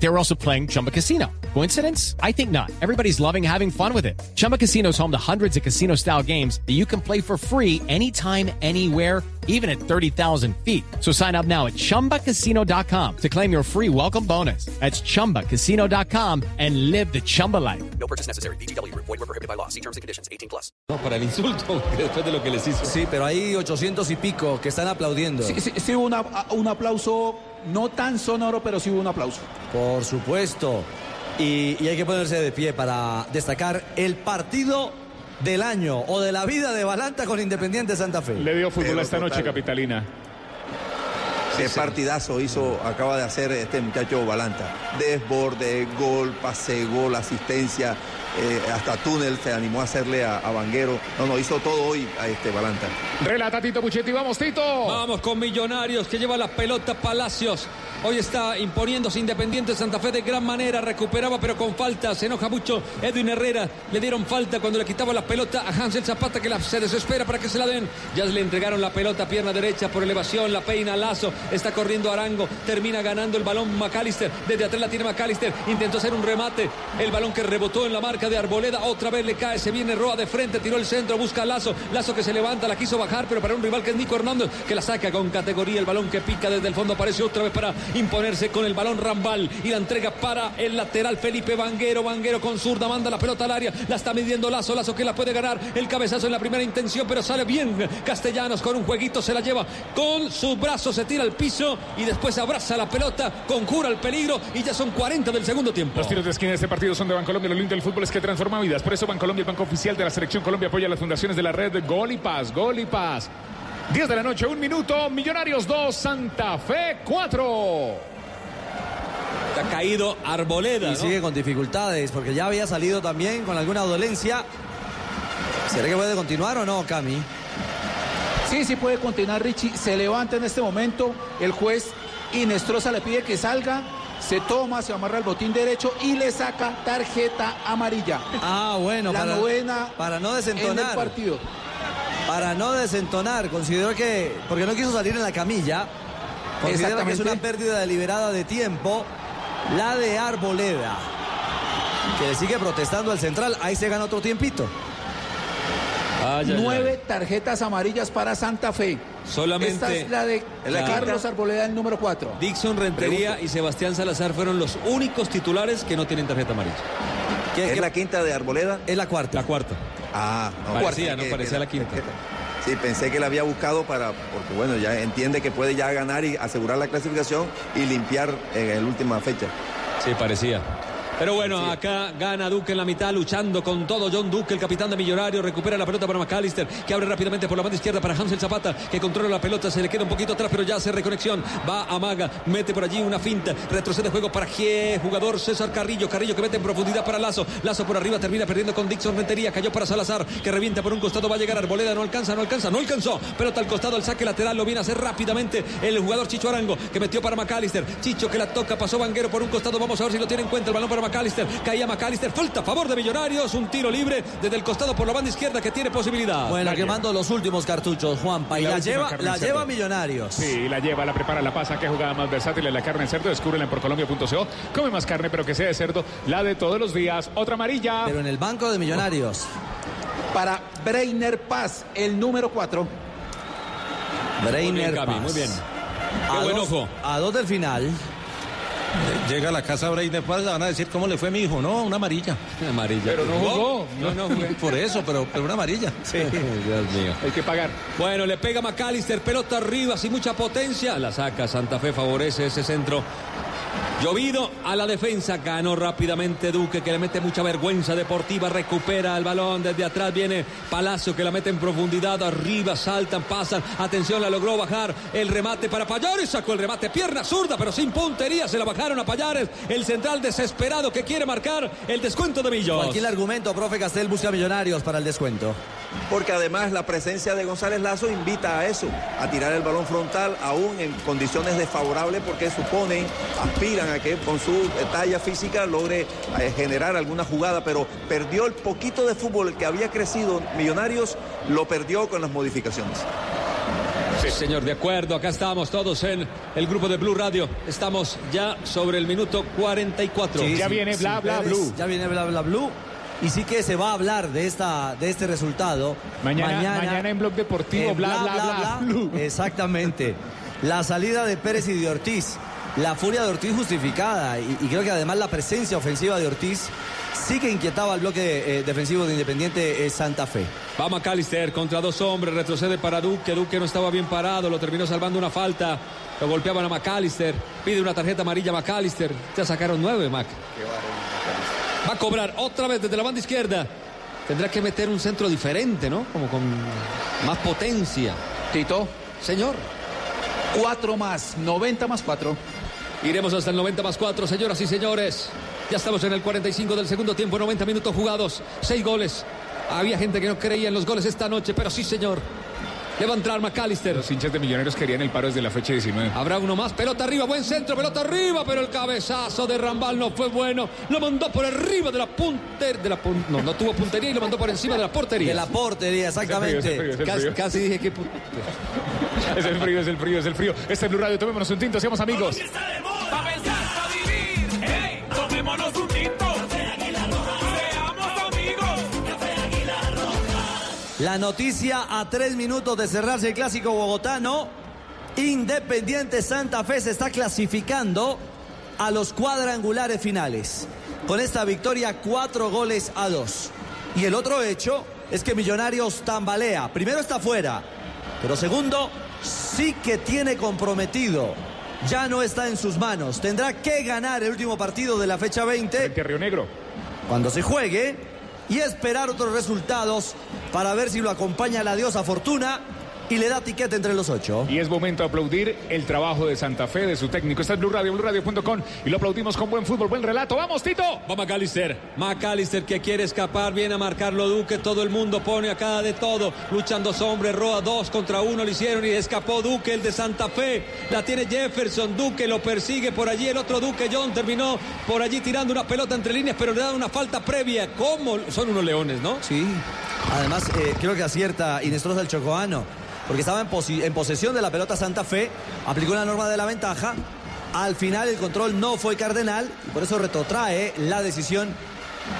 They were also playing Chumba Casino. Coincidence? I think not. Everybody's loving having fun with it. Chumba Casino is home to hundreds of casino style games that you can play for free anytime, anywhere, even at 30,000 feet. So sign up now at chumbacasino.com to claim your free welcome bonus. That's chumbacasino.com and live the Chumba life. No purchase necessary. BGW. Void were prohibited by law. See terms and conditions. 18 plus. No, para el insulto, después de lo que les hizo. Sí, pero hay 800 y pico que están aplaudiendo. Sí, sí, sí hubo una- un aplauso no tan sonoro, pero sí hubo un aplauso. Por supuesto. Y, y hay que ponerse de pie para destacar el partido del año o de la vida de Balanta con Independiente Santa Fe. Le dio fútbol Pero esta noche, capitalina. Qué partidazo hizo, acaba de hacer este muchacho Balanta. Desborde, gol, pase, gol, asistencia, eh, hasta túnel se animó a hacerle a, a Vanguero. No, no, hizo todo hoy a este Balanta. Relata Tito Puchetti, vamos Tito. Vamos con Millonarios que lleva la pelota Palacios. Hoy está imponiéndose Independiente Santa Fe de gran manera. Recuperaba pero con falta. Se enoja mucho Edwin Herrera. Le dieron falta cuando le quitaba la pelota a Hansel Zapata que la- se desespera para que se la den. Ya le entregaron la pelota pierna derecha por elevación. La peina Lazo. Está corriendo Arango. Termina ganando el balón McAllister. Desde atrás la tiene McAllister. Intentó hacer un remate. El balón que rebotó en la marca de Arboleda. Otra vez le cae. Se viene Roa de frente. Tiró el centro. Busca Lazo. Lazo que se levanta. La quiso bajar. Pero para un rival que es Nico Hernández. Que la saca con categoría. El balón que pica desde el fondo. Aparece otra vez para imponerse con el balón Rambal. Y la entrega para el lateral Felipe Vanguero. Vanguero con zurda. Manda la pelota al área. La está midiendo Lazo. Lazo que la puede ganar. El cabezazo en la primera intención. Pero sale bien. Castellanos con un jueguito se la lleva. Con sus brazos se tira al piso. Y después abraza la pelota. Conjura el peligro. Y ya son 40 del segundo tiempo. Los tiros de esquina de este partido son de Bancolombia. Lo lindo del fútbol que transforma vidas. Por eso Bancolombia, el banco oficial de la Selección Colombia, apoya las fundaciones de la red Gol y Paz. Gol y Paz. 10 de la noche, un minuto. Millonarios 2, Santa Fe 4. Ha caído Arboleda. Y ¿no? sigue con dificultades porque ya había salido también con alguna dolencia. ¿Será que puede continuar o no, Cami? Sí, sí puede continuar Richie. Se levanta en este momento. El juez Inestrosa le pide que salga. Se toma, se amarra el botín derecho y le saca tarjeta amarilla. Ah, bueno, La para, novena para no En el desentonar. partido. Para no desentonar, consideró que, porque no quiso salir en la camilla, considera que es una pérdida deliberada de tiempo, la de Arboleda, que le sigue protestando al central, ahí se gana otro tiempito. Ay, ay, ay. Nueve tarjetas amarillas para Santa Fe. Solamente Esta es la de la Carlos Arboleda, el número 4. Dixon Rentería y Sebastián Salazar fueron los únicos titulares que no tienen tarjeta amarilla. Que- ¿Es que- la quinta de Arboleda? es la cuarta. La cuarta. Ah, no. Parecía, pensé ¿no? que- Parecía que- la quinta. Sí, pensé que la había buscado para, porque bueno, ya entiende que puede ya ganar y asegurar la clasificación y limpiar en la última fecha. Sí, parecía. Pero bueno, acá gana Duque en la mitad, luchando con todo. John Duque, el capitán de Millonario, recupera la pelota para McAllister, que abre rápidamente por la banda izquierda para Hansel Zapata, que controla la pelota, se le queda un poquito atrás, pero ya hace reconexión. Va a Maga, mete por allí una finta, retrocede juego para G, jugador César Carrillo, Carrillo que mete en profundidad para Lazo. Lazo por arriba termina perdiendo con Dixon Rentería, cayó para Salazar, que revienta por un costado, va a llegar Arboleda, no alcanza, no alcanza, no alcanzó. Pelota al costado, el saque lateral, lo viene a hacer rápidamente el jugador Chicho Arango, que metió para McAllister. Chicho que la toca, pasó Vanguero por un costado, vamos a ver si lo tiene en cuenta el balón para McAllister. Caía McAllister, falta a favor de Millonarios, un tiro libre desde el costado por la banda izquierda que tiene posibilidad. Bueno, quemando los últimos cartuchos, Juanpa, y La lleva, la en cerdo. lleva Millonarios. Sí, la lleva, la prepara, la pasa. Qué jugada más versátil es la carne de cerdo. Descúbrela en porcolombia.co. Come más carne, pero que sea de cerdo. La de todos los días. Otra amarilla. Pero en el banco de Millonarios. Para Breiner Paz, el número 4. Breiner Muy bien, Cami, Paz. muy bien. A buen dos, ojo. a dos del final. Llega a la casa Breiner Paz, le van a decir cómo le fue a mi hijo. No, una amarilla. Amarilla. Pero no jugó. No, no jugué. Por eso, pero, pero una amarilla. Sí, Dios mío. Hay que pagar. Bueno, le pega McAllister, pelota arriba, sin mucha potencia. La saca Santa Fe, favorece ese centro. Llovido a la defensa, ganó rápidamente Duque que le mete mucha vergüenza deportiva, recupera el balón, desde atrás viene Palacio que la mete en profundidad, arriba saltan, pasan, atención, la logró bajar, el remate para Payares, sacó el remate, pierna zurda, pero sin puntería, se la bajaron a Payares, el central desesperado que quiere marcar el descuento de Millos. Cualquier argumento, profe Castel busca Millonarios para el descuento. Porque además la presencia de González Lazo invita a eso, a tirar el balón frontal aún en condiciones desfavorables porque suponen, aspiran a que con su talla física logre eh, generar alguna jugada, pero perdió el poquito de fútbol que había crecido Millonarios, lo perdió con las modificaciones. Sí, señor, de acuerdo. Acá estamos todos en el grupo de Blue Radio. Estamos ya sobre el minuto 44. Sí, Ya sí, viene bla, bla, Pérez, blue. Ya viene bla bla blue. Y sí que se va a hablar de esta de este resultado Mañana, mañana, en Blog Deportivo, eh, bla, bla, bla, blue. Exactamente. La salida de Pérez y de Ortiz. La furia de Ortiz justificada. Y, y creo que además la presencia ofensiva de Ortiz sí que inquietaba al bloque eh, defensivo de Independiente eh, Santa Fe. Va McAllister contra dos hombres, retrocede para Duque. Duque no estaba bien parado, lo terminó salvando una falta. Lo golpeaban a McAllister. Pide una tarjeta amarilla a McAllister. Ya sacaron nueve, Mac. Va a cobrar otra vez desde la banda izquierda. Tendrá que meter un centro diferente, ¿no? Como con más potencia. Tito, Señor. cuatro más, 90 más cuatro. Iremos hasta el 90 más 4, señoras y señores. Ya estamos en el 45 del segundo tiempo, 90 minutos jugados, 6 goles. Había gente que no creía en los goles esta noche, pero sí, señor. Le va a entrar McAllister. Los hinchas de Millonarios querían el paro desde la fecha 19. Habrá uno más, pelota arriba, buen centro, pelota arriba, pero el cabezazo de Rambal no fue bueno. Lo mandó por arriba de la puntería. De la pun- no, no tuvo puntería y lo mandó por encima de la portería. De la portería, Es el exactamente. frío, es el Casi, dije que... Es el frío, es el frío, es el frío. Este es Blue Radio, tomémonos un tinto, seamos amigos. Pa' pensar, pa' vivir. Hey, tomémonos un tinto. La noticia a tres minutos de cerrarse el clásico bogotano. Independiente Santa Fe se está clasificando a los cuadrangulares finales. Con esta victoria, cuatro goles a dos. Y el otro hecho es que Millonarios tambalea. Primero está fuera, pero segundo, sí que tiene comprometido. Ya no está en sus manos. Tendrá que ganar el último partido de la fecha 20 Frente a Río Negro. cuando se juegue y esperar otros resultados para ver si lo acompaña la diosa Fortuna y le da tiquete entre los ocho. Y es momento de aplaudir el trabajo de Santa Fe, de su técnico. Está en Blue Radio, BlueRadio.com. Y lo aplaudimos con buen fútbol, buen relato. ¡Vamos, Tito! Va McAllister. McAllister que quiere escapar, viene a marcarlo Duque. Todo el mundo pone acá de todo. Luchan dos hombres, Roa dos contra uno le hicieron y escapó Duque, el de Santa Fe. La tiene Jefferson, Duque lo persigue por allí. El otro Duque, John, terminó por allí tirando una pelota entre líneas, pero le dan una falta previa. ¿Cómo? Son unos leones, ¿no? Sí. Además, eh, creo que acierta Inestrosa el Chocoano, porque estaba en, posesión de la pelota Santa Fe, aplicó la norma de la ventaja. Al final el control no fue cardenal y por eso retrotrae la decisión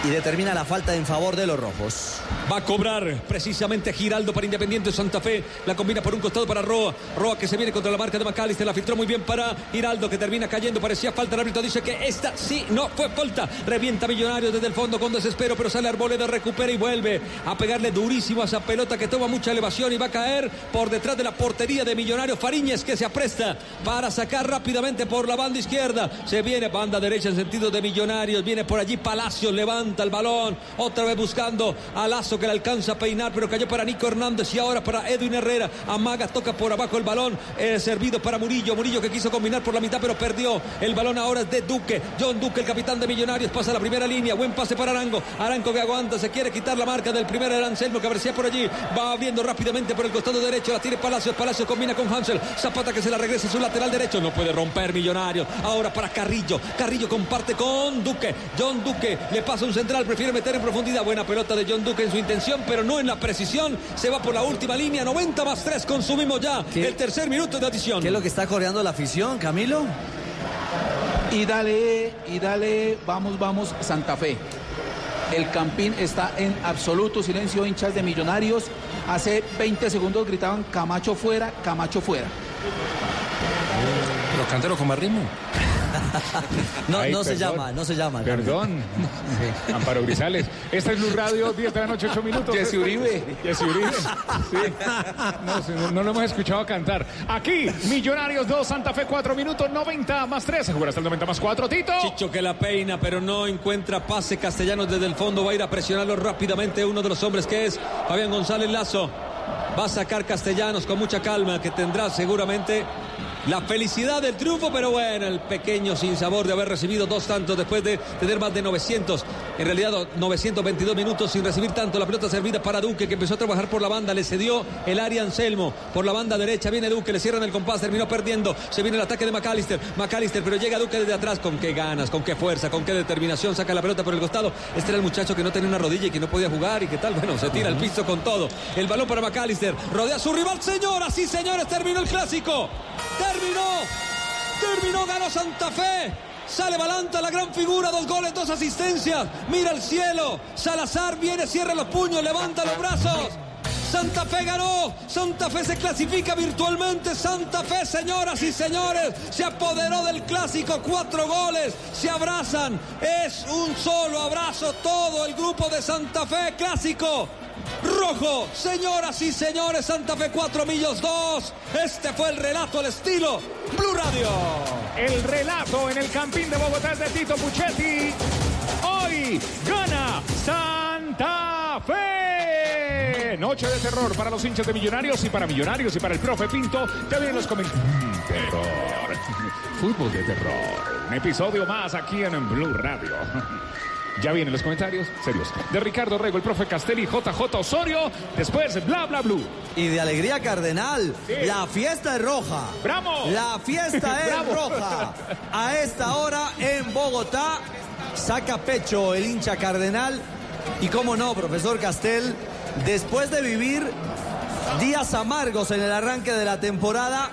y determina la falta en favor de los rojos. Va a cobrar precisamente Giraldo para Independiente Santa Fe. La combina por un costado para Roa. Roa que se viene contra la marca de McAllister. La filtró muy bien para Giraldo que termina cayendo. Parecía falta. El árbitro dice que esta sí no fue falta. Revienta Millonarios desde el fondo con desespero. Pero sale Arboleda, recupera y vuelve a pegarle durísimo a esa pelota que toma mucha elevación y va a caer por detrás de la portería de Millonarios. Fariñez que se apresta para sacar rápidamente por la banda izquierda. Se viene banda derecha en sentido de Millonarios. Viene por allí Palacios. Levanta el balón. Otra vez buscando a Lazo que le alcanza a peinar. Pero cayó para Nico Hernández y ahora para Edwin Herrera. Amaga toca por abajo el balón. eh, servido para Murillo. Murillo que quiso combinar por la mitad pero perdió. El balón ahora es de Duque. John Duque, el capitán de Millonarios, pasa a la primera línea. Buen pase para Arango. Arango que aguanta. Se quiere quitar la marca del primer el Anselmo que aparecía por allí. Va abriendo rápidamente por el costado derecho. La tiene Palacios. Palacios combina con Hansel. Zapata que se la regresa a su lateral derecho. No puede romper Millonarios. Ahora para Carrillo. Carrillo comparte con Duque. John Duque le pasa un central. Prefiere meter en profundidad. Buena pelota de John Duque en su intención, pero no en la precisión. Se va por la última línea. 90 más 3. Consumimos ya ¿Qué? el tercer minuto de adición. ¿Qué es lo que está coreando la afición, Camilo? Y dale, y dale, vamos, vamos, Santa Fe. El Campín está en absoluto silencio, hinchas de millonarios. Hace 20 segundos gritaban Camacho fuera, Camacho fuera. Pero cántalo con más ritmo. No, Ay, no se llama, no se llama. Perdón. Amparo Grisales. Esta es Blue Radio, 10 de la noche, 8 minutos. Jesse Uribe. Jesse Uribe. Sí. No, lo hemos escuchado cantar. Aquí, Millonarios 2, Santa Fe 4 minutos, 90 más 3. Se jugará hasta el 90 más 4. Tito. Chicho que la peina, pero no encuentra pase Castellanos desde el fondo. Va a ir a presionarlo rápidamente uno de los hombres que es Fabián González Lazo. Va a sacar Castellanos con mucha calma, que tendrá seguramente la felicidad del triunfo, pero bueno, el pequeño sinsabor de haber recibido dos tantos después de tener más de 900 En realidad, 922 minutos sin recibir tanto. La pelota servida para Duque, que empezó a trabajar por la banda. Le cedió el área Anselmo. Por la banda derecha viene Duque, le cierran el compás, terminó perdiendo. Se viene el ataque de McAllister. McAllister, pero llega Duque desde atrás. Con qué ganas, con qué fuerza, con qué determinación. Saca la pelota por el costado. Este era el muchacho que no tenía una rodilla y que no podía jugar. Y que tal, bueno, se tira al piso con todo. El balón para McAllister. Rodea a su rival, señoras y señores. Terminó el clásico. Terminó. Terminó, ganó Santa Fe. Sale Balanta, la gran figura, dos goles, dos asistencias. Mira el cielo. Salazar viene, cierra los puños, levanta los brazos. Santa Fe ganó, Santa Fe se clasifica virtualmente, Santa Fe, señoras y señores, se apoderó del clásico, cuatro goles, se abrazan, es un solo abrazo todo el grupo de Santa Fe, clásico. Rojo, señoras y señores, Santa Fe 4 Millos 2. Este fue el relato al estilo Blue Radio. El relato en el Campín de Bogotá de Tito Puchetti. Hoy gana Santa Fe. Noche de terror para los hinchas de Millonarios y para Millonarios y para el profe Pinto. Vienen los comentarios. Terror. Fútbol de terror. Un episodio más aquí en Blue Radio. Ya vienen los comentarios serios de Ricardo Rego, el profe Castelli, JJ Osorio. Después, bla, bla, blue. Y de alegría cardenal, la fiesta es roja. ¡Bravo! La fiesta es roja. A esta hora en Bogotá saca pecho el hincha cardenal. Y cómo no, profesor Castel, después de vivir días amargos en el arranque de la temporada,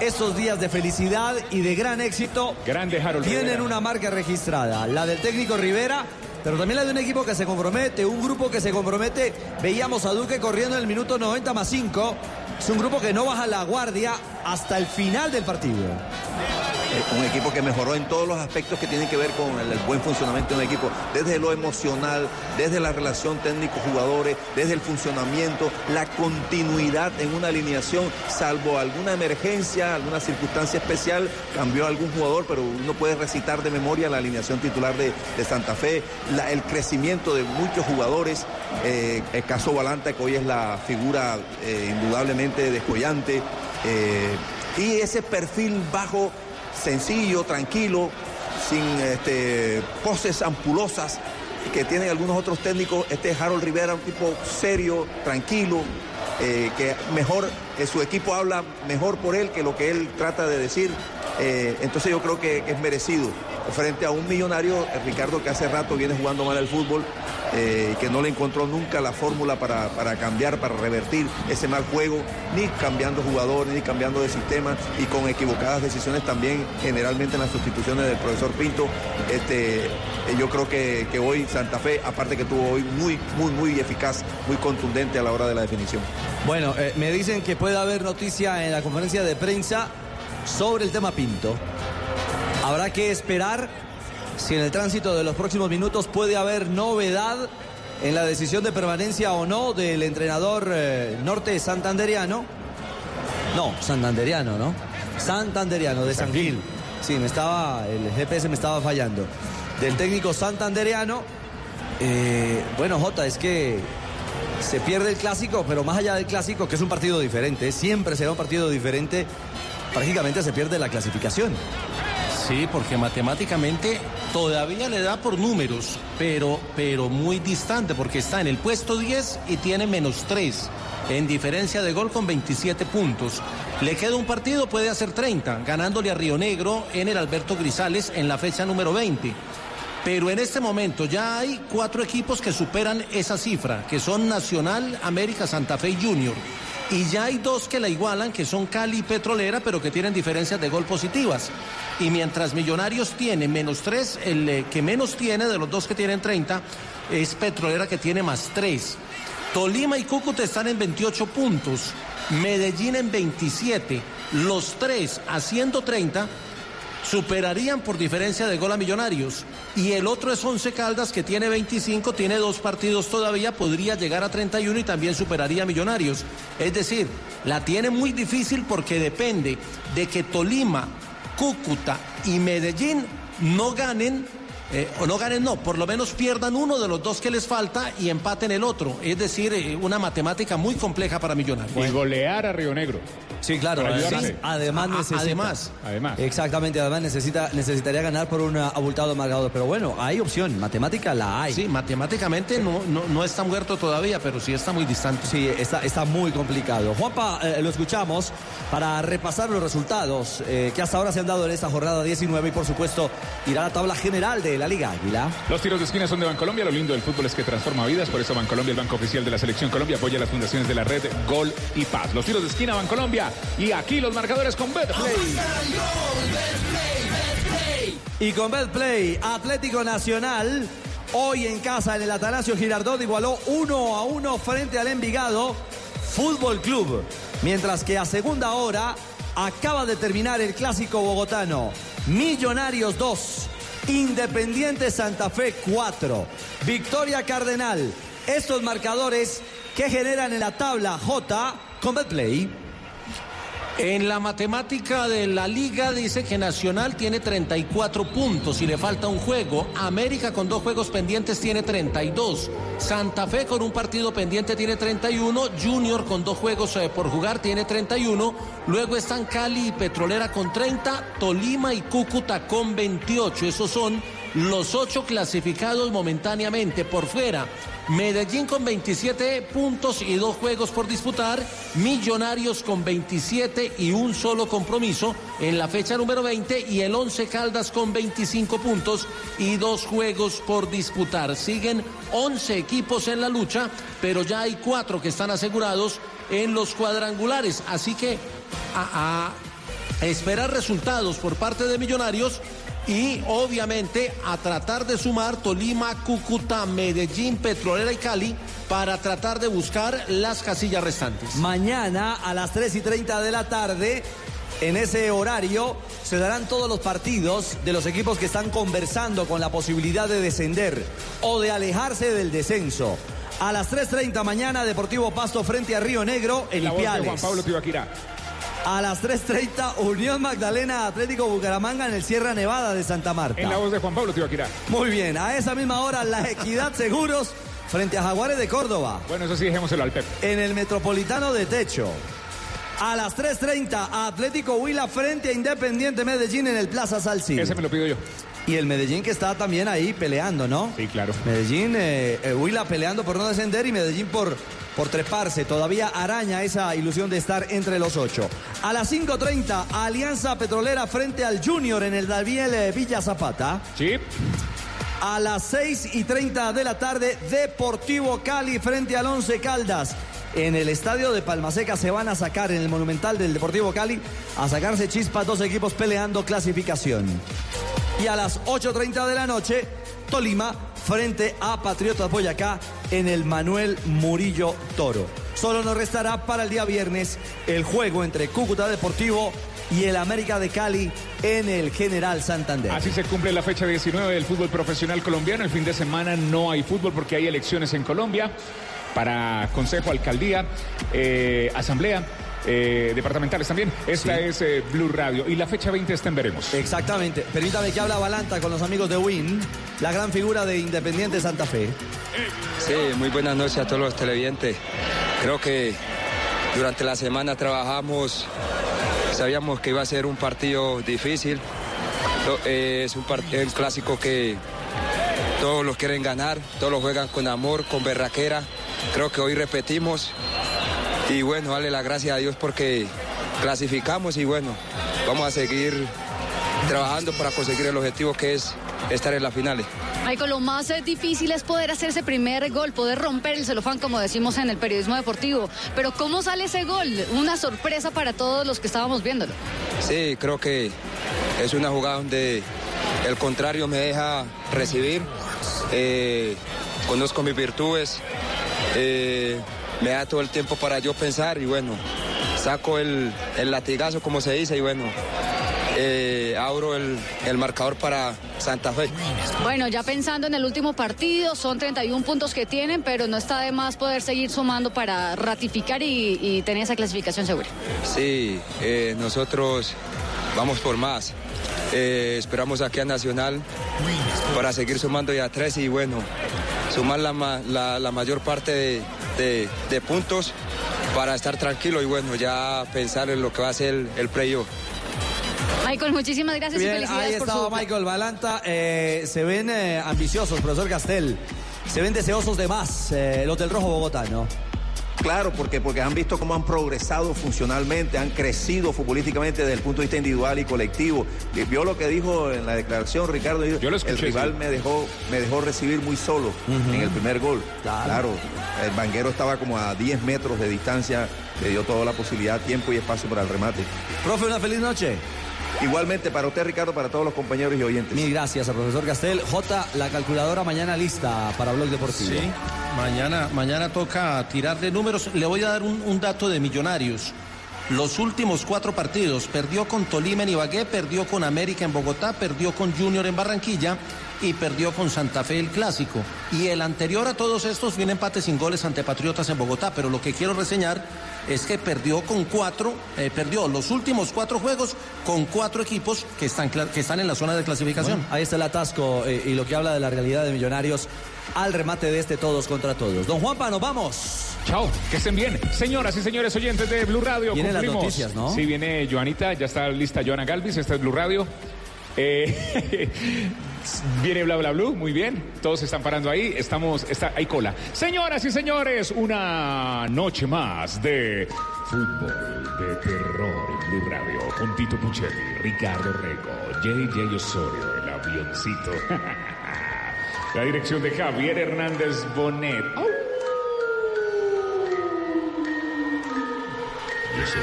esos días de felicidad y de gran éxito Grande Harold tienen Rivera. una marca registrada, la del técnico Rivera, pero también la de un equipo que se compromete, un grupo que se compromete. Veíamos a Duque corriendo en el minuto 90 más 5. Es un grupo que no baja la guardia hasta el final del partido. Eh, un equipo que mejoró en todos los aspectos que tienen que ver con el, buen funcionamiento de un equipo, desde lo emocional, desde la relación técnico-jugadores, desde el funcionamiento, la continuidad en una alineación, salvo alguna emergencia, alguna circunstancia especial, cambió algún jugador, pero uno puede recitar de memoria la alineación titular de, Santa Fe, el crecimiento de muchos jugadores, eh, el caso Balanta, que hoy es la figura eh, indudablemente descollante, eh, y ese perfil bajo sencillo, tranquilo, sin este, poses ampulosas que tienen algunos otros técnicos. Este es Harold Rivera, un tipo serio, tranquilo, eh, que mejor, eh, su equipo habla mejor por él que lo que él trata de decir. Eh, entonces yo creo que es merecido. Frente a un millonario, eh, Ricardo, que hace rato viene jugando mal al fútbol, eh, que no le encontró nunca la fórmula para, para cambiar, para revertir ese mal juego, ni cambiando jugadores, ni cambiando de sistema, y con equivocadas decisiones también, generalmente en las sustituciones del profesor Pinto. Este, yo creo que, que hoy Santa Fe, aparte que tuvo hoy muy, muy, muy eficaz, muy contundente a la hora de la definición. Bueno, me dicen que puede haber noticia en la conferencia de prensa sobre el tema Pinto. Habrá que esperar si en el tránsito de los próximos minutos puede haber novedad en la decisión de permanencia o no del entrenador eh, norte santanderiano. No, santanderiano, ¿no? Santanderiano, de San Gil. Sí, me estaba, el GPS me estaba fallando. Del técnico santanderiano. Eh, bueno, Jota, es que se pierde el clásico, pero más allá del clásico, que es un partido diferente, siempre será un partido diferente, prácticamente se pierde la clasificación. Sí, porque matemáticamente todavía le da por números, pero, pero muy distante, porque está en el puesto 10 y tiene menos 3 en diferencia de gol con 27 puntos. Le queda un partido, puede hacer 30, ganándole a Río Negro en el Alberto Grisales en la fecha número 20. Pero en este momento ya hay cuatro equipos que superan esa cifra, que son Nacional, América, Santa Fe y Junior. Y ya hay dos que la igualan, que son Cali y Petrolera, pero que tienen diferencias de gol positivas. Y mientras Millonarios tiene menos tres, el eh, que menos tiene de los dos que tienen 30 es Petrolera que tiene más tres. Tolima y Cúcuta están en 28 puntos, Medellín en 27. Los tres haciendo 30 superarían por diferencia de gol a Millonarios. Y el otro es Once Caldas, que tiene 25, tiene dos partidos todavía, podría llegar a 31 y también superaría a Millonarios. Es decir, la tiene muy difícil porque depende de que Tolima, Cúcuta y Medellín no ganen eh, o no ganen, no, por lo menos pierdan uno de los dos que les falta y empaten el otro. Es decir, eh, una matemática muy compleja para Millonarios. Y golear a Río Negro. Sí, claro. Además, ayudarse. además necesita. además. Además. Exactamente, además necesita, necesitaría ganar por un abultado marcador. Pero bueno, hay opción, matemática la hay. Sí, matemáticamente no, no, no está muerto todavía, pero sí está muy distante. Sí, está, está muy complicado. Juanpa, eh, lo escuchamos para repasar los resultados eh, que hasta ahora se han dado en esta jornada 19 y por supuesto irá a la tabla general de la Liga Águila. Los tiros de esquina son de Bancolombia. Lo lindo del fútbol es que transforma vidas. Por eso Bancolombia, el banco oficial de la selección Colombia, apoya las fundaciones de la red Gol y Paz. Los tiros de esquina Bancolombia. Y aquí los marcadores con Betplay. Y con Betplay, Atlético Nacional, hoy en casa en el Atanasio Girardot igualó 1 a 1 frente al Envigado Fútbol Club. Mientras que a segunda hora acaba de terminar el clásico bogotano. Millonarios 2, Independiente Santa Fe 4, Victoria Cardenal. Estos marcadores que generan en la tabla J con Betplay. En la matemática de la liga dice que Nacional tiene 34 puntos y le falta un juego. América con dos juegos pendientes tiene 32. Santa Fe con un partido pendiente tiene 31. Junior con dos juegos eh, por jugar tiene 31. Luego están Cali y Petrolera con 30. Tolima y Cúcuta con 28. Esos son los ocho clasificados momentáneamente por fuera. Medellín con 27 puntos y dos juegos por disputar. Millonarios con 27 y un solo compromiso en la fecha número 20. Y el 11 Caldas con 25 puntos y dos juegos por disputar. Siguen 11 equipos en la lucha, pero ya hay cuatro que están asegurados en los cuadrangulares. Así que a, a esperar resultados por parte de Millonarios y obviamente a tratar de sumar Tolima, Cúcuta, Medellín, Petrolera y Cali para tratar de buscar las casillas restantes. Mañana a las 3 y 30 de la tarde, en ese horario, se darán todos los partidos de los equipos que están conversando con la posibilidad de descender o de alejarse del descenso. A las 3.30 mañana, Deportivo Pasto frente a Río Negro en La voz de Ipiales. Juan Pablo Tibaquirá. A las 3.30, Unión Magdalena Atlético Bucaramanga en el Sierra Nevada de Santa Marta. En la voz de Juan Pablo Tibaquirá. Muy bien, a esa misma hora, La Equidad Seguros frente a Jaguares de Córdoba. Bueno, eso sí, dejémoselo al Pep. en el Metropolitano de Techo. A las 3.30, Atlético Huila frente a Independiente Medellín en el Plaza Salcido. Ese me lo pido yo. Y el Medellín que está también ahí peleando, ¿no? Sí, claro. Medellín, eh, eh, Huila peleando por no descender y Medellín por, por treparse. Todavía araña esa ilusión de estar entre los ocho. A las 5.30, Alianza Petrolera frente al Junior en el Daviel eh, Villa Zapata. Sí. A las 6 y 30 de la tarde, Deportivo Cali frente al Once Caldas. En el estadio de Palmaseca se van a sacar, en el Monumental del Deportivo Cali, a sacarse chispas dos equipos peleando clasificación. Y a las 8.30 de la noche, Tolima frente a Patriotas Boyacá en el Manuel Murillo Toro. Solo nos restará para el día viernes el juego entre Cúcuta Deportivo y el América de Cali en el General Santander. Así se cumple la fecha 19 del fútbol profesional colombiano. El fin de semana no hay fútbol porque hay elecciones en Colombia para consejo, alcaldía, eh, asamblea. eh, departamentales también. Esta es eh, Blue Radio y la fecha 20 está en Veremos. Exactamente. Permítame que habla Balanta con los amigos de Win, la gran figura de Independiente Santa Fe. Sí, muy buenas noches a todos los televidentes. Creo que durante la semana trabajamos, sabíamos que iba a ser un partido difícil. Es un, par- un clásico que todos los quieren ganar, todos lo juegan con amor, con berraquera. Creo que hoy repetimos. Y bueno, darle la gracia a Dios porque clasificamos y bueno, vamos a seguir trabajando para conseguir el objetivo que es estar en las finales. Michael, lo más eh, difícil es poder hacer ese primer gol, poder romper el celofán, como decimos en el periodismo deportivo. Pero ¿cómo sale ese gol? Una sorpresa para todos los que estábamos viéndolo. Sí, creo que es una jugada donde el contrario me deja recibir. Eh, conozco mis virtudes. Eh, me da todo el tiempo para yo pensar y bueno, saco el, el latigazo como se dice y bueno, eh, abro el, el marcador para Santa Fe. Bueno, ya pensando en el último partido, son 31 puntos que tienen, pero no está de más poder seguir sumando para ratificar y, y tener esa clasificación segura. Sí, eh, nosotros vamos por más. Eh, esperamos aquí a Nacional para seguir sumando ya tres y bueno, sumar la, ma- la- la mayor parte de, de- de puntos para estar tranquilo y bueno, ya pensar en lo que va a ser el, el playoff. Michael, muchísimas gracias y felicidades ahí por estaba su... Michael Balanta. Eh, se ven eh, ambiciosos, profesor Castel. Se ven deseosos de más eh, los del Rojo Bogotá, ¿no? Claro, porque, porque han visto cómo han progresado funcionalmente, han crecido futbolísticamente desde el punto de vista individual y colectivo. Y Vio lo que dijo en la declaración Ricardo. dijo, Yo lo escuché, el rival sí. me dejó, me dejó recibir muy solo en el primer gol. Claro. el banguero estaba como a 10 metros de distancia, le dio toda la posibilidad, tiempo y espacio para el remate. Profe, una feliz noche. Igualmente para usted, Ricardo, para todos los compañeros y oyentes. Mil gracias al profesor Castel. J, la calculadora mañana lista para Blog Deportivo. Sí, mañana, mañana toca tirar de números. Le voy a dar un, un dato de millonarios. Los últimos cuatro partidos, perdió con Tolima en Ibagué, perdió con América en Bogotá, perdió con Junior en Barranquilla y perdió con Santa Fe el clásico. Y el anterior a todos estos viene empate sin goles ante Patriotas en Bogotá, pero lo que quiero reseñar es que perdió con cuatro, eh, perdió los últimos cuatro juegos con cuatro equipos que están, que están en la zona de clasificación. Bueno, ahí está el atasco eh, y lo que habla de la realidad de Millonarios al remate de este todos contra todos. Don Juanpa, nos vamos. Chao, que estén bien. Señoras y señores oyentes de Blue Radio, Vienen las noticias, ¿no? Sí, viene Joanita, ya está lista Joana Galvis, esta es Blue Radio. Eh, viene Bla Bla Blue, muy bien. Todos están parando ahí, estamos, está, hay cola. Señoras y señores, una noche más de fútbol de terror Blue Radio. Con Tito Puchelli, Ricardo Rego, JJ Osorio, el avioncito. La dirección de Javier Hernández Bonet. Yo soy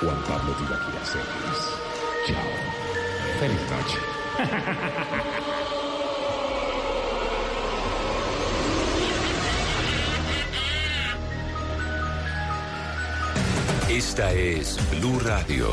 Juan Pablo Tibaquira. Chao. Feliz noche. Esta es Blue Radio.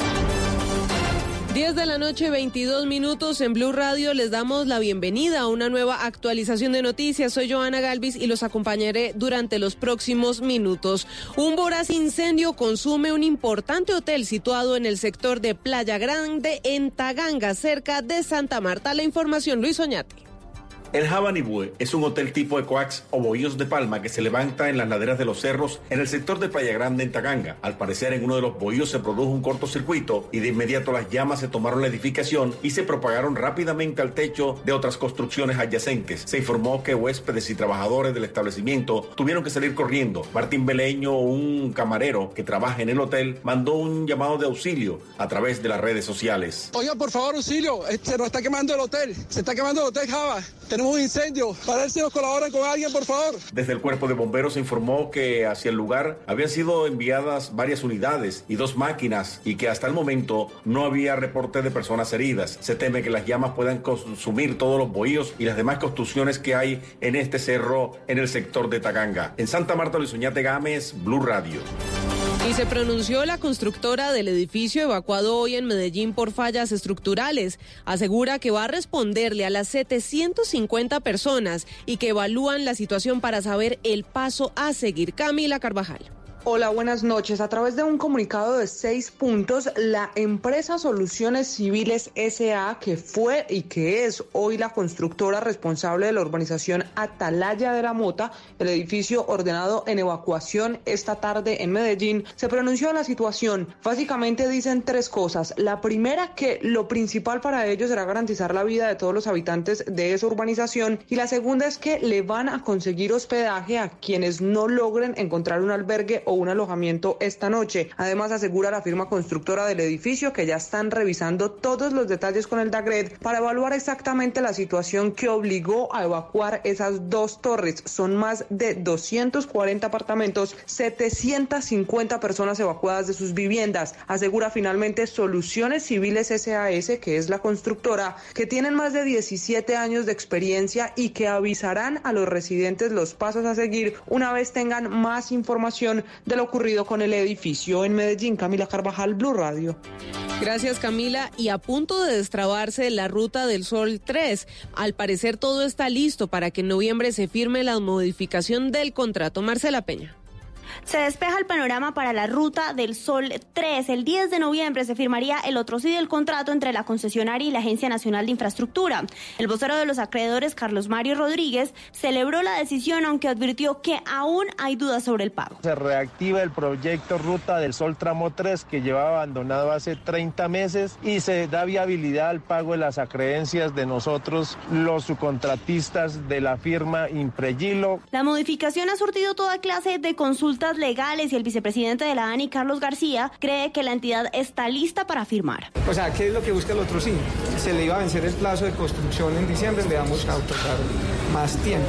10 de la noche, 22 minutos en Blue Radio. Les damos la bienvenida a una nueva actualización de noticias. Soy Joana Galvis y los acompañaré durante los próximos minutos. Un voraz incendio consume un importante hotel situado en el sector de Playa Grande, en Taganga, cerca de Santa Marta. La información, Luis Oñate. El Jabanibue es un hotel tipo Ecoax o bohíos de palma que se levanta en las laderas de los cerros en el sector de Playa Grande en Taganga. Al parecer en uno de los bohíos se produjo un cortocircuito y de inmediato las llamas se tomaron la edificación y se propagaron rápidamente al techo de otras construcciones adyacentes. Se informó que huéspedes y trabajadores del establecimiento tuvieron que salir corriendo. Martín Beleño, un camarero que trabaja en el hotel, mandó un llamado de auxilio a través de las redes sociales. Oiga, por favor, auxilio, se nos está quemando el hotel, se está quemando el hotel Java, un incendio, para ver si nos colaboran con alguien, por favor. Desde el cuerpo de bomberos se informó que hacia el lugar habían sido enviadas varias unidades y dos máquinas y que hasta el momento no había reporte de personas heridas. Se teme que las llamas puedan consumir todos los bohíos y las demás construcciones que hay en este cerro en el sector de Taganga. En Santa Marta, Luis Oñate Gámez, Blue Radio. Y se pronunció la constructora del edificio evacuado hoy en Medellín por fallas estructurales. Asegura que va a responderle a las 750 personas y que evalúan la situación para saber el paso a seguir. Camila Carvajal. Hola, buenas noches. A través de un comunicado de seis puntos, la empresa Soluciones Civiles SA, que fue y que es hoy la constructora responsable de la urbanización Atalaya de la Mota, el edificio ordenado en evacuación esta tarde en Medellín, se pronunció en la situación. Básicamente dicen tres cosas. La primera, que lo principal para ellos será garantizar la vida de todos los habitantes de esa urbanización. Y la segunda es que le van a conseguir hospedaje a quienes no logren encontrar un albergue o un alojamiento esta noche. Además, asegura la firma constructora del edificio que ya están revisando todos los detalles con el DAGRED para evaluar exactamente la situación que obligó a evacuar esas dos torres. Son más de 240 apartamentos, 750 personas evacuadas de sus viviendas. Asegura finalmente Soluciones Civiles SAS, que es la constructora, que tienen más de 17 años de experiencia y que avisarán a los residentes los pasos a seguir una vez tengan más información de lo ocurrido con el edificio en Medellín. Camila Carvajal, Blue Radio. Gracias Camila. Y a punto de destrabarse la ruta del Sol 3, al parecer todo está listo para que en noviembre se firme la modificación del contrato. Marcela Peña. Se despeja el panorama para la ruta del Sol 3. El 10 de noviembre se firmaría el otro sí del contrato entre la concesionaria y la Agencia Nacional de Infraestructura. El vocero de los acreedores, Carlos Mario Rodríguez, celebró la decisión, aunque advirtió que aún hay dudas sobre el pago. Se reactiva el proyecto Ruta del Sol Tramo 3, que llevaba abandonado hace 30 meses, y se da viabilidad al pago de las acreencias de nosotros, los subcontratistas de la firma Impregilo. La modificación ha surtido toda clase de consultas legales y el vicepresidente de la ANI, Carlos García, cree que la entidad está lista para firmar. O sea, ¿qué es lo que busca el otro sí? Se le iba a vencer el plazo de construcción en diciembre, le vamos a otorgar más tiempo.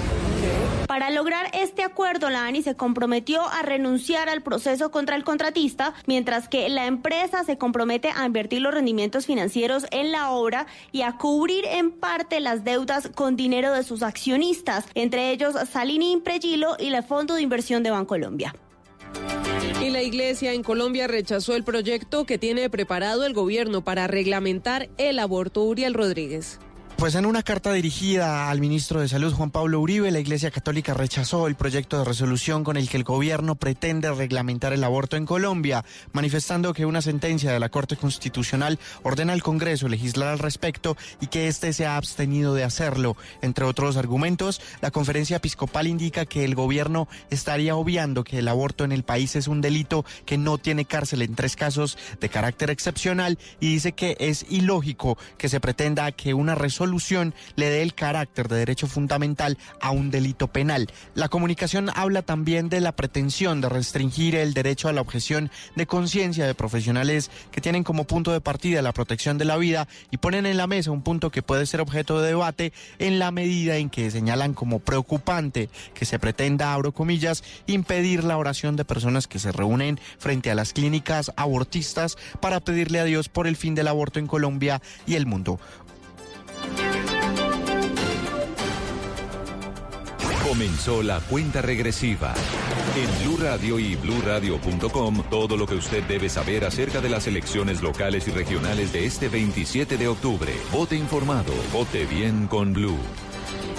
Para lograr este acuerdo, la ANI se comprometió a renunciar al proceso contra el contratista, mientras que la empresa se compromete a invertir los rendimientos financieros en la obra y a cubrir en parte las deudas con dinero de sus accionistas, entre ellos Salini Impregilo y el Fondo de Inversión de Bancolombia. Y la iglesia en Colombia rechazó el proyecto que tiene preparado el gobierno para reglamentar el aborto. Uriel Rodríguez. Pues en una carta dirigida al ministro de Salud Juan Pablo Uribe, la Iglesia Católica rechazó el proyecto de resolución con el que el gobierno pretende reglamentar el aborto en Colombia, manifestando que una sentencia de la Corte Constitucional ordena al Congreso legislar al respecto y que éste se ha abstenido de hacerlo. Entre otros argumentos, la conferencia episcopal indica que el gobierno estaría obviando que el aborto en el país es un delito que no tiene cárcel en tres casos de carácter excepcional y dice que es ilógico que se pretenda que una resolución le dé el carácter de derecho fundamental a un delito penal. La comunicación habla también de la pretensión de restringir el derecho a la objeción de conciencia de profesionales que tienen como punto de partida la protección de la vida y ponen en la mesa un punto que puede ser objeto de debate en la medida en que señalan como preocupante que se pretenda, abro comillas, impedir la oración de personas que se reúnen frente a las clínicas abortistas para pedirle a Dios por el fin del aborto en Colombia y el mundo. Comenzó la cuenta regresiva. En Blue Radio y BlueRadio.com, todo lo que usted debe saber acerca de las elecciones locales y regionales de este 27 de octubre. Vote informado, vote bien con Blue.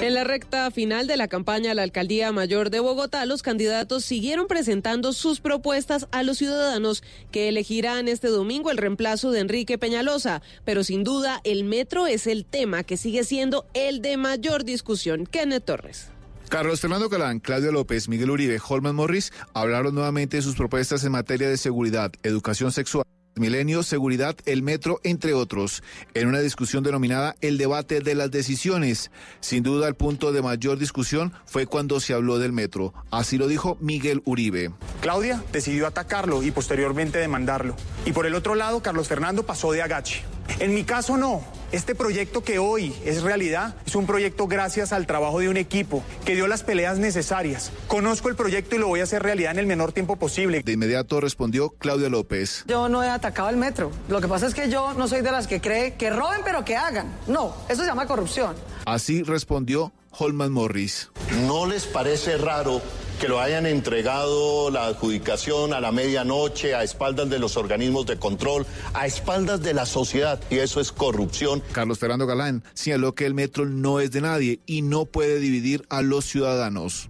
En la recta final de la campaña a la alcaldía mayor de Bogotá, los candidatos siguieron presentando sus propuestas a los ciudadanos que elegirán este domingo el reemplazo de Enrique Peñalosa. Pero sin duda, el metro es el tema que sigue siendo el de mayor discusión. Kenneth Torres. Carlos Fernando Calán, Claudio López, Miguel Uribe, Holman Morris hablaron nuevamente de sus propuestas en materia de seguridad, educación sexual. Milenio, seguridad, el metro, entre otros, en una discusión denominada el debate de las decisiones. Sin duda, el punto de mayor discusión fue cuando se habló del metro. Así lo dijo Miguel Uribe. Claudia decidió atacarlo y posteriormente demandarlo. Y por el otro lado, Carlos Fernando pasó de agache. En mi caso, no. Este proyecto que hoy es realidad es un proyecto gracias al trabajo de un equipo que dio las peleas necesarias. Conozco el proyecto y lo voy a hacer realidad en el menor tiempo posible. De inmediato respondió Claudia López. Yo no he atacado el metro. Lo que pasa es que yo no soy de las que cree que roben pero que hagan. No, eso se llama corrupción. Así respondió Holman Morris. ¿No les parece raro que lo hayan entregado la adjudicación a la medianoche, a espaldas de los organismos de control, a espaldas de la sociedad, y eso es corrupción. Carlos Fernando Galán señaló que el metro no es de nadie y no puede dividir a los ciudadanos.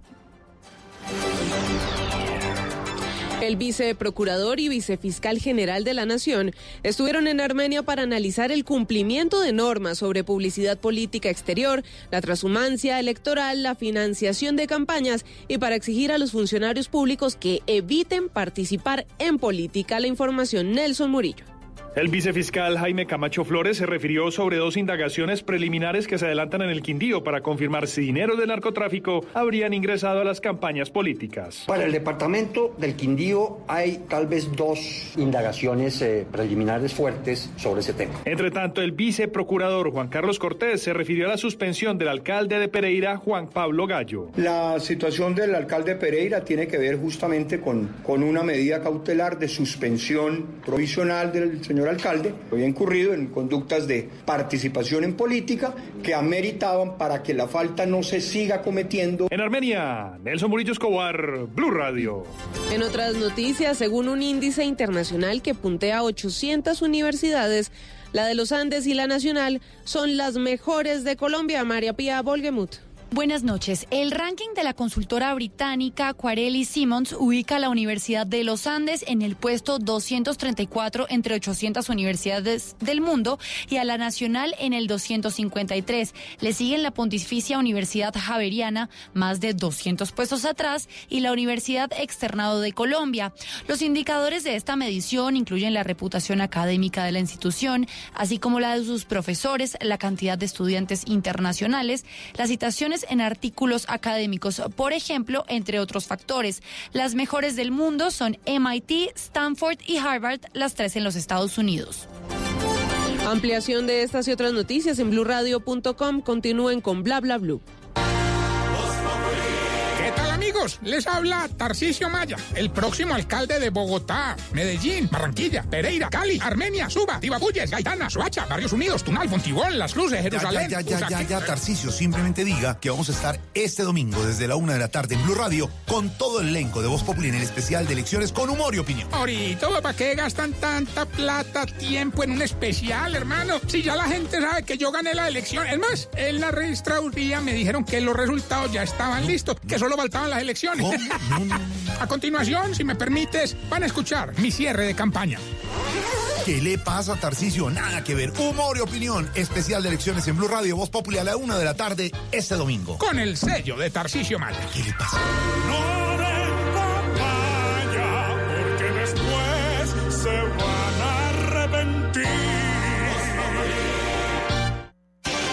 El viceprocurador y vicefiscal general de la Nación estuvieron en Armenia para analizar el cumplimiento de normas sobre publicidad política exterior, la transhumancia electoral, la financiación de campañas y para exigir a los funcionarios públicos que eviten participar en política. La información Nelson Murillo. El vicefiscal Jaime Camacho Flores se refirió sobre dos indagaciones preliminares que se adelantan en el Quindío para confirmar si dinero de narcotráfico habrían ingresado a las campañas políticas. Para el departamento del Quindío hay tal vez dos indagaciones eh, preliminares fuertes sobre ese tema. Entre tanto, el viceprocurador Juan Carlos Cortés se refirió a la suspensión del alcalde de Pereira, Juan Pablo Gallo. La situación del alcalde Pereira tiene que ver justamente con, con una medida cautelar de suspensión provisional del señor alcalde había incurrido en conductas de participación en política que ameritaban para que la falta no se siga cometiendo. En Armenia, Nelson Murillo Escobar, Blue Radio. En otras noticias, según un índice internacional que puntea a 800 universidades, la de los Andes y la Nacional son las mejores de Colombia. María Pía Volgemuth. Buenas noches. El ranking de la consultora británica Quarelli Simmons ubica a la Universidad de los Andes en el puesto 234 entre 800 universidades del mundo y a la Nacional en el 253. Le siguen la Pontificia Universidad Javeriana, más de 200 puestos atrás, y la Universidad Externado de Colombia. Los indicadores de esta medición incluyen la reputación académica de la institución, así como la de sus profesores, la cantidad de estudiantes internacionales, las citaciones en artículos académicos, por ejemplo, entre otros factores. Las mejores del mundo son MIT, Stanford y Harvard, las tres en los Estados Unidos. Ampliación de estas y otras noticias en blurradio.com. Continúen con bla blue. Les habla Tarcisio Maya, el próximo alcalde de Bogotá, Medellín, Barranquilla, Pereira, Cali, Armenia, Suba, Tibabuyes, Gaitana, Soacha, Barrios Unidos, Tunal, Fontibón, Las Cruces, Jerusalén. Ya, ya, ya, ya, ya, Tarcisio, simplemente diga que vamos a estar este domingo desde la una de la tarde en Blue Radio con todo el elenco de Voz Populi en el especial de elecciones con humor y opinión. Ahorita, ¿para qué gastan tanta plata, tiempo en un especial, hermano? Si ya la gente sabe que yo gané la elección. Es más, en la registraduría me dijeron que los resultados ya estaban listos, que solo faltaban las elecciones. A continuación, si me permites, van a escuchar mi cierre de campaña. ¿Qué le pasa a Tarcisio? Nada que ver. Humor y opinión. Especial de elecciones en Blue Radio, Voz Populi a la una de la tarde este domingo. Con el sello de Tarcisio Maya. ¿Qué le pasa?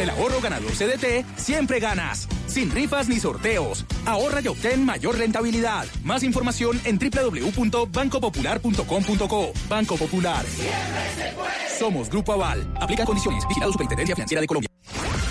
El ahorro ganador CDT, siempre ganas. Sin rifas ni sorteos. Ahorra y obtén mayor rentabilidad. Más información en www.bancopopular.com.co. Banco Popular. Somos Grupo Aval. Aplica condiciones. Vigilado Superintendencia Financiera de Colombia.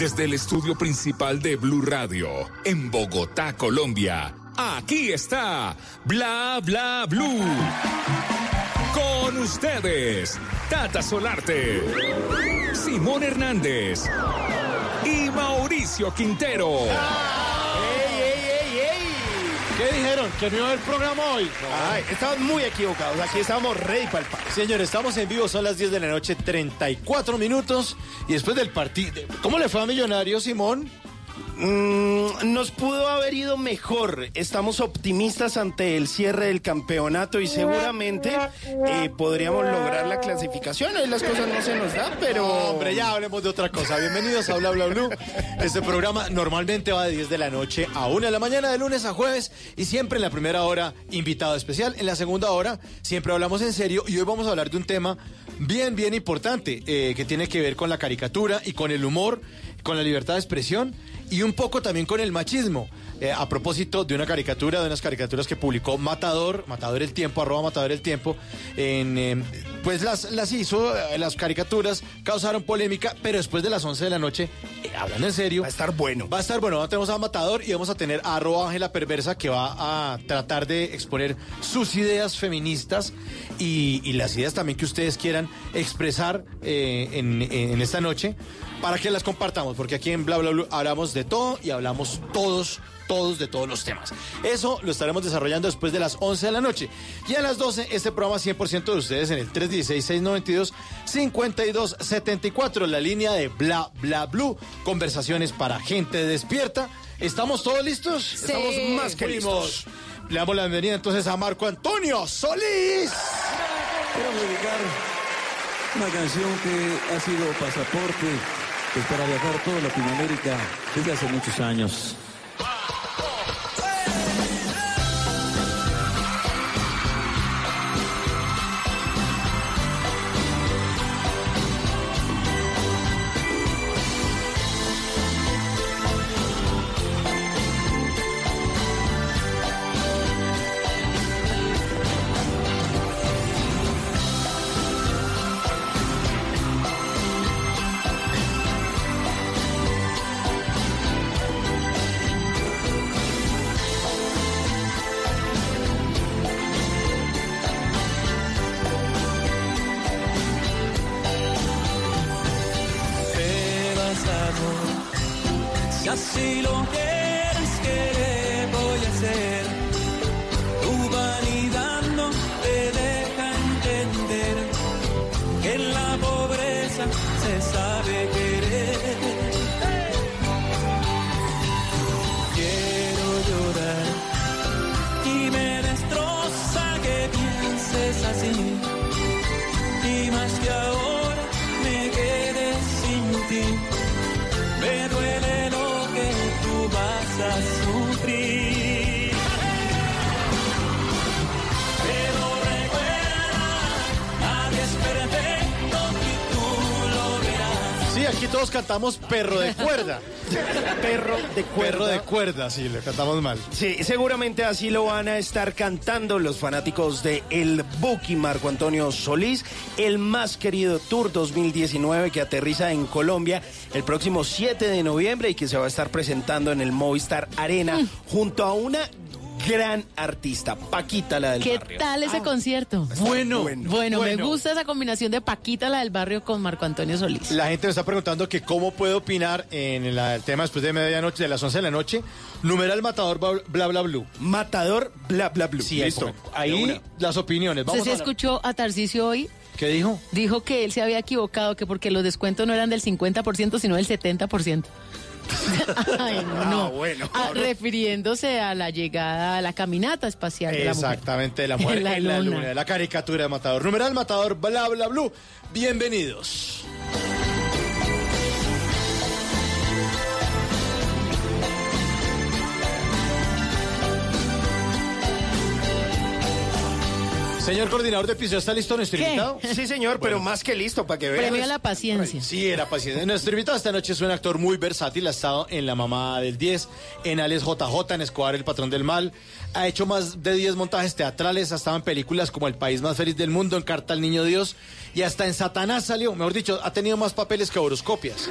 Desde el estudio principal de Blue Radio, en Bogotá, Colombia. aquí está Bla Bla Blue. Con ustedes, Tata Solarte, Simón Hernández y Mauricio Quintero. ¡Ey, ey, ey, ey! ¿Qué dijeron? ¿Que no iba a haber programa hoy? Ay, estaban muy equivocados. Aquí estamos ready para el partido. Señor, estamos en vivo, son las 10 de la noche, 34 minutos. Y después del partido. ¿Cómo le fue a Millonario, Simón? Mm, nos pudo haber ido mejor. Estamos optimistas ante el cierre del campeonato y seguramente eh, podríamos lograr la clasificación. Ahí las cosas no se nos dan, pero. Hombre, ya hablemos de otra cosa. Bienvenidos a Bla Bla Blue. Este programa normalmente va de 10 de la noche a 1 de la mañana, de lunes a jueves. Y siempre en la primera hora, invitado especial. En la segunda hora, siempre hablamos en serio. Y hoy vamos a hablar de un tema bien, bien importante eh, que tiene que ver con la caricatura y con el humor, con la libertad de expresión y un poco también con el machismo. Eh, a propósito de una caricatura, de unas caricaturas que publicó Matador, Matador el Tiempo, arroba Matador el Tiempo, en, eh, pues las, las hizo, eh, las caricaturas causaron polémica, pero después de las 11 de la noche, eh, hablando en serio. Va a estar bueno. Va a estar bueno, tenemos a Matador y vamos a tener a arroba Ángela Perversa que va a tratar de exponer sus ideas feministas y, y las ideas también que ustedes quieran expresar en, en esta noche para que las compartamos, porque aquí en Bla Bla Bla hablamos de todo y hablamos todos todos de todos los temas. Eso lo estaremos desarrollando después de las 11 de la noche. Y a las 12, este programa 100% de ustedes en el 316-692-5274, la línea de Bla Bla Blue, conversaciones para gente despierta. ¿Estamos todos listos? Sí. Estamos más que listos. Le damos la bienvenida entonces a Marco Antonio Solís. Quiero dedicar una canción que ha sido pasaporte pues, para viajar toda Latinoamérica desde hace muchos años. Aquí todos cantamos perro de cuerda. Perro de cuerda. Perro de cuerda, sí, le cantamos mal. Sí, seguramente así lo van a estar cantando los fanáticos de El Buki Marco Antonio Solís, el más querido Tour 2019 que aterriza en Colombia el próximo 7 de noviembre y que se va a estar presentando en el Movistar Arena Mm. junto a una gran artista, Paquita la del ¿Qué barrio. tal ese concierto? Bueno, Bueno, me gusta esa combinación de Paquita, la del barrio, con Marco Antonio Solís. La gente me está preguntando que cómo puede opinar en la- el tema después de medianoche, de las 11 de la noche. Numeral matador bla bla, bla blue. Matador bla bla blue. Sí, Listo. Ahí las opiniones. ¿Usted Vamos sí a escuchó a Tarcisio hoy? ¿Qué dijo? Dijo que él se había equivocado, que porque los descuentos no eran del 50%, sino del 70%. Ay, no. Ah, bueno. Ah, refiriéndose a la llegada, a la caminata espacial de la mujer. Exactamente, En la en la luna. luna, la caricatura de Matador. Numeral Matador, bla bla blue. Bienvenidos. Señor coordinador de piso, ¿está listo nuestro ¿Qué? invitado? Sí, señor, pero más que listo para que vean. Premio a la paciencia. Sí, era paciencia. Nuestro invitado esta noche es un actor muy versátil. Ha estado en La Mamá del 10, en Alex JJ, en Escobar, El Patrón del Mal. Ha hecho más de 10 montajes teatrales. Ha estado en películas como El País Más Feliz del Mundo, en Carta al Niño Dios. Y hasta en Satanás salió. Mejor dicho, ha tenido más papeles que horoscopias.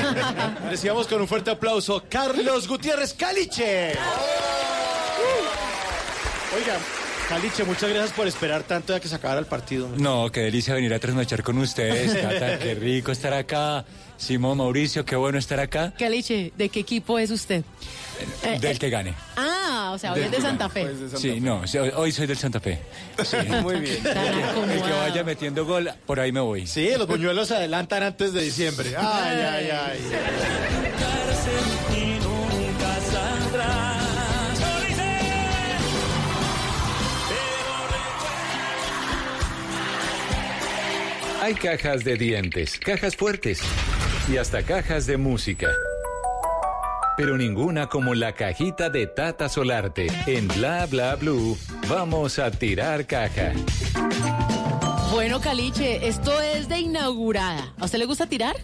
Recibamos con un fuerte aplauso Carlos Gutiérrez Caliche. Oiga, Caliche, muchas gracias por esperar tanto ya que se acabara el partido. No, qué delicia venir a trasnochar con ustedes, Tata, qué rico estar acá. Simón, Mauricio, qué bueno estar acá. Caliche, ¿de qué equipo es usted? Eh, Del eh, que gane. Ah, o sea, hoy es de Santa Fe. Sí, no, sí, hoy- hoy soy del Santa Fe. Sí. Muy bien. El que vaya metiendo gol, por ahí me voy. Sí, los buñuelos se adelantan antes de diciembre. Ay, ay, ay. y Hay cajas de dientes, cajas fuertes y hasta cajas de música. Pero ninguna como la cajita de Tata Solarte. En Bla Bla Blue, vamos a tirar caja. Bueno, Caliche, esto es de inaugurada. ¿A usted le gusta tirar?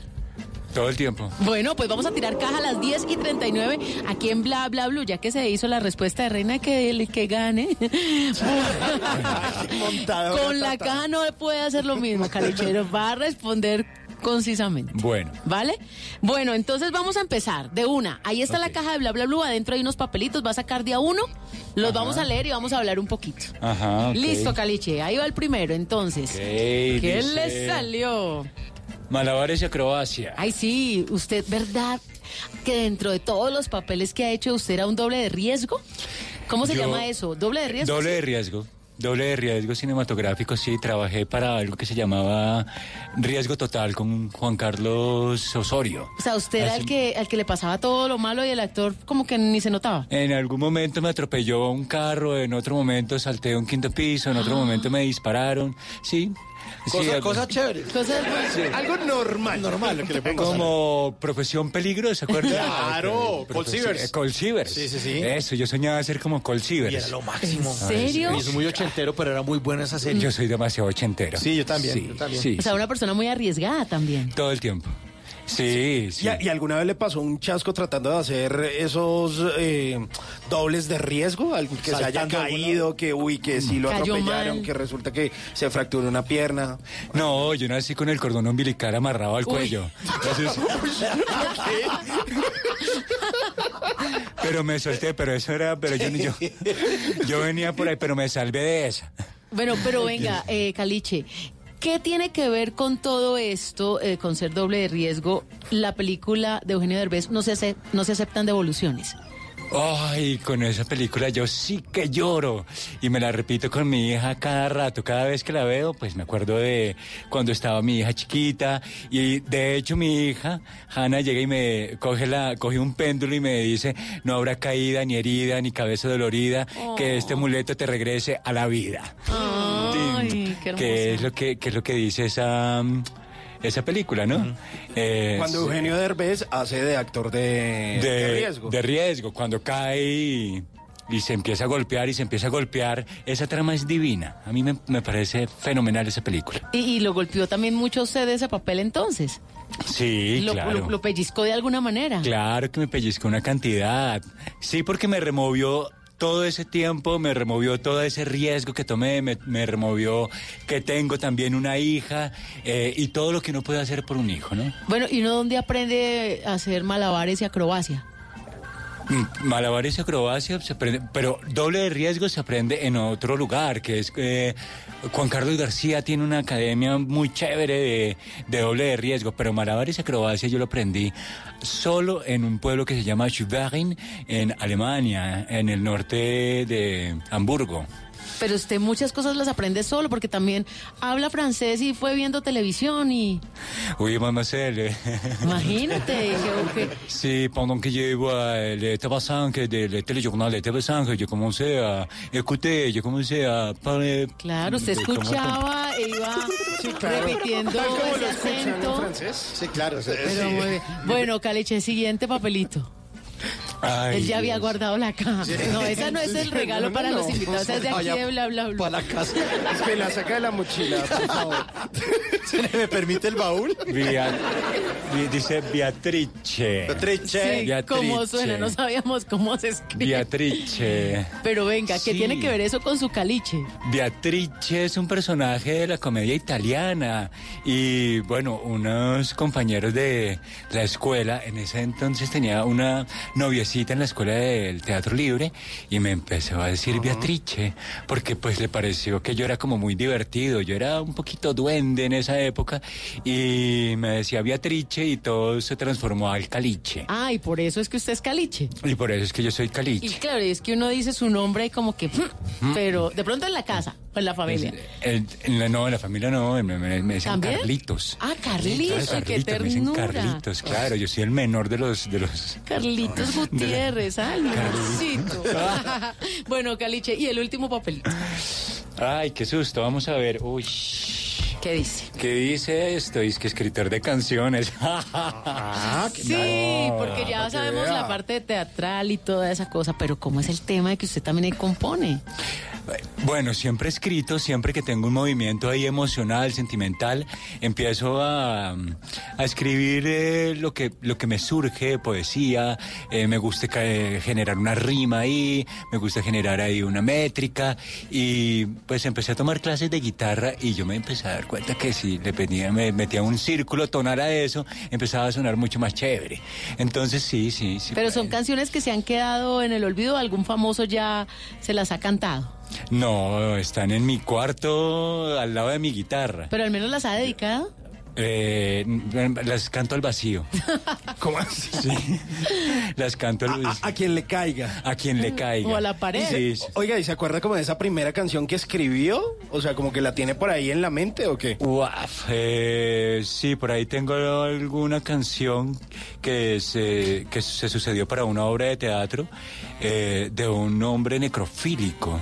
Todo el tiempo. Bueno, pues vamos a tirar caja a las 10 y 39 aquí en Bla Bla Blue, ya que se hizo la respuesta de Reina que el que gane. Con la caja no puede hacer lo mismo, Calichero. Va a responder concisamente. Bueno. ¿Vale? Bueno, entonces vamos a empezar de una. Ahí está la caja de Bla Bla Blue, adentro hay unos papelitos, va a sacar de a uno, los vamos a leer y vamos a hablar un poquito. Ajá. Listo, Caliche, ahí va el primero, entonces. Ok, ¿Qué dice- le salió? Malabares y acrobacia. Ay, sí, usted, ¿verdad? Que dentro de todos los papeles que ha hecho, usted era un doble de riesgo. ¿Cómo se Yo- llama eso? ¿Doble de riesgo? Doble de riesgo. Doble de riesgo cinematográfico, sí. Trabajé para algo que se llamaba Riesgo Total con Juan Carlos Osorio. O sea, usted era Así- el que, al que le pasaba todo lo malo y el actor como que ni se notaba. En algún momento me atropelló un carro, en otro momento salté un quinto piso, en otro momento me dispararon. Sí. Cosa- sí, algo- cosas chéveres. Cosas Algo normal. Normal, lo que le podemos Como profesión peligro, ¿se acuerdan? Claro, Sievers. eh, Colt Sievers. Sí, sí, sí. Eso, yo soñaba ser como Colt Sievers. Y era lo máximo. ¿En serio? Y es muy ochentero, pero era muy buena esa serie. Yo soy demasiado ochentero. Sí, yo también, Sí, yo también. sí, O sea, una persona muy arriesgada también. todo el tiempo. Sí, sí. ¿Y, y alguna vez le pasó un chasco tratando de hacer esos eh, dobles de riesgo? Que se haya caído, que uy, que si lo atropellaron, mal. que resulta que se fracturó una pierna. No, yo nací con el cordón umbilical amarrado al cuello. Entonces- pero me solté, pero eso era, pero yo, yo, yo venía por ahí, pero me salvé de esa. Bueno, pero venga, eh, Caliche, ¿qué tiene que ver con todo esto, eh, con ser doble de riesgo, la película de Eugenio Derbez, no se, ace- no se aceptan devoluciones? Ay, con esa película yo sí que lloro. Y me la repito con mi hija cada rato. Cada vez que la veo, pues me acuerdo de cuando estaba mi hija chiquita. Y de hecho mi hija, Hanna, llega y me coge, la, coge un péndulo y me dice, no habrá caída, ni herida, ni cabeza dolorida, que este muleto te regrese a la vida. Ay, qué que es hermoso. lo que, que es lo que dice esa, esa película, ¿no? Eh, Cuando sí. Eugenio Derbez hace de actor de, de, de riesgo. de riesgo, cuando cae y, y se empieza a golpear y se empieza a golpear, esa trama es divina. A mí me, me parece fenomenal esa película. Y, y lo golpeó también mucho usted de ese papel entonces. Sí, lo, claro. lo- lo pellizcó de alguna manera. Claro que me pellizcó una cantidad. Sí, porque me removió todo ese tiempo, me removió todo ese riesgo que tomé, me, removió que tengo también una hija eh, y todo lo que uno puede hacer por un hijo, ¿no? Bueno, ¿y uno dónde aprende a hacer malabares y acrobacia? Mm, Malabares y acrobacia se aprende, pero doble de riesgo se aprende en otro lugar, que es eh, Juan Carlos García tiene una academia muy chévere de, doble de riesgo, pero malabares y acrobacia yo lo aprendí solo en un pueblo que se llama Schwerin en Alemania, en el norte de Hamburgo. Pero usted muchas cosas las aprende solo porque también habla francés y fue viendo televisión y Oui, mademoiselle. imagínate. que- Sí, pendant que je vois les TV5, de, le téléjournal de TV5, yo comencé a écouter, yo comencé a parler. claro, usted escuchaba e iba repitiendo Tal como lo ese acento. francés. Sí, claro. Pero muy bien. Bueno, Caliche, siguiente papelito. Ay, Él ya había guardado la caja. No, esa no es el regalo No, no, para no. los invitados, es de aquí de bla bla bla. Para la casa. Es que la saca de la mochila, por favor. ¿Se me permite el baúl? Dice Beatrice. Beatrice. Sí, ¿Cómo suena? No sabíamos cómo se escribe. Beatrice. Pero venga, ¿qué Sí. tiene que ver eso con su caliche? Beatrice es un personaje de la comedia italiana y bueno, unos compañeros de la escuela en ese entonces tenía una noviecita clasecita en la escuela del Teatro Libre y me empezó a decir Beatrice, porque pues le pareció que yo era como muy divertido, yo era un poquito duende en esa época y me decía Beatrice y todo se transformó al caliche. Ah, y por eso es que usted es caliche. Y por eso es que yo soy Y caliche. claro, es que uno dice su nombre y como que, "Hmm", pero de pronto en la casa en la familia. No, en la familia no, me, me, me decían ¿También? Carlitos. Ah, Carlitos, Claro, qué Carlitos, me dicen ternura. Carlitos, claro, yo soy el menor de los... De los Carlitos Gutiérrez, ay, menorcito. bueno, Caliche, y el último papelito. Ay, qué susto, vamos a ver. Uy. ¿Qué dice? ¿Qué dice esto? Es que escritor de canciones. Sí, porque ya sabemos vea. la parte teatral y toda esa cosa, pero ¿cómo es el tema de que usted también compone? Bueno, siempre he escrito, siempre que tengo un movimiento ahí emocional, sentimental, empiezo a, a escribir eh, lo, que, lo que me surge, poesía, eh, me gusta eh, generar una rima ahí, me gusta generar ahí una métrica y pues empecé a tomar clases de guitarra y yo me empecé a dar cuenta que si le pedía, me metía un círculo, tonara eso, empezaba a sonar mucho más chévere. Entonces sí, sí, sí. Pero son canciones que se han quedado en el olvido, algún famoso ya se las ha cantado, No, están en mi cuarto al lado de mi guitarra. pero al menos las ha dedicado. Eh, las canto al vacío. ¿Cómo así? Sí. Las canto al A, a quien le caiga. A quien le caiga. O a la pared. Sí, sí. Oiga, ¿y se acuerda como de esa primera canción que escribió? O sea, como que la tiene por ahí en la mente o qué? Uaf, eh, sí, por ahí tengo alguna canción que se, que se sucedió para una obra de teatro eh, de un hombre necrofílico.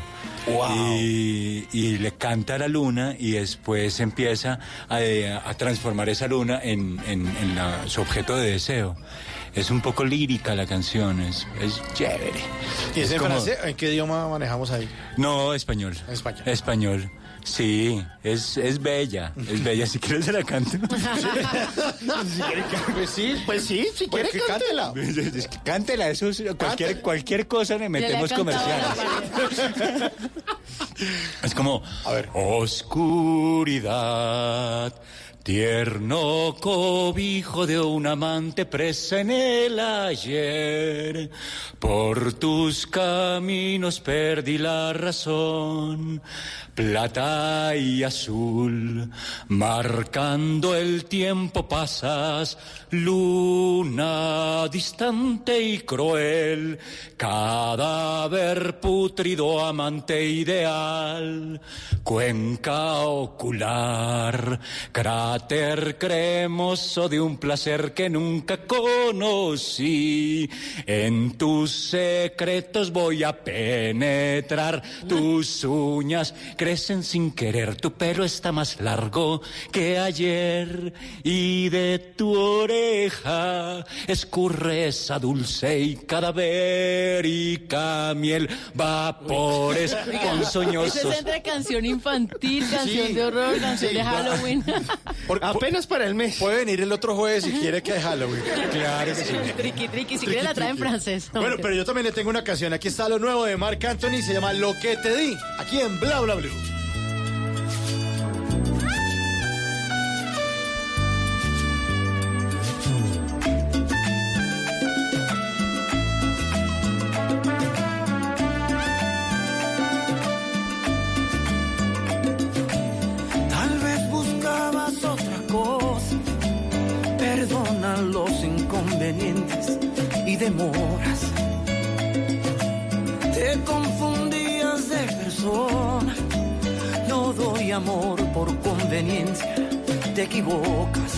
Y, y le canta a la luna y después empieza a, eh, a transformar esa luna en, en- en la- su objeto de deseo. Es un poco lírica la canción, es, es chévere. ¿Y es Es en como- francés? ¿En qué idioma manejamos ahí? No, español. Español. Español. Sí, es, es bella, es bella. Si quieres se la canto. Pues sí, pues sí, si quiere que cántela. Cántela, eso es cualquier, cualquier cosa le metemos comerciales. Es como, a ver, oscuridad, tierno cobijo de un amante presa en el ayer. Por tus caminos perdí la razón, plata y azul, marcando el tiempo pasas, luna distante y cruel, cadáver putrido amante ideal, cuenca ocular, cráter cremoso de un placer que nunca conocí, en tus secretos voy a penetrar, tus uñas crecen sin querer, tu pelo está más largo que ayer. Y de tu oreja escurre esa dulce y cadavérica miel, vapores Oiga, ponzoñosos. Eso es entre canción infantil, canción Sí, de horror, canción sí, de va. Apenas para el mes. Puede venir el otro jueves si quiere que es Halloween. Claro que sí. triqui, triqui, si quiere la trae en francés. No, Bueno, pero yo también le tengo una canción. Aquí está lo nuevo de Marc Anthony, se llama Lo que te di, aquí en Bla Bla Blue. Perdona los inconvenientes y demoras. Te confundías de persona. No doy amor por conveniencia. Te equivocas.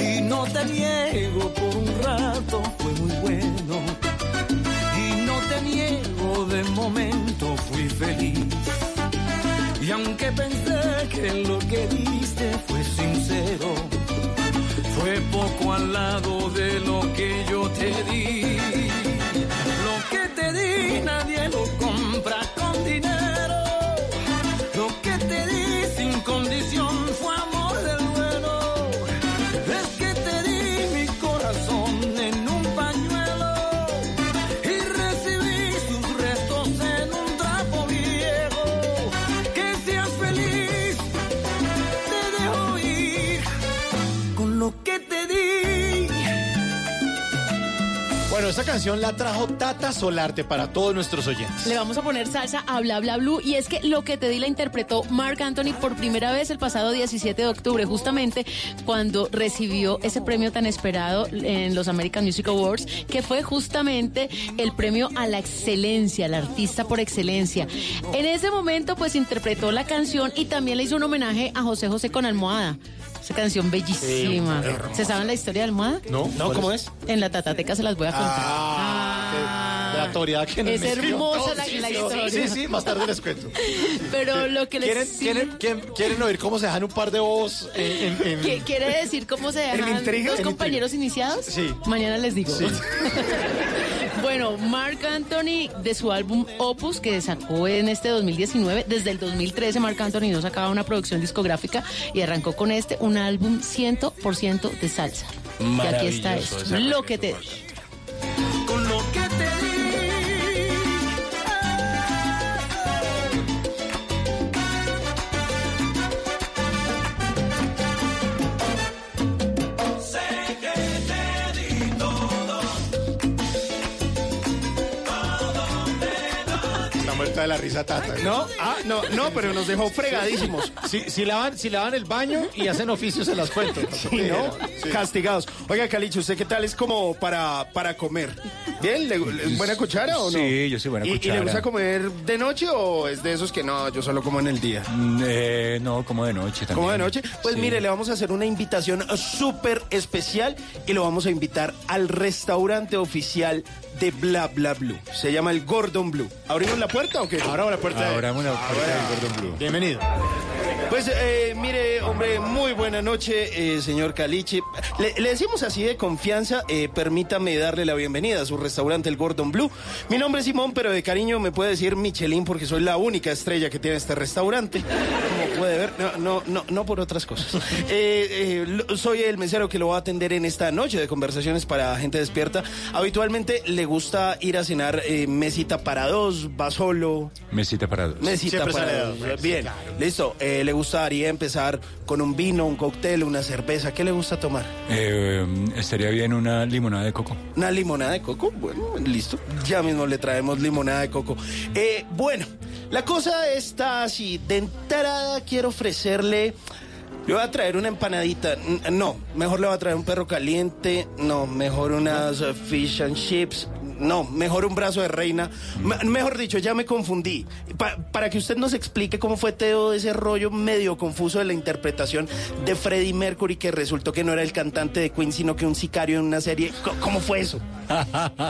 Y no te niego por un rato. Fue muy bueno. Y no te niego de momento. Fui feliz. Y aunque pensé que lo que diste fue sincero, fue poco al lado de lo que yo te di. Lo que te di nadie lo compra con dinero. Canción la trajo Tata Solarte para todos nuestros oyentes. Le vamos a poner salsa a Bla Bla Blue y es que lo que te di la interpretó Mark Anthony por primera vez el pasado 17 de octubre, justamente cuando recibió ese premio tan esperado en los American Music Awards, que fue justamente el premio a la excelencia, al artista por excelencia. En ese momento pues interpretó la canción y también le hizo un homenaje a José José con Almohada. Esa canción bellísima. Sí. ¿Se saben la historia de Almohada? No, no, ¿cómo es? En la tatateca se las voy a contar. Ah, qué aleatoriedad que Es hermosa la- Sí, la sí, historia. Sí, sí, más tarde les cuento. Pero lo que les ¿Quieren, quieren, quieren, quieren oír cómo se dejan un par de bobos en, en- en- ¿Qué quiere decir cómo se ¿En dejan intriga? dos En compañeros iniciados? Sí. Mañana les digo. Sí. bueno, Mark Anthony de su álbum Opus que sacó en este 2019, desde el 2013 Mark Anthony no sacaba una producción discográfica y arrancó con este un álbum 100% de salsa. Y aquí está esto, lo que te de la risa Tata. No, ah, no, no, pero nos dejó fregadísimos. Si, si, lavan, si lavan el baño y hacen oficio, se las cuento. Sí, ¿no? Castigados. Oiga, Calicho, ¿usted qué tal es como para, para comer? ¿Bien? ¿Le, le- buena cuchara o no? Sí, yo soy buena ¿Y- ¿Y, cuchara. le gusta comer de noche o es de esos que no, yo solo como en el día? Mm, eh, no, como de noche también. ¿Como de noche? Pues Sí. mire, le vamos a hacer una invitación súper especial y lo vamos a invitar al restaurante oficial de Bla Bla Blue. Se llama el Gordon Blue. ¿Abrimos la puerta o qué? Ahora la puerta. Ahora una puerta del Gordon Blue. Bienvenido. Pues eh, mire, hombre, muy buena noche, eh, señor Caliche. Le, le decimos así de confianza, eh, permítame darle la bienvenida a su restaurante El Gordon Blue. Mi nombre es Simón, pero de cariño me puede decir Michelin porque soy la única estrella que tiene este restaurante. Como puede ver, no, no, no, no por otras cosas. Eh, eh, soy el mesero que lo va a atender en esta noche de conversaciones para gente despierta. Habitualmente le gusta ir a cenar eh, mesita para dos, va solo. Mesita para dos. Mesita Siempre para dos. dos, Bien, claro. listo. Eh, ¿Le gustaría empezar con un vino, un cóctel, una cerveza? ¿Qué le gusta tomar? Eh, estaría bien una limonada de coco. ¿Una limonada de coco? Bueno, listo. Ya mismo le traemos limonada de coco. Eh, bueno, la cosa está así. De entrada quiero ofrecerle... Le voy a traer una empanadita. No, mejor le voy a traer un perro caliente. No, mejor unas eh, fish and chips. No, mejor un brazo de reina. Me- mejor dicho, ya me confundí. Pa- para que usted nos explique cómo fue todo ese rollo medio confuso de la interpretación de Freddie Mercury, que resultó que no era el cantante de Queen, sino que un sicario en una serie. ¿Cómo fue eso?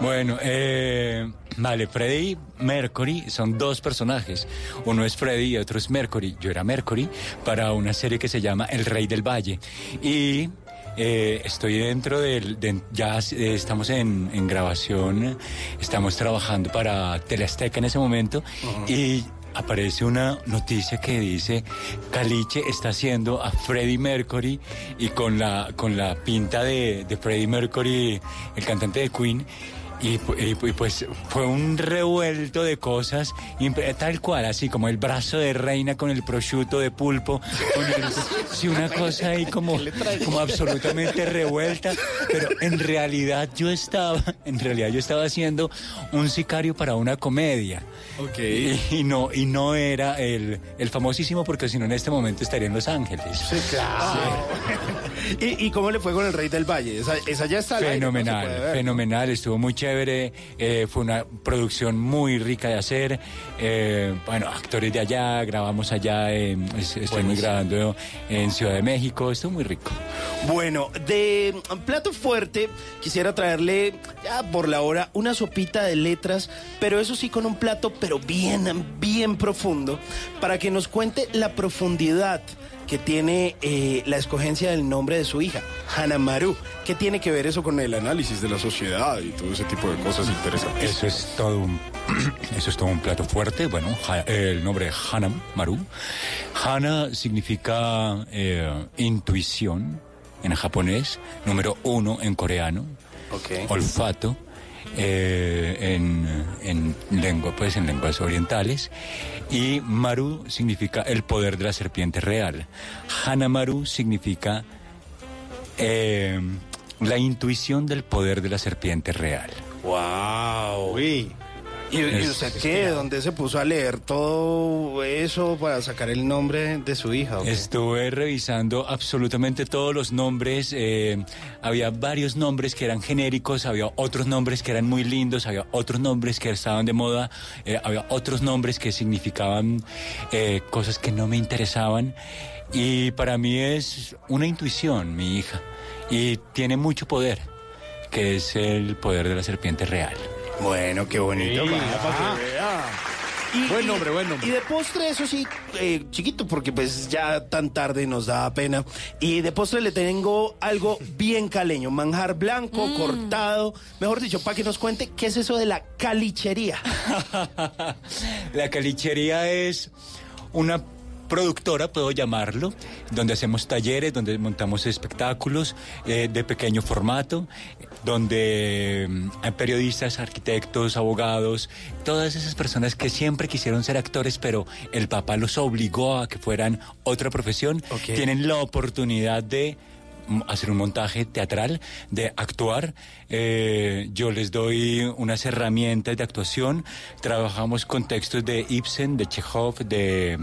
Bueno, eh, vale, Freddy Mercury son dos personajes. Uno es Freddy y otro es Mercury. Yo era Mercury para una serie que se llama El Rey del Valle. Y eh, estoy dentro del... de- ya eh, estamos en, en grabación, estamos trabajando para Teleazteca en ese momento y... Aparece una noticia que dice Caliche está haciendo a Freddie Mercury y con la con la pinta de, de Freddie Mercury, el cantante de Queen, y, pu- y pu- y pues fue un revuelto de cosas, tal cual, así como el brazo de reina con el prosciutto de pulpo, con el- sí, una cosa ahí como, como absolutamente revuelta, pero en realidad yo estaba, en realidad yo estaba haciendo un sicario para una comedia. Y, y no, y no era el, el famosísimo porque si no en este momento estaría en Los Ángeles. Sí, claro. ¿Y, y cómo le fue con el Rey del Valle? Esa, esa ya está Fenomenal, fenomenal, estuvo muy chévere, eh, fue una producción muy rica de hacer, eh, bueno, actores de allá, grabamos allá, es- estoy muy grabando en Ciudad de México, estuvo muy rico. Bueno, de plato fuerte quisiera traerle, ya por la hora, una sopita de letras, pero eso sí con un plato, pero bien, bien profundo, para que nos cuente la profundidad que tiene eh, la escogencia del nombre de su hija, Hanamaru. ¿Qué tiene que ver eso con el análisis de la sociedad y todo ese tipo de cosas interesantes? Eso es todo un, eso es todo un plato fuerte. Bueno, ha- el nombre de Hana significa eh, intuición en japonés, número uno en coreano, olfato. Eh, en, en lengua, pues en lenguas orientales, y Maru significa el poder de la serpiente real. Hanamaru significa eh, La intuición del poder de la serpiente real. ¡Wow! Uy. ¿Y, usted qué? ¿Dónde se puso a leer todo eso para sacar el nombre de su hija? Estuve revisando absolutamente todos los nombres. eh, había varios nombres que eran genéricos, había otros nombres que eran muy lindos, había otros nombres que estaban de moda, eh, había otros nombres que significaban eh, cosas que no me interesaban. Y para mí es una intuición, mi hija. Y tiene mucho poder, que es el poder de la serpiente real. Bueno, qué bonito. Sí, para que ah. vea. Y- Buen nombre, buen nombre. Y de postre, eso sí, eh, chiquito, porque pues ya tan tarde nos da pena. Y de postre le tengo algo bien caleño, manjar blanco, cortado. Mejor dicho, para que nos cuente qué es eso de la calichería. La calichería es una productora, puedo llamarlo, donde hacemos talleres, donde montamos espectáculos eh, de pequeño formato, donde mm, hay periodistas, arquitectos, abogados, todas esas personas que siempre quisieron ser actores, pero el papá los obligó a que fueran otra profesión, tienen la oportunidad de m- hacer un montaje teatral, de actuar. Eh, yo les doy unas herramientas de actuación. Trabajamos con textos de Ibsen, de Chekhov, de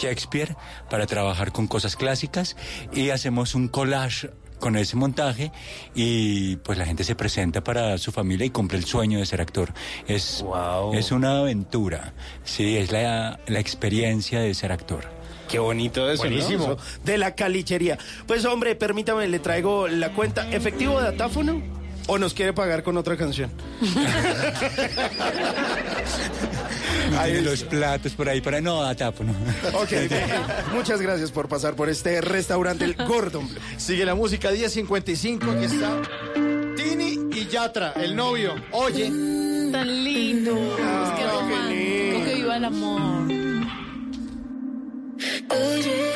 Shakespeare, para trabajar con cosas clásicas y hacemos un collage con ese montaje y pues la gente se presenta para su familia y cumple el sueño de ser actor. Es, es una aventura, sí, es la, la experiencia de ser actor. Qué bonito eso. Buenísimo. Eso De la calichería. Pues hombre, permítame, le traigo la cuenta. ¿Efectivo de datáfono? ¿O nos quiere pagar con otra canción? Hay los platos por ahí para no, a tapo, no. Ok, muchas gracias por pasar por este restaurante El Gordon Blue. Sigue la música 1055, aquí está Tini y Yatra, el novio. Oye. Tan lindo. Es que romántico, que viva el amor. Oye,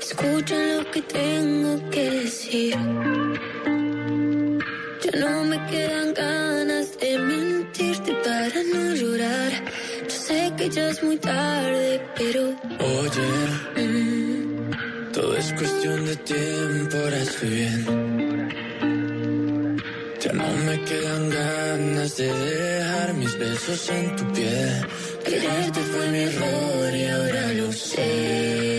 escucha lo que tengo que decir. Ya no me quedan ganas de mentirte para no llorar. Yo sé que ya es muy tarde, pero Oye, mm, todo es cuestión de tiempo, ahora estoy bien. Ya no me quedan ganas de dejar mis besos en tu piel. quererte fue mi error y ahora lo sé.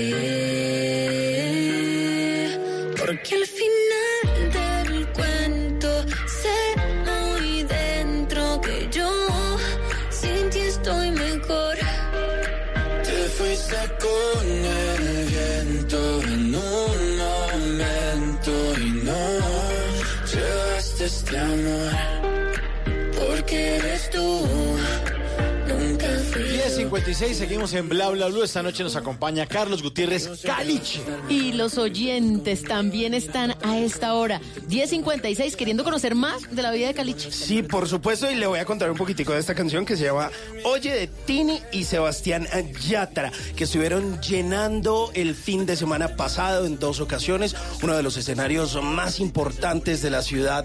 Llevaste este 1056, seguimos en Bla Bla Blue. Esta noche nos acompaña Carlos Gutiérrez Caliche. Y los oyentes también están a esta hora, 10.56, queriendo conocer más de la vida de Caliche. Sí, por supuesto, y le voy a contar un poquitico de esta canción que se llama Oye de Tini y Sebastián Yatra, que estuvieron llenando el fin de semana pasado en dos ocasiones, uno de los escenarios más importantes de la ciudad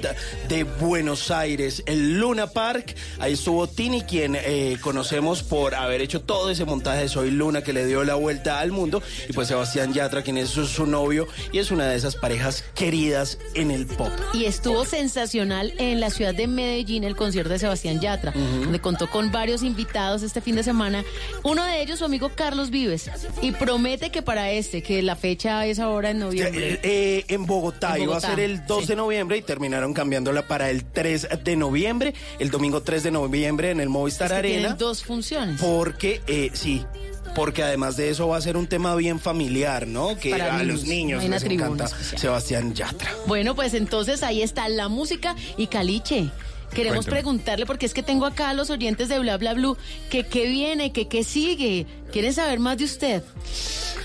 de Buenos Aires, el Luna Park. Ahí estuvo Tini, quien eh, conocemos por haber hecho todo ese montaje de Soy Luna que le dio la vuelta al mundo, y pues Sebastián Yatra, quien es su, su novio, y es una de esas parejas queridas en el pop. Y estuvo sensacional en la ciudad de Medellín el concierto de Sebastián Yatra, donde contó con varios invitados este fin de semana. Uno de ellos, su amigo Carlos Vives, y promete que para este, que la fecha es ahora en noviembre. Eh, eh, en Bogotá, En iba a ser el 2 sí. de noviembre y terminaron cambiándola para el 3 de noviembre, el domingo 3 de noviembre en el Movistar Es que Arena. tienen dos funciones. Porque, eh, sí, porque además de eso va a ser un tema bien familiar, ¿no? Que Para a niños, los niños les encanta especial. Sebastián Yatra. Bueno, pues entonces ahí está la música y Caliche. Queremos Cuéntame. preguntarle, porque es que tengo acá a los oyentes de Bla Bla Blue, que qué viene, que qué sigue. ¿Quieren saber más de usted?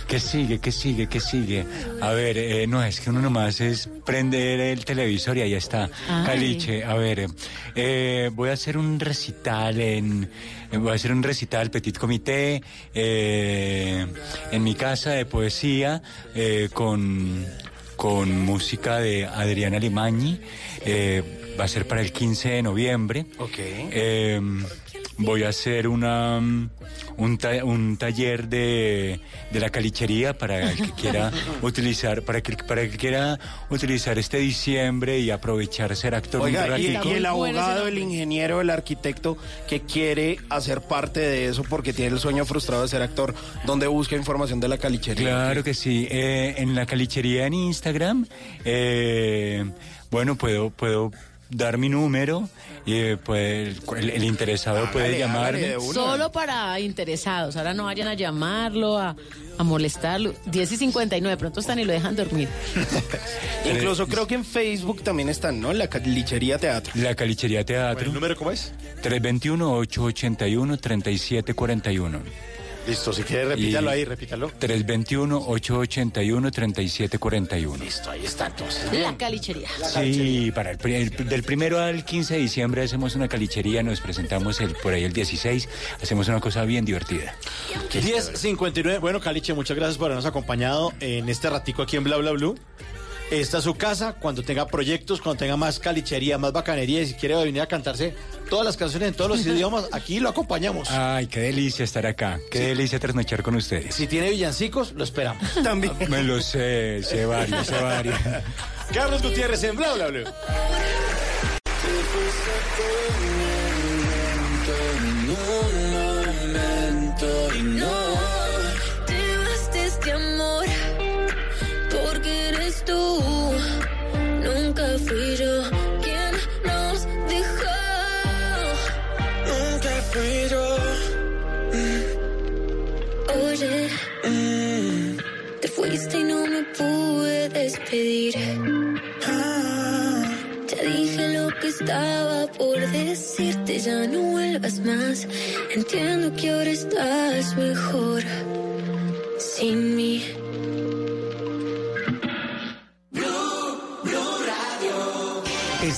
¿Qué sigue? ¿Qué sigue? ¿Qué sigue? A ver, eh, no, es que uno nomás es prender el televisor y ahí está. Ay. Caliche, a ver, eh, voy a hacer un recital en... eh, Voy a hacer un recital Petit Comité eh, en mi casa de poesía eh, con, con música de Adriana Limañi. Eh, va a ser para el 15 de noviembre. Ok. Eh, voy a hacer una mm, un, ta- un taller de, de la calichería para el que quiera utilizar, para que para el que quiera utilizar este diciembre y aprovechar ser actor un Oiga, y, y el abogado, el ingeniero, el arquitecto que quiere hacer parte de eso porque tiene el sueño frustrado de ser actor, ¿dónde busca información de la calichería? Claro que sí. Eh, en la calichería en Instagram, eh, bueno, puedo, puedo dar mi número y eh, pues, el, el interesado puede llamarme. Solo para interesados. Ahora no vayan a llamarlo, a, a molestarlo. 10 y 59, pronto están y lo dejan dormir. Incluso creo que en Facebook también están, ¿no? La calichería teatro. La calichería teatro. ¿El número cómo es? 321-881-3741. Listo, si quiere repítalo ahí, repítalo. 321-881-3741. Listo, ahí está entonces. La calichería. Sí, para el, pri- el- del primero al 15 de diciembre hacemos una calichería, nos presentamos el, por ahí el 16, hacemos una cosa bien divertida. 10.59. Bueno, Caliche, muchas gracias por habernos acompañado en este ratico aquí en Bla Bla Blue. Esta es su casa. Cuando tenga proyectos, cuando tenga más calichería, más bacanería, y si quiere venir a cantarse todas las canciones en todos los idiomas, aquí lo acompañamos. Ay, qué delicia estar acá, qué delicia trasnochar con ustedes. Si tiene villancicos, lo esperamos. También. Me lo sé, sé varios, sé varios. Carlos Gutiérrez en Bla Bla Blue. Despedir. Te dije lo que estaba por decirte, ya no vuelvas más. Entiendo que ahora estás mejor sin mí.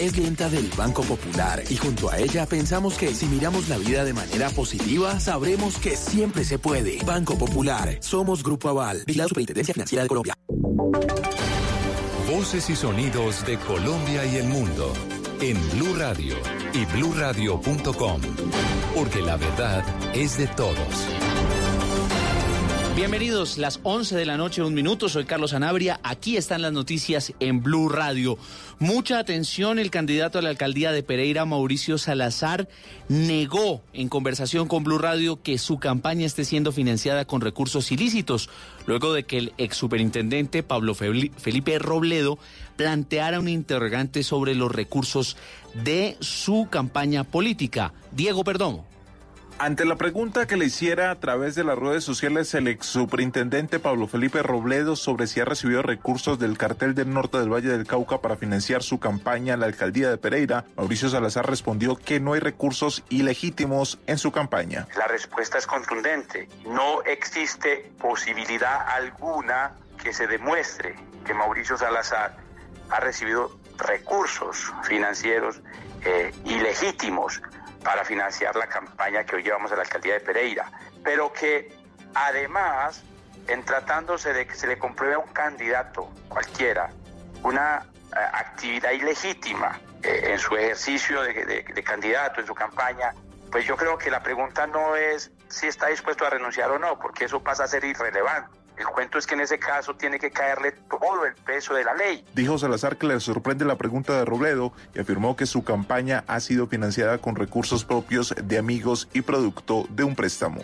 es clienta del Banco Popular y junto a ella pensamos que si miramos la vida de manera positiva, sabremos que siempre se puede. Banco Popular, somos Grupo Aval, vigilado Superintendencia Financiera de Colombia. Voces y sonidos de Colombia y el mundo en Blue Radio y bluradio.com, porque la verdad es de todos. Bienvenidos, las 11 de la noche, un minuto. Soy Carlos Anabria. Aquí están las noticias en Blue Radio. Mucha atención, el candidato a la alcaldía de Pereira, Mauricio Salazar, negó en conversación con Blue Radio que su campaña esté siendo financiada con recursos ilícitos, luego de que el ex superintendente Pablo Feli- Felipe Robledo planteara un interrogante sobre los recursos de su campaña política. Diego Perdomo. Ante la pregunta que le hiciera a través de las redes sociales el ex superintendente Pablo Felipe Robledo sobre si ha recibido recursos del cartel del norte del Valle del Cauca para financiar su campaña en la alcaldía de Pereira, Mauricio Salazar respondió que no hay recursos ilegítimos en su campaña. La respuesta es contundente. No existe posibilidad alguna que se demuestre que Mauricio Salazar ha recibido recursos financieros eh, ilegítimos para financiar la campaña que hoy llevamos a la alcaldía de Pereira, pero que además, en tratándose de que se le compruebe a un candidato cualquiera una eh, actividad ilegítima eh, en su ejercicio de, candidato, en su campaña, pues yo creo que la pregunta no es si está dispuesto a renunciar o no, porque eso pasa a ser irrelevante. El cuento es que en ese caso tiene que caerle todo el peso de la ley. Dijo Salazar que le sorprende la pregunta de Robledo y afirmó que su campaña ha sido financiada con recursos propios de amigos y producto de un préstamo.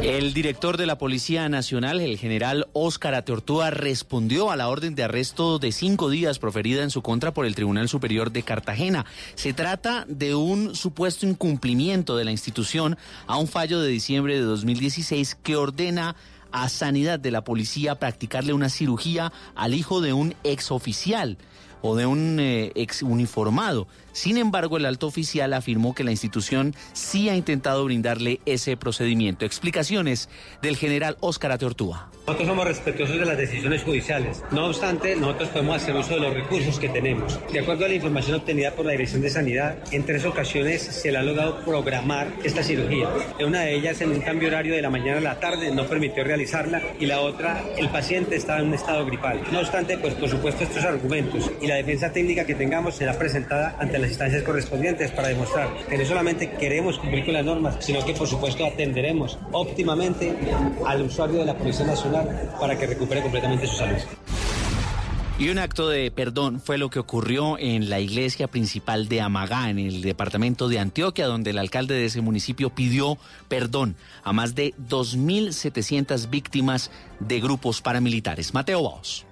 El director de la Policía Nacional, el general Óscar Ateortúa, respondió a la orden de arresto de cinco días proferida en su contra por el Tribunal Superior de Cartagena. Se trata de un supuesto incumplimiento de la institución a un fallo de diciembre de 2016 que ordena a Sanidad de la Policía practicarle una cirugía al hijo de un exoficial o de un eh, ex uniformado. Sin embargo, el alto oficial afirmó que la institución sí ha intentado brindarle ese procedimiento. Explicaciones del general Óscar Ateortúa. Nosotros somos respetuosos de las decisiones judiciales. No obstante, nosotros podemos hacer uso de los recursos que tenemos. De acuerdo a la información obtenida por la Dirección de Sanidad, en tres ocasiones se le ha logrado programar esta cirugía. En una de ellas, en un cambio horario de la mañana a la tarde, no permitió realizarla y la otra, el paciente estaba en un estado gripal. No obstante, pues por supuesto estos argumentos y la defensa técnica que tengamos será presentada ante las instancias correspondientes para demostrar que no solamente queremos cumplir con las normas, sino que por supuesto atenderemos óptimamente al usuario de la Policía Nacional para que recupere completamente su salud. Y un acto de perdón fue lo que ocurrió en la iglesia principal de Amagá, en el departamento de Antioquia, donde el alcalde de ese municipio pidió perdón a más de 2.700 víctimas de grupos paramilitares. Mateo Baos.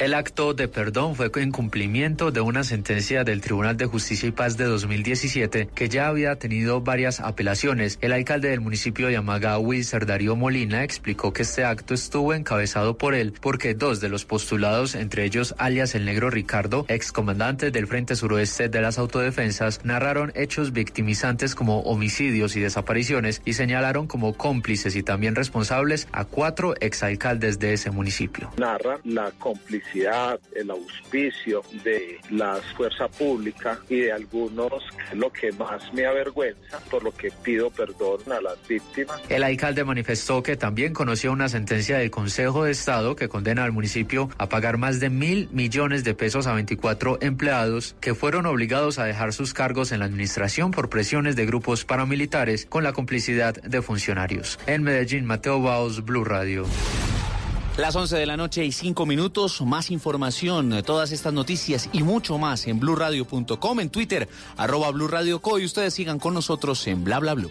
El acto de perdón fue en cumplimiento de una sentencia del Tribunal de Justicia y Paz de 2017 que ya había tenido varias apelaciones. El alcalde del municipio de Amagawi, Darío Molina, explicó que este acto estuvo encabezado por él porque dos de los postulados, entre ellos alias el negro Ricardo, excomandante del Frente Suroeste de las Autodefensas, narraron hechos victimizantes como homicidios y desapariciones y señalaron como cómplices y también responsables a cuatro exalcaldes de ese municipio. Narra la complicidad el auspicio de la fuerza pública y de algunos, lo que más me avergüenza, por lo que pido perdón a las víctimas. El alcalde manifestó que también conoció una sentencia del Consejo de Estado que condena al municipio a pagar más de mil millones de pesos a 24 empleados que fueron obligados a dejar sus cargos en la administración por presiones de grupos paramilitares con la complicidad de funcionarios. En Medellín, Mateo Baos, Blue Radio. Las 11 de la noche y 5 minutos, más información, todas estas noticias y mucho más en blurradio.com, en Twitter, arroba blurradioco y ustedes sigan con nosotros en bla bla blue.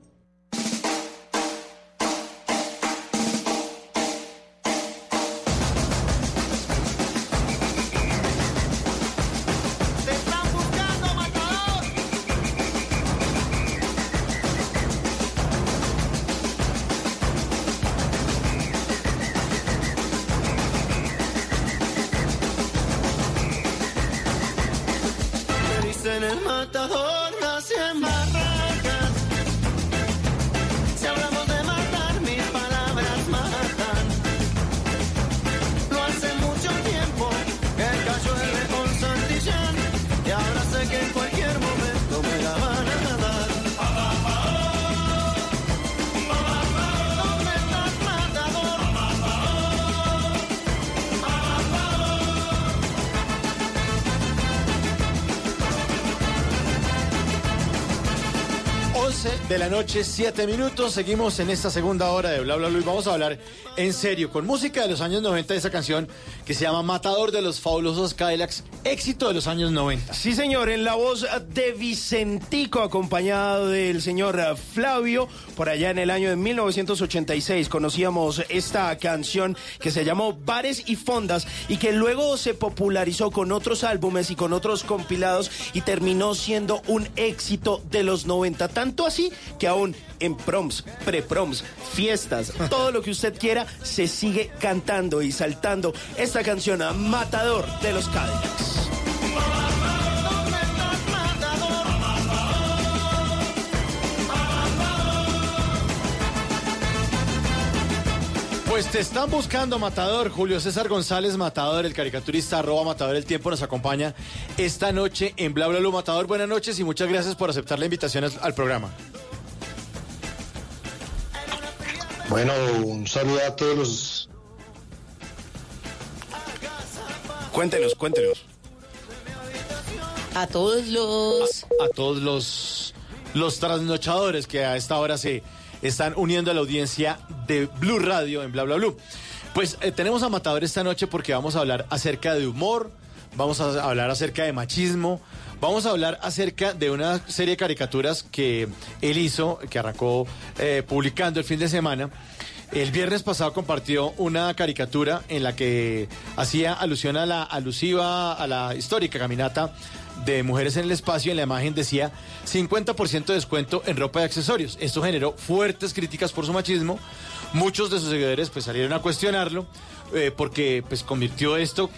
De la noche, siete minutos. Seguimos en esta segunda hora de Bla Bla y vamos a hablar en serio con música de los años 90 de esa canción que se llama Matador de los Fabulosos Cadillacs, éxito de los años 90. Sí, señor, en la voz de Vicentico, acompañado del señor Flavio, por allá en el año de 1986 conocíamos esta canción que se llamó Bares y Fondas y que luego se popularizó con otros álbumes y con otros compilados y terminó siendo un éxito de los 90, tanto así que aún en proms, pre-proms, fiestas, todo lo que usted quiera, se sigue cantando y saltando esta canción a Matador de los Cadillacs. Pues te están buscando Matador, Julio César González Matador, el caricaturista arroba Matador el Tiempo nos acompaña esta noche en Bla Bla Bla Matador. Buenas noches y muchas gracias por aceptar la invitación al programa. Bueno, un saludo a todos los... Cuéntenos, cuéntenos. A todos los... A, a todos los, los trasnochadores que a esta hora se están uniendo a la audiencia de Blue Radio en Bla Bla Blue. Pues eh, tenemos a Matador esta noche porque vamos a hablar acerca de humor, vamos a hablar acerca de machismo, vamos a hablar acerca de una serie de caricaturas que él hizo, que arrancó eh, publicando el fin de semana. El viernes pasado compartió una caricatura en la que hacía alusión a la alusiva, a la histórica caminata de mujeres en el espacio. En la imagen decía 50% de descuento en ropa y accesorios. Esto generó fuertes críticas por su machismo. Muchos de sus seguidores pues salieron a cuestionarlo eh, porque pues convirtió esto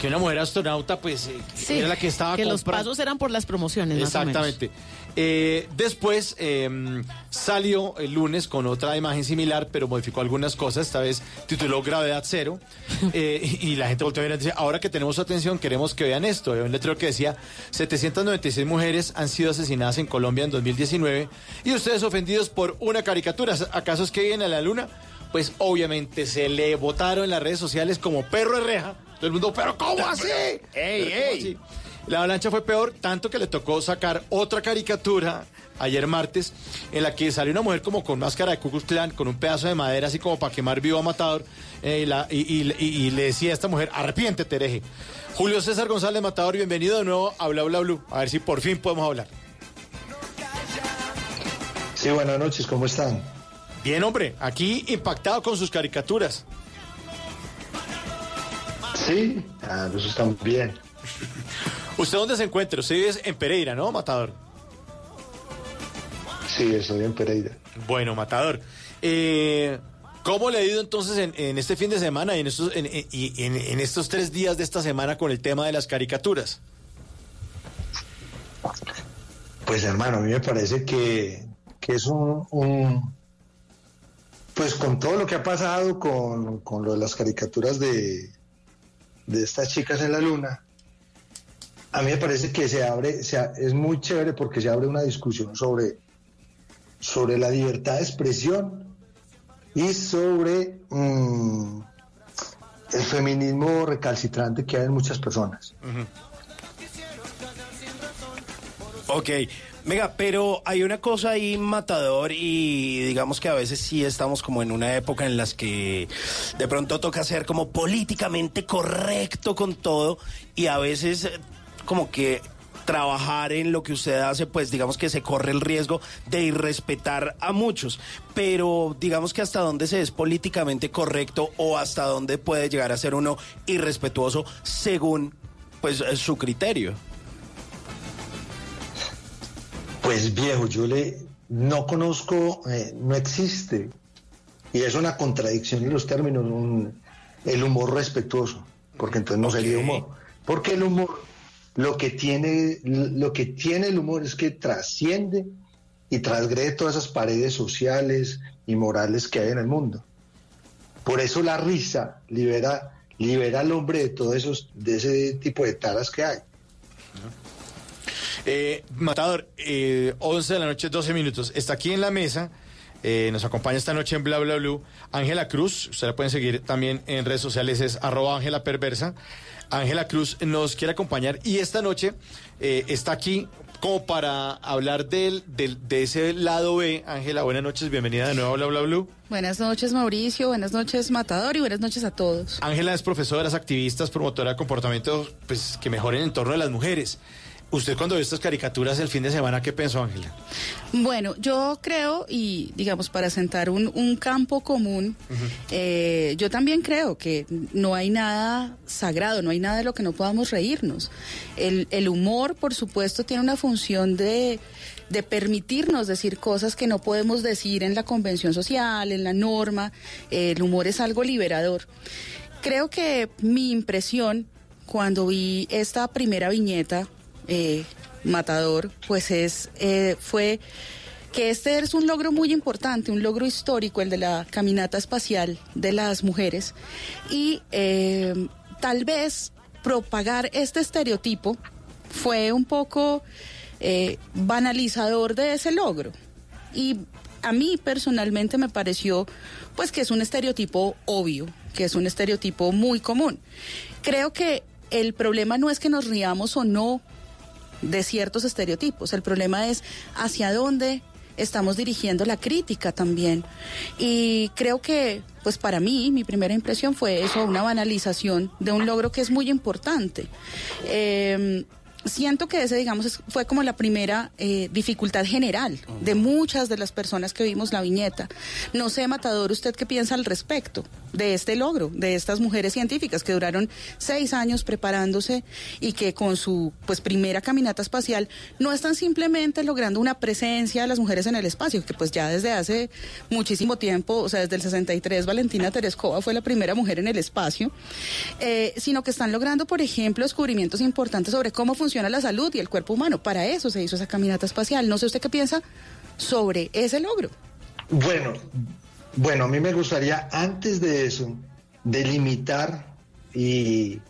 que una mujer astronauta pues eh, Sí, era la que estaba que los pasos eran por las promociones, más o menos. Exactamente. Eh, después eh, salió el lunes con otra imagen similar, pero modificó algunas cosas. Esta vez tituló Gravedad Cero. Eh, y, y la gente volteó a ver y dice: Ahora que tenemos su atención, queremos que vean esto. Había un letrero que decía: 796 mujeres han sido asesinadas en Colombia en 2019. Y ustedes ofendidos por una caricatura. ¿Acaso es que viven a la luna? Pues obviamente se le votaron en las redes sociales como perro de reja. Todo el mundo, ¿pero cómo así? ¡Ey, ¿Pero cómo ey! así? La avalancha fue peor, tanto que le tocó sacar otra caricatura ayer martes, en la que salió una mujer como con máscara de Ku Klan, con un pedazo de madera así como para quemar vivo a Matador, eh, y, la- y- y- y- y le decía a esta mujer, arrepiéntete, hereje. Julio César González Matador, bienvenido de nuevo a Bla Bla Blue. A ver si por fin podemos hablar. Sí, buenas noches, ¿cómo están? Bien, hombre, aquí impactado con sus caricaturas. Sí, ah, eso está muy bien. ¿Usted dónde se encuentra? Usted vive en Pereira, ¿no, Matador? Sí, estoy en Pereira. Bueno, Matador. Eh, ¿Cómo le ha ido entonces en, en este fin de semana y en estos, en, en- y en- en estos tres días de esta semana con el tema de las caricaturas? Pues hermano, a mí me parece que, que es un, un- Pues con todo lo que ha pasado con, con lo de las caricaturas de, de estas chicas en la luna, a mí me parece que se abre, se es muy chévere porque se abre una discusión sobre, sobre la libertad de expresión y sobre mm, el feminismo recalcitrante que hay en muchas personas. Ok, venga, pero hay una cosa ahí matador y digamos que a veces sí estamos como en una época en las que de pronto toca ser como políticamente correcto con todo y a veces eh, como que trabajar en lo que usted hace, pues digamos que se corre el riesgo de irrespetar a muchos, pero digamos que hasta dónde se es políticamente correcto o hasta dónde puede llegar a ser uno irrespetuoso según pues eh, su criterio. Pues viejo, yo le no conozco, eh, no existe. Y es una contradicción en los términos, un- el humor respetuoso, porque entonces no sería humor. Porque el humor, lo que tiene, lo que tiene el humor es que trasciende y transgrede todas esas paredes sociales y morales que hay en el mundo. Por eso la risa libera, libera al hombre de todos esos, de ese tipo de taras que hay. Eh, Matador, eh, 11 de la noche, 12 minutos. Está aquí en la mesa. eh, nos acompaña esta noche en Bla Bla Blue Ángela Cruz. Usted la pueden seguir también en redes sociales, es arroba Ángela Perversa. Ángela Cruz nos quiere acompañar y esta noche eh, está aquí como para hablar del, del- de ese lado B. Ángela, buenas noches, bienvenida de nuevo a Bla Bla Blue. Buenas noches, Mauricio. Buenas noches, Matador. Y buenas noches a todos. Ángela es profesora, es activista, promotora de comportamientos pues, que mejoren el entorno de las mujeres. Usted cuando vio estas caricaturas el fin de semana, ¿qué pensó, Ángela? Bueno, yo creo, y digamos, para sentar un, un campo común, eh, yo también creo que no hay nada sagrado, no hay nada de lo que no podamos reírnos. El, el humor, por supuesto, tiene una función de, de permitirnos decir cosas que no podemos decir en la convención social, en la norma. Eh, el humor es algo liberador. Creo que mi impresión cuando vi esta primera viñeta, eh, Matador, pues es, eh, fue que este es un logro muy importante, un logro histórico, el de la caminata espacial de las mujeres. Y eh, tal vez propagar este estereotipo fue un poco banalizador de ese logro. Y a mí personalmente me pareció pues que es un estereotipo obvio, que es un estereotipo muy común. Creo que el problema no es que nos riamos o no de ciertos estereotipos, el problema es hacia dónde estamos dirigiendo la crítica también. Y creo que, pues para mí, mi primera impresión fue eso, una banalización de un logro que es muy importante. Eh, siento que ese, digamos, fue como la primera eh, dificultad general de muchas de las personas que vimos la viñeta. No sé, Matador, ¿usted qué piensa al respecto de este logro, de estas mujeres científicas que duraron seis años preparándose y que con su pues primera caminata espacial no están simplemente logrando una presencia de las mujeres en el espacio, que pues ya desde hace muchísimo tiempo, o sea, desde el 63, Valentina Tereskova fue la primera mujer en el espacio, eh, sino que están logrando, por ejemplo, descubrimientos importantes sobre cómo funciona la salud y el cuerpo humano. Para eso se hizo esa caminata espacial. No sé usted qué piensa sobre ese logro. Bueno, bueno, a mí me gustaría antes de eso delimitar y,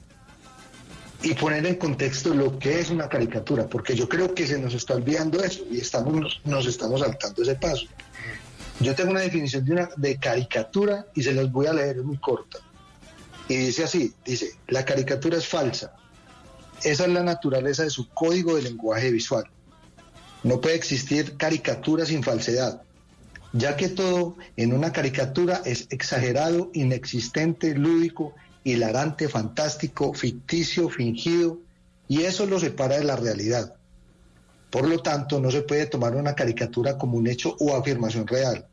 y poner en contexto lo que es una caricatura, porque yo creo que se nos está olvidando eso y estamos, nos, estamos saltando ese paso. Yo tengo una definición de, una, de caricatura y se las voy a leer, muy corta. Y dice así, dice, la caricatura es falsa. Esa es la naturaleza de su código de lenguaje visual. No puede existir caricatura sin falsedad ya que todo en una caricatura es exagerado, inexistente, lúdico, hilarante, fantástico, ficticio, fingido, y eso lo separa de la realidad. Por lo tanto, no se puede tomar una caricatura como un hecho o afirmación real,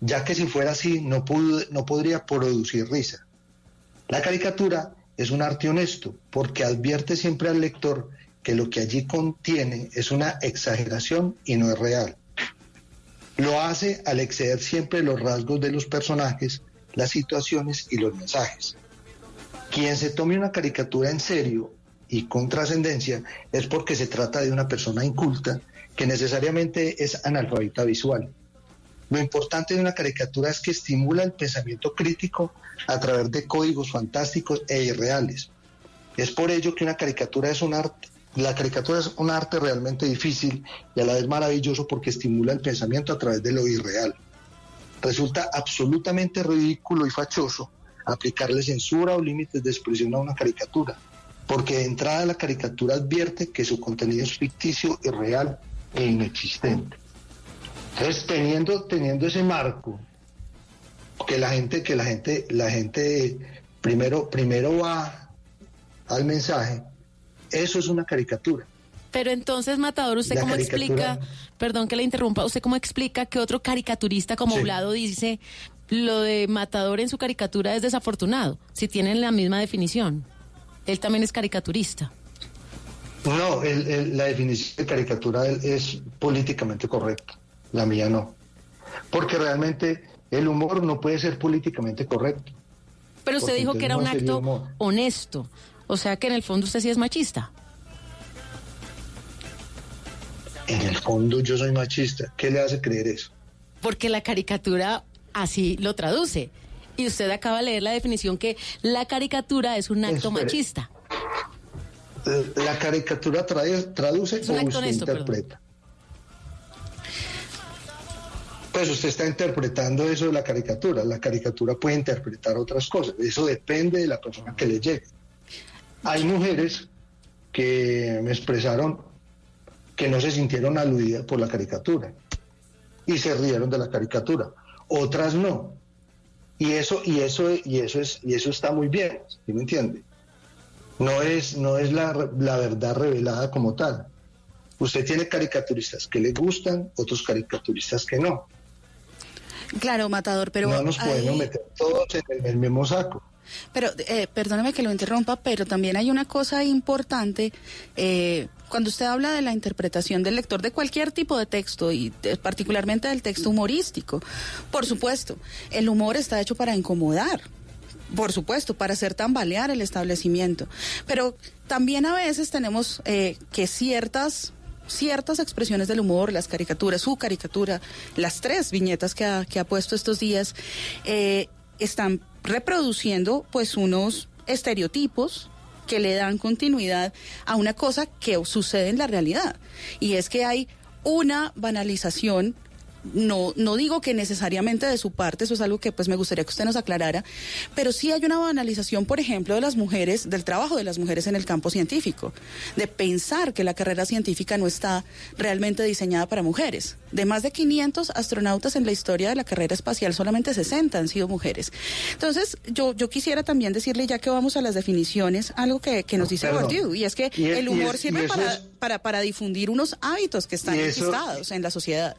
ya que si fuera así no, pudo- no podría producir risa. La caricatura es un arte honesto porque advierte siempre al lector que lo que allí contiene es una exageración y no es real. Lo hace al exceder siempre los rasgos de los personajes, las situaciones y los mensajes. Quien se tome una caricatura en serio y con trascendencia es porque se trata de una persona inculta que necesariamente es analfabeta visual. Lo importante de una caricatura es que estimula el pensamiento crítico a través de códigos fantásticos e irreales. Es por ello que una caricatura es un arte, la caricatura es un arte realmente difícil y a la vez maravilloso porque estimula el pensamiento a través de lo irreal. Resulta absolutamente ridículo y fachoso aplicarle censura o límites de expresión a una caricatura, porque de entrada la caricatura advierte que su contenido es ficticio, irreal e inexistente. Entonces, teniendo, teniendo ese marco, que la gente, que la gente, la gente primero, primero va al mensaje, eso es una caricatura. Pero entonces, Matador, ¿usted La cómo caricatura- explica, perdón que le interrumpa, ¿usted cómo explica que otro caricaturista como Sí. Blado dice lo de Matador en su caricatura es desafortunado, si tienen la misma definición? Él también es caricaturista. No, el- el- la definición de caricatura es- es políticamente correcta, la mía no. Porque realmente el humor no puede ser políticamente correcto. Pero usted dijo que era un acto humor. honesto, o sea que en el fondo usted sí es machista. En el fondo yo soy machista. ¿Qué le hace creer eso? Porque la caricatura así lo traduce. Y usted acaba de leer la definición que la caricatura es un acto Espere. machista. Eh, La caricatura trae- traduce Es un o acto usted honesto, perdón. Pues usted está interpretando eso de la caricatura. La caricatura puede interpretar otras cosas. Eso depende de la persona que le llegue. Hay mujeres que me expresaron que no se sintieron aludidas por la caricatura y se rieron de la caricatura. Otras no. Y eso y eso y eso es y eso está muy bien, ¿sí me entiende? No es no es la, la verdad revelada como tal. Usted tiene caricaturistas que le gustan, otros caricaturistas que no. Claro, Matador, pero... no nos podemos meter todos en el, en el mismo saco. Pero eh, perdóneme que lo interrumpa, pero también hay una cosa importante. eh, cuando usted habla de la interpretación del lector de cualquier tipo de texto y de- particularmente del texto humorístico, por supuesto, el humor está hecho para incomodar. Por supuesto, para hacer tambalear el establecimiento. Pero también a veces tenemos eh, que ciertas ciertas expresiones del humor, las caricaturas, su caricatura, las tres viñetas que ha, puesto estos días, eh, están reproduciendo pues unos estereotipos que le dan continuidad a una cosa que sucede en la realidad. Y es que hay una banalización no, no digo que necesariamente de su parte, eso es algo que pues me gustaría que usted nos aclarara, pero sí hay una banalización, por ejemplo, de las mujeres, del trabajo de las mujeres en el campo científico, de pensar que la carrera científica no está realmente diseñada para mujeres. De más de 500 astronautas en la historia de la carrera espacial, solamente 60 han sido mujeres. Entonces, yo, yo quisiera también decirle, ya que vamos a las definiciones, algo que, que nos dice Perdón. Bourdieu, y es que Y es- el humor es- sirve para, es- para, para difundir unos hábitos que están enquistados en la sociedad.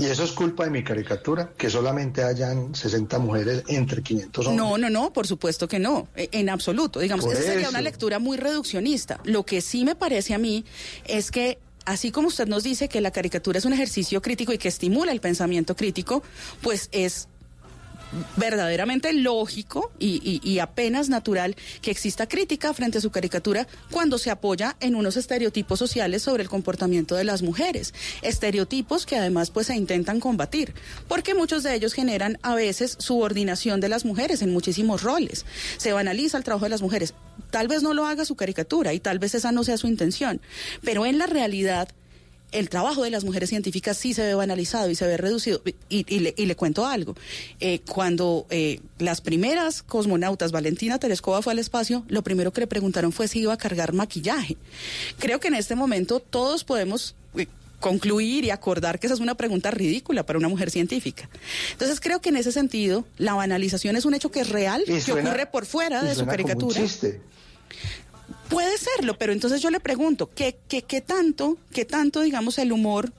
Y eso es culpa de mi caricatura, que solamente hayan 60 mujeres entre 500 hombres. No, no, no, por supuesto que no, e- en absoluto. Digamos, esa sería una lectura muy reduccionista. Lo que sí me parece a mí es que, así como usted nos dice que la caricatura es un ejercicio crítico y que estimula el pensamiento crítico, pues es verdaderamente lógico y, apenas natural que exista crítica frente a su caricatura cuando se apoya en unos estereotipos sociales sobre el comportamiento de las mujeres. Estereotipos que además pues se intentan combatir, porque muchos de ellos generan a veces subordinación de las mujeres en muchísimos roles. Se banaliza el trabajo de las mujeres. Tal vez no lo haga su caricatura y tal vez esa no sea su intención, pero en la realidad el trabajo de las mujeres científicas sí se ve banalizado y se ve reducido. Y, y le, y le cuento algo. Eh, cuando eh, las primeras cosmonautas, Valentina Tereskova, fue al espacio, lo primero que le preguntaron fue si iba a cargar maquillaje. Creo que en este momento todos podemos... eh, concluir y acordar que esa es una pregunta ridícula para una mujer científica. Entonces creo que en ese sentido la banalización es un hecho que es real, que ocurre por fuera de su caricatura. Puede serlo, pero entonces yo le pregunto, ¿qué, qué, qué tanto, qué tanto, digamos, el humor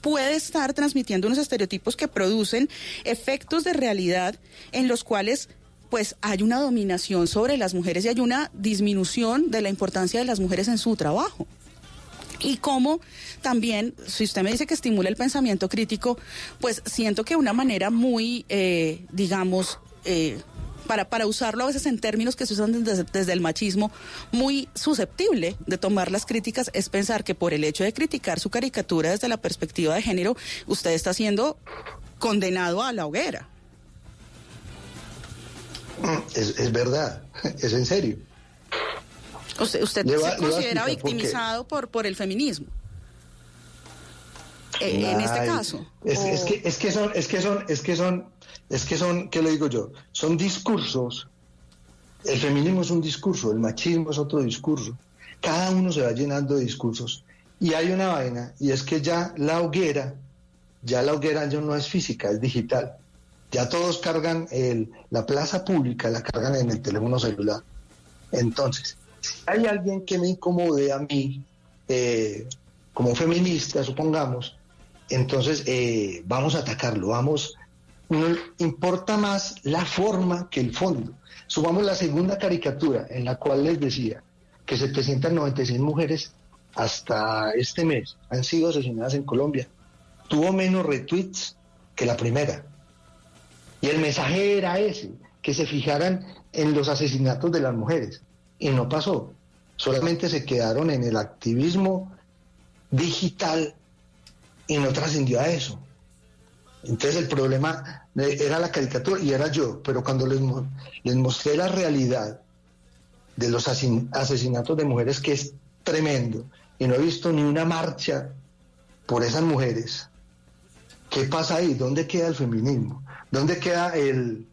puede estar transmitiendo unos estereotipos que producen efectos de realidad en los cuales pues hay una dominación sobre las mujeres y hay una disminución de la importancia de las mujeres en su trabajo? Y cómo también, si usted me dice que estimula el pensamiento crítico, pues siento que una manera muy, eh, digamos, eh, para, para usarlo a veces en términos que se usan desde, desde el machismo, muy susceptible de tomar las críticas, es pensar que por el hecho de criticar su caricatura desde la perspectiva de género, usted está siendo condenado a la hoguera. Es, es verdad, es en serio. Usted, usted va- se considera por victimizado por, por el feminismo. Eh, en este caso. Es, o- es que, es que son, es que son, es que son, es que son, ¿qué le digo yo? Son discursos. El feminismo es un discurso, el machismo es otro discurso. Cada uno se va llenando de discursos. Y hay una vaina, y es que ya la hoguera, ya la hoguera ya no es física, es digital. Ya todos cargan el, la plaza pública, la cargan en el teléfono celular. Entonces, si hay alguien que me incomode a mí, eh, como feminista, supongamos, entonces eh, vamos a atacarlo, vamos, importa más la forma que el fondo. Subamos la segunda caricatura en la cual les decía que 796 mujeres hasta este mes han sido asesinadas en Colombia. Tuvo menos retweets que la primera. Y el mensaje era ese, que se fijaran en los asesinatos de las mujeres. Y no pasó. Solamente se quedaron en el activismo digital y no trascendió a eso. Entonces el problema eh, era la caricatura y era yo, pero cuando les, les mostré la realidad de los asesinatos de mujeres, que es tremendo, y no he visto ni una marcha por esas mujeres, ¿qué pasa ahí? ¿Dónde queda el feminismo? ¿Dónde queda el...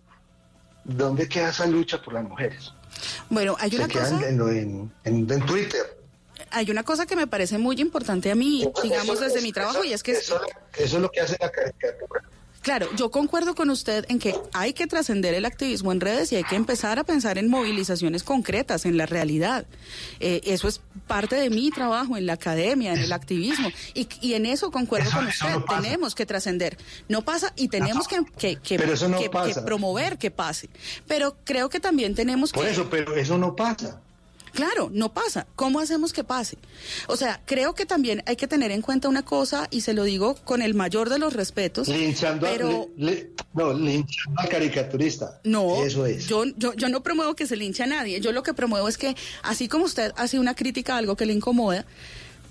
¿Dónde queda esa lucha por las mujeres? Bueno, hay una cosa... en- en- en Twitter. Hay una cosa que me parece muy importante a mí, digamos Eso- desde eso- mi trabajo, y es que, Eso, eso es lo que hace la caricatura. claro, yo concuerdo con usted en que hay que trascender el activismo en redes y hay que empezar a pensar en movilizaciones concretas, en la realidad. Eh, eso es parte de mi trabajo en la academia, en el activismo, y, y en eso concuerdo Eso- con usted. no tenemos que trascender. No pasa y tenemos que, que, que- Pero eso no que- que pasa. promover que pase. Pero creo que también tenemos Por que... eso, pero eso no pasa. Claro, no pasa. ¿Cómo hacemos que pase? O sea, creo que también hay que tener en cuenta una cosa, y se lo digo con el mayor de los respetos, Linchando, a- pero li- li- no, linchando al caricaturista. no, Eso es. yo, yo, yo no promuevo que se linche a nadie. Yo lo que promuevo es que, así como usted hace una crítica a algo que le incomoda,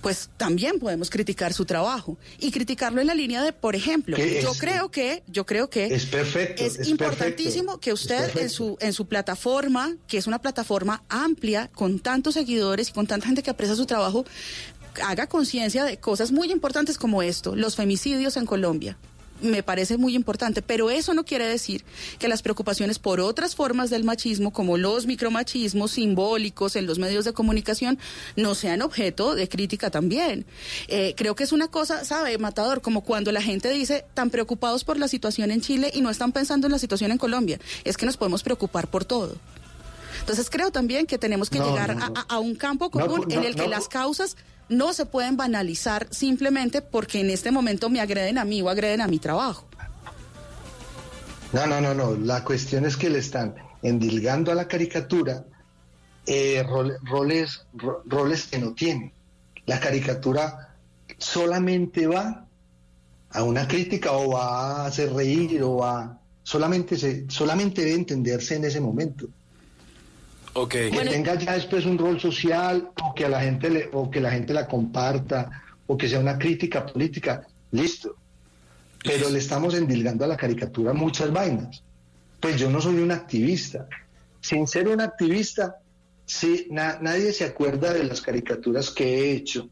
pues también podemos criticar su trabajo y criticarlo en la línea de, por ejemplo, yo es- creo que, yo creo que Es perfecto. es, es importantísimo perfecto, que usted en su en su plataforma, que es una plataforma amplia con tantos seguidores y con tanta gente que aprecia su trabajo, haga conciencia de cosas muy importantes como esto, los femicidios en Colombia me parece muy importante, pero eso no quiere decir que las preocupaciones por otras formas del machismo, como los micromachismos simbólicos en los medios de comunicación, no sean objeto de crítica también. Eh, creo que es una cosa, ¿sabe, Matador? Como cuando la gente dice, tan preocupados por la situación en Chile y no están pensando en la situación en Colombia. Es que nos podemos preocupar por todo. Entonces creo también que tenemos que llegar A, un campo común en el que las causas no se pueden banalizar simplemente porque en este momento me agreden a mí o agreden a mi trabajo. No, no, no, no. La cuestión es que le están endilgando a la caricatura eh, roles, roles que no tiene. La caricatura solamente va a una crítica o va a hacer reír o va solamente se, solamente debe entenderse en ese momento. Que tenga ya después un rol social o que a la gente le, o que la gente la comparta o que sea una crítica política, listo. Pero le estamos endilgando a la caricatura muchas vainas. Pues yo no soy un activista. Sin ser un activista, sí, nadie se acuerda de las caricaturas que he hecho.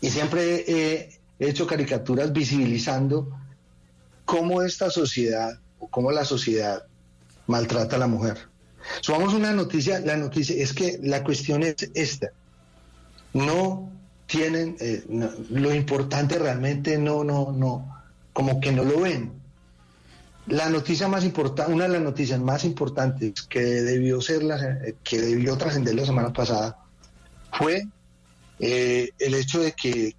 Y siempre he hecho caricaturas visibilizando cómo esta sociedad o cómo la sociedad maltrata a la mujer. Subamos una noticia, la noticia es que la cuestión es esta. No tienen, eh, lo importante realmente no, no, no, como que no lo ven. La noticia más importante, una de las noticias más importantes que debió ser la, que debió trascender la semana pasada fue eh, el hecho de que,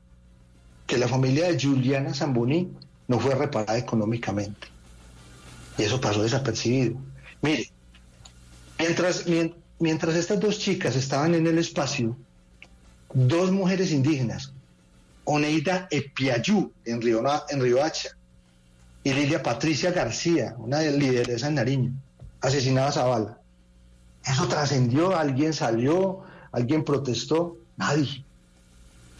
que la familia de Juliana Zamboni no fue reparada económicamente. Y eso pasó desapercibido. Mire, Mientras, mientras estas dos chicas estaban en el espacio, dos mujeres indígenas, Oneida Epiayú en Río, en Riohacha y Lilia Patricia García, una de lideresas en Nariño, asesinadas a bala. Eso trascendió, alguien salió, alguien protestó, nadie.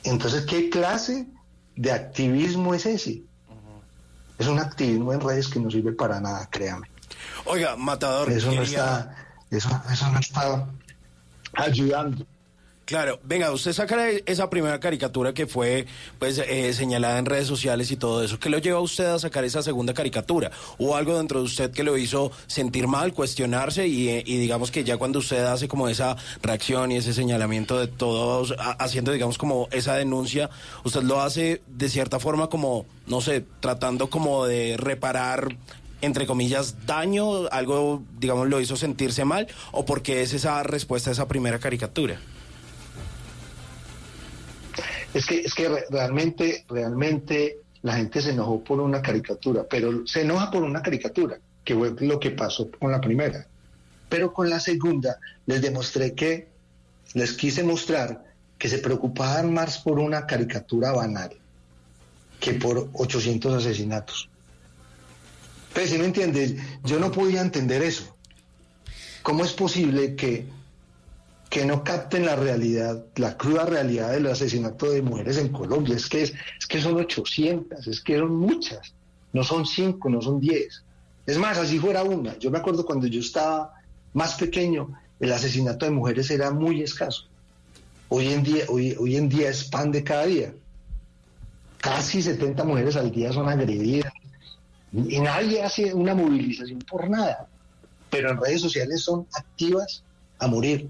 Entonces, ¿qué clase de activismo es ese? Es un activismo en redes que no sirve para nada, créame. Oiga, Matador, eso no está eso, eso no está ayudando. Claro, venga, usted saca esa primera caricatura que fue pues eh, señalada en redes sociales y todo eso. ¿Qué lo lleva a usted a sacar esa segunda caricatura? ¿O algo dentro de usted que lo hizo sentir mal, cuestionarse y, eh, y digamos que ya cuando usted hace como esa reacción y ese señalamiento de todos, haciendo digamos como esa denuncia, usted lo hace de cierta forma como, no sé, tratando como de reparar entre comillas, daño, algo, digamos, lo hizo sentirse mal, o porque es esa respuesta a esa primera caricatura? Es que, es que realmente, realmente la gente se enojó por una caricatura, pero se enoja por una caricatura, que fue lo que pasó con la primera. Pero con la segunda les demostré que, les quise mostrar que se preocupaban más por una caricatura banal que por 800 asesinatos. Pues si me entiendes, yo no podía entender eso. ¿Cómo es posible que, que no capten la realidad, la cruda realidad del asesinato de mujeres en Colombia? Es que, es, que son 800, es que son muchas, no son 5, no son 10. Es más, así fuera una. Yo me acuerdo cuando yo estaba más pequeño, el asesinato de mujeres era muy escaso. Hoy en día, hoy, hoy en día es pan de cada día. Casi 70 mujeres al día son agredidas y nadie hace una movilización por nada, pero en redes sociales son activas a morir.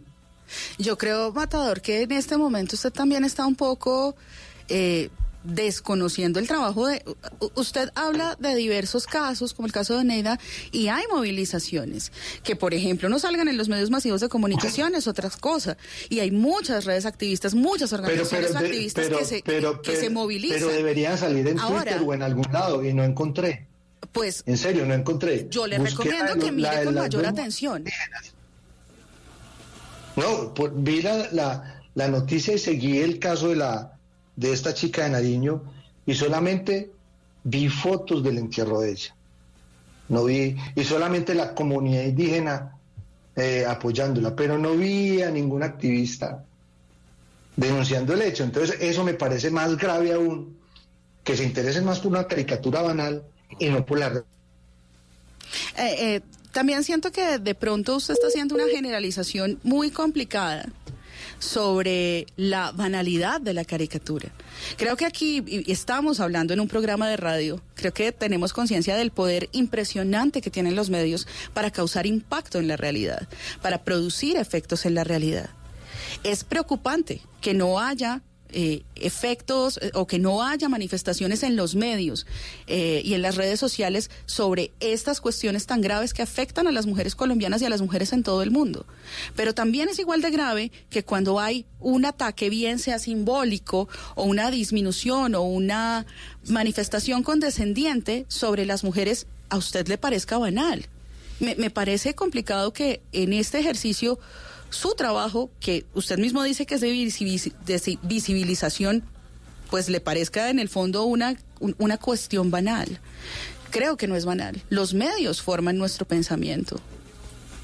Yo creo, Matador, que en este momento usted también está un poco eh, desconociendo el trabajo de... Usted habla de diversos casos, como el caso de Neida, y hay movilizaciones, que por ejemplo no salgan en los medios masivos de comunicación, es otra cosa. Y hay muchas redes activistas, muchas organizaciones activistas que, se, que, se movilizan. Pero deberían salir en Twitter o en algún lado, y no encontré. Pues. En serio, no encontré. Yo le recomiendo que mire con mayor atención. No, vi la, la, noticia y seguí el caso de la de esta chica de Nariño y solamente vi fotos del entierro de ella. No vi, y solamente la comunidad indígena eh, apoyándola, pero no vi a ningún activista denunciando el hecho. Entonces, eso me parece más grave aún, que se interesen más por una caricatura banal la... Eh, eh, también siento que de pronto usted está haciendo una generalización muy complicada sobre la banalidad de la caricatura. Creo que aquí estamos hablando en un programa de radio, creo que tenemos conciencia del poder impresionante que tienen los medios para causar impacto en la realidad, para producir efectos en la realidad. Es preocupante que no haya eh, efectos eh, o que no haya manifestaciones en los medios eh, y en las redes sociales sobre estas cuestiones tan graves que afectan a las mujeres colombianas y a las mujeres en todo el mundo. Pero también es igual de grave que cuando hay un ataque, bien sea simbólico o una disminución o una manifestación condescendiente sobre las mujeres, a usted le parezca banal. Me, me parece complicado que en este ejercicio su trabajo, que usted mismo dice que es de, visibiliz- de visibilización, pues le parezca en el fondo una, un- una cuestión banal. Creo que no es banal. Los medios forman nuestro pensamiento.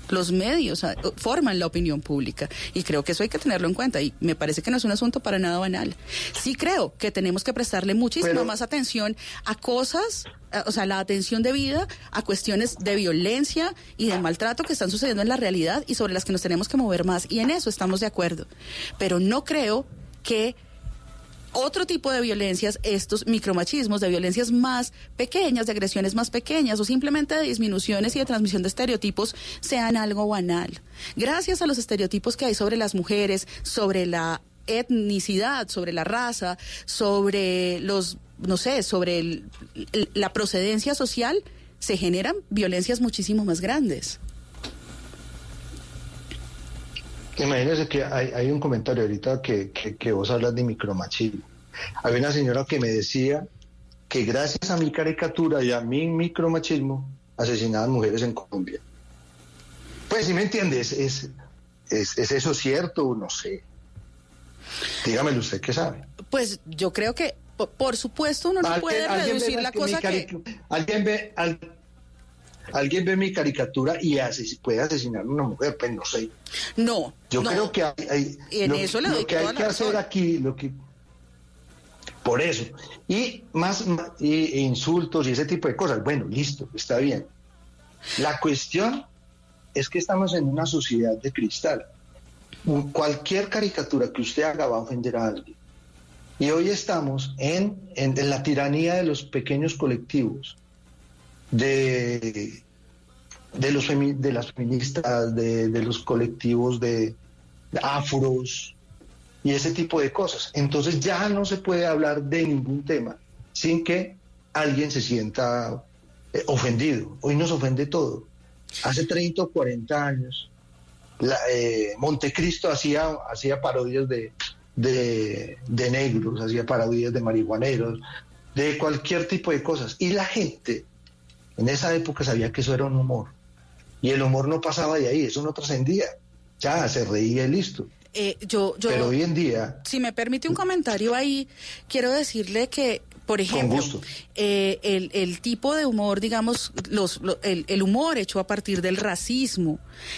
Los medios ah, forman la opinión pública y creo que eso hay que tenerlo en cuenta y me parece que no es un asunto para nada banal. Sí creo que tenemos que prestarle muchísima Pero- más atención a cosas, a- o sea, la atención debida a cuestiones de violencia y de maltrato que están sucediendo en la realidad y sobre las que nos tenemos que mover más y en eso estamos de acuerdo. Pero no creo que otro tipo de violencias, estos micromachismos, de violencias más pequeñas, de agresiones más pequeñas o simplemente de disminuciones y de transmisión de estereotipos sean algo banal. Gracias a los estereotipos que hay sobre las mujeres, sobre la etnicidad, sobre la raza, sobre los, no sé, sobre la procedencia social, se generan violencias muchísimo más grandes. Imagínese que hay, hay un comentario ahorita que, que, que vos hablas de micromachismo. Había una señora que me decía que gracias a mi caricatura y a mi micromachismo asesinaban mujeres en Colombia. Pues si me entiendes, es, es, ¿es eso cierto? No sé. Dígamelo usted que sabe. Pues yo creo que, po- por supuesto, uno no puede reducir la cosa que... caricu- Alguien ve, al- alguien ve mi caricatura y ases- puede asesinar a una mujer, pues no sé. No, Yo no. creo que hay, hay- Y en lo, eso le lo doy que hay que razón. hacer aquí, lo que por eso y más y, insultos y ese tipo de cosas. Bueno, listo, está bien. La cuestión es que estamos en una sociedad de cristal. Cualquier caricatura que usted haga va a ofender a alguien. Y hoy estamos en, en- en la tiranía de los pequeños colectivos, de, de, los de las feministas, de, de los colectivos de, de afros y ese tipo de cosas. Entonces ya no se puede hablar de ningún tema sin que alguien se sienta eh, ofendido. Hoy nos ofende todo. Hace 30 o 40 años, la, eh, Montecristo hacía, hacía parodias de, de, de negros, hacía parodias de marihuaneros, de cualquier tipo de cosas. Y la gente en esa época sabía que eso era un humor. Y el humor no pasaba de ahí, eso no trascendía. Ya se reía y listo. Eh, yo, yo, Pero hoy en día, si me permite un comentario ahí, quiero decirle que, por ejemplo, eh, el, el tipo de humor, digamos, los, lo- el, el humor hecho a partir del racismo,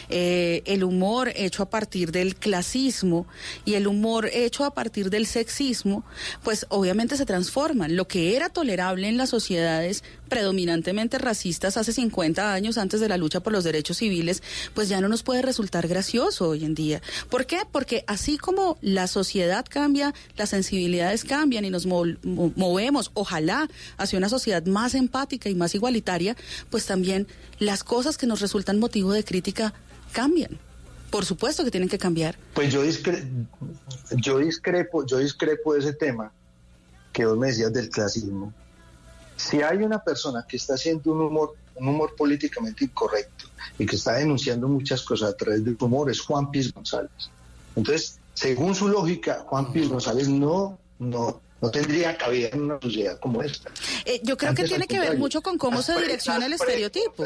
eh, el humor hecho a partir del clasismo y el humor hecho a partir del sexismo, pues obviamente se transforman. Lo que era tolerable en las sociedades predominantemente racistas hace 50 años antes de la lucha por los derechos civiles, pues ya no nos puede resultar gracioso hoy en día. ¿Por qué? Porque así como la sociedad cambia, las sensibilidades cambian y nos mo- ojalá, hacia una sociedad más empática y más igualitaria, pues también las cosas que nos resultan motivo de crítica cambian. Por supuesto que tienen que cambiar. pues yo, discre- yo discrepo, yo discrepo de ese tema que vos me decías del clasismo. Si hay una persona que está haciendo un humor, un humor políticamente incorrecto y que está denunciando muchas cosas a través de su humor, es Juan Piz González. Entonces, según su lógica, Juan Piz González no, no, no tendría cabida en una sociedad como esta. Eh, yo creo Antes, que tiene que ver mucho con cómo se direcciona el estereotipo.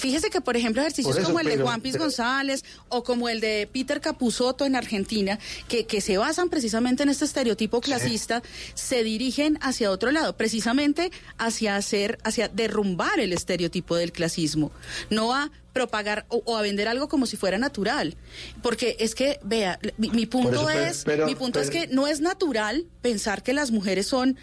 Fíjese que, por ejemplo, ejercicios Por eso, como el de Juan Piz pero- González o como el de Peter Capusotto en Argentina, que, que se basan precisamente en este estereotipo clasista, se dirigen hacia otro lado, precisamente hacia hacer, hacia derrumbar el estereotipo del clasismo, no a propagar o, o a vender algo como si fuera natural. Porque es que, vea, mi, mi punto eso, es, pero- mi punto es que no es natural pensar que las mujeres son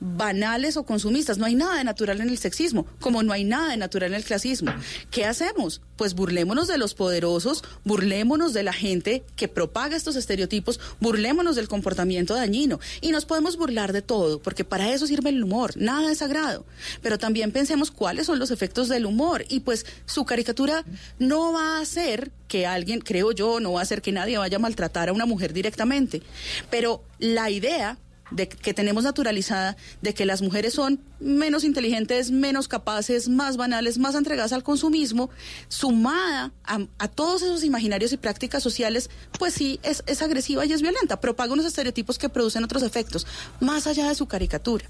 banales o consumistas. No hay nada de natural en el sexismo, como no hay nada de natural en el clasismo. ¿Qué hacemos? Pues burlémonos de los poderosos, burlémonos de la gente que propaga estos estereotipos, burlémonos del comportamiento dañino. Y nos podemos burlar de todo, porque para eso sirve el humor, nada es sagrado. Pero también pensemos cuáles son los efectos del humor. Y pues su caricatura no va a hacer que alguien, creo yo, no va a hacer que nadie vaya a maltratar a una mujer directamente. Pero la idea de que tenemos naturalizada de que las mujeres son menos inteligentes, menos capaces, más banales, más entregadas al consumismo, sumada a, todos esos imaginarios y prácticas sociales, pues sí, es, es agresiva y es violenta, propaga unos estereotipos que producen otros efectos, más allá de su caricatura.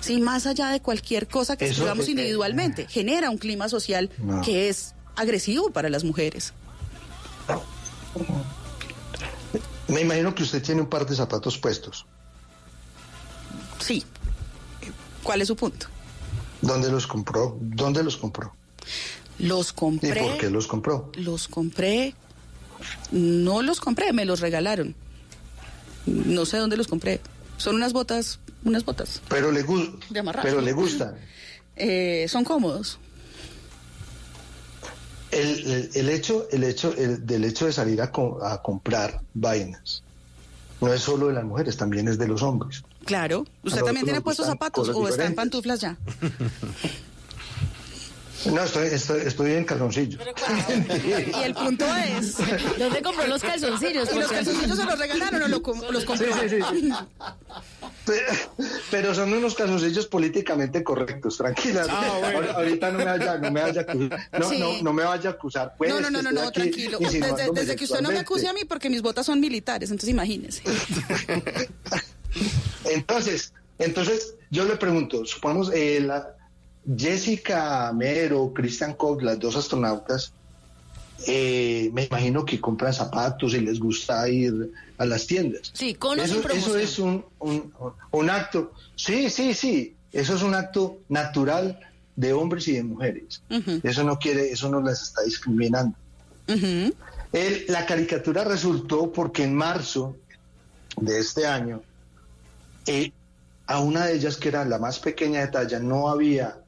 Sí, más allá de cualquier cosa que escribamos individualmente, genera un clima social que es agresivo para las mujeres. Me imagino que usted tiene un par de zapatos puestos. Sí. ¿Cuál es su punto? ¿Dónde los compró? ¿Dónde los compró? Los compré. ¿Y por qué los compró? Los compré. No los compré, me los regalaron. No sé dónde los compré. Son unas botas, unas botas. Pero le gusta. Pero le gustan. Eh, son cómodos. El, hecho, el hecho del hecho de salir a, a comprar vainas no es solo de las mujeres, también es de los hombres. Claro. ¿Usted también tiene puestos zapatos o está en pantuflas ya? No, estoy, estoy, en calzoncillos. y el punto es, ¿dónde compró los calzoncillos? ¿Y los calzoncillos se los regalaron o los compró? Sí, sí, sí. Pero son unos calzoncillos políticamente correctos, tranquila. Ah, ahorita no me vaya, no me vaya a acusar. No, no, no, me vaya a acusar. Pues, no, no, no, no, tranquilo. Desde, desde que usted no me acuse a mí porque mis botas son militares, entonces imagínese. entonces, entonces yo le pregunto, supongamos eh, la Jessica Mero, Christian Koch, las dos astronautas, eh, me imagino que compran zapatos y les gusta ir a las tiendas. Sí, con eso, eso es un, un, acto, sí, sí, sí, eso es un acto natural de hombres y de mujeres. Eso no quiere, eso no las está discriminando. la caricatura resultó porque en marzo de este año, eh, a una de ellas, que era la más pequeña de talla, no había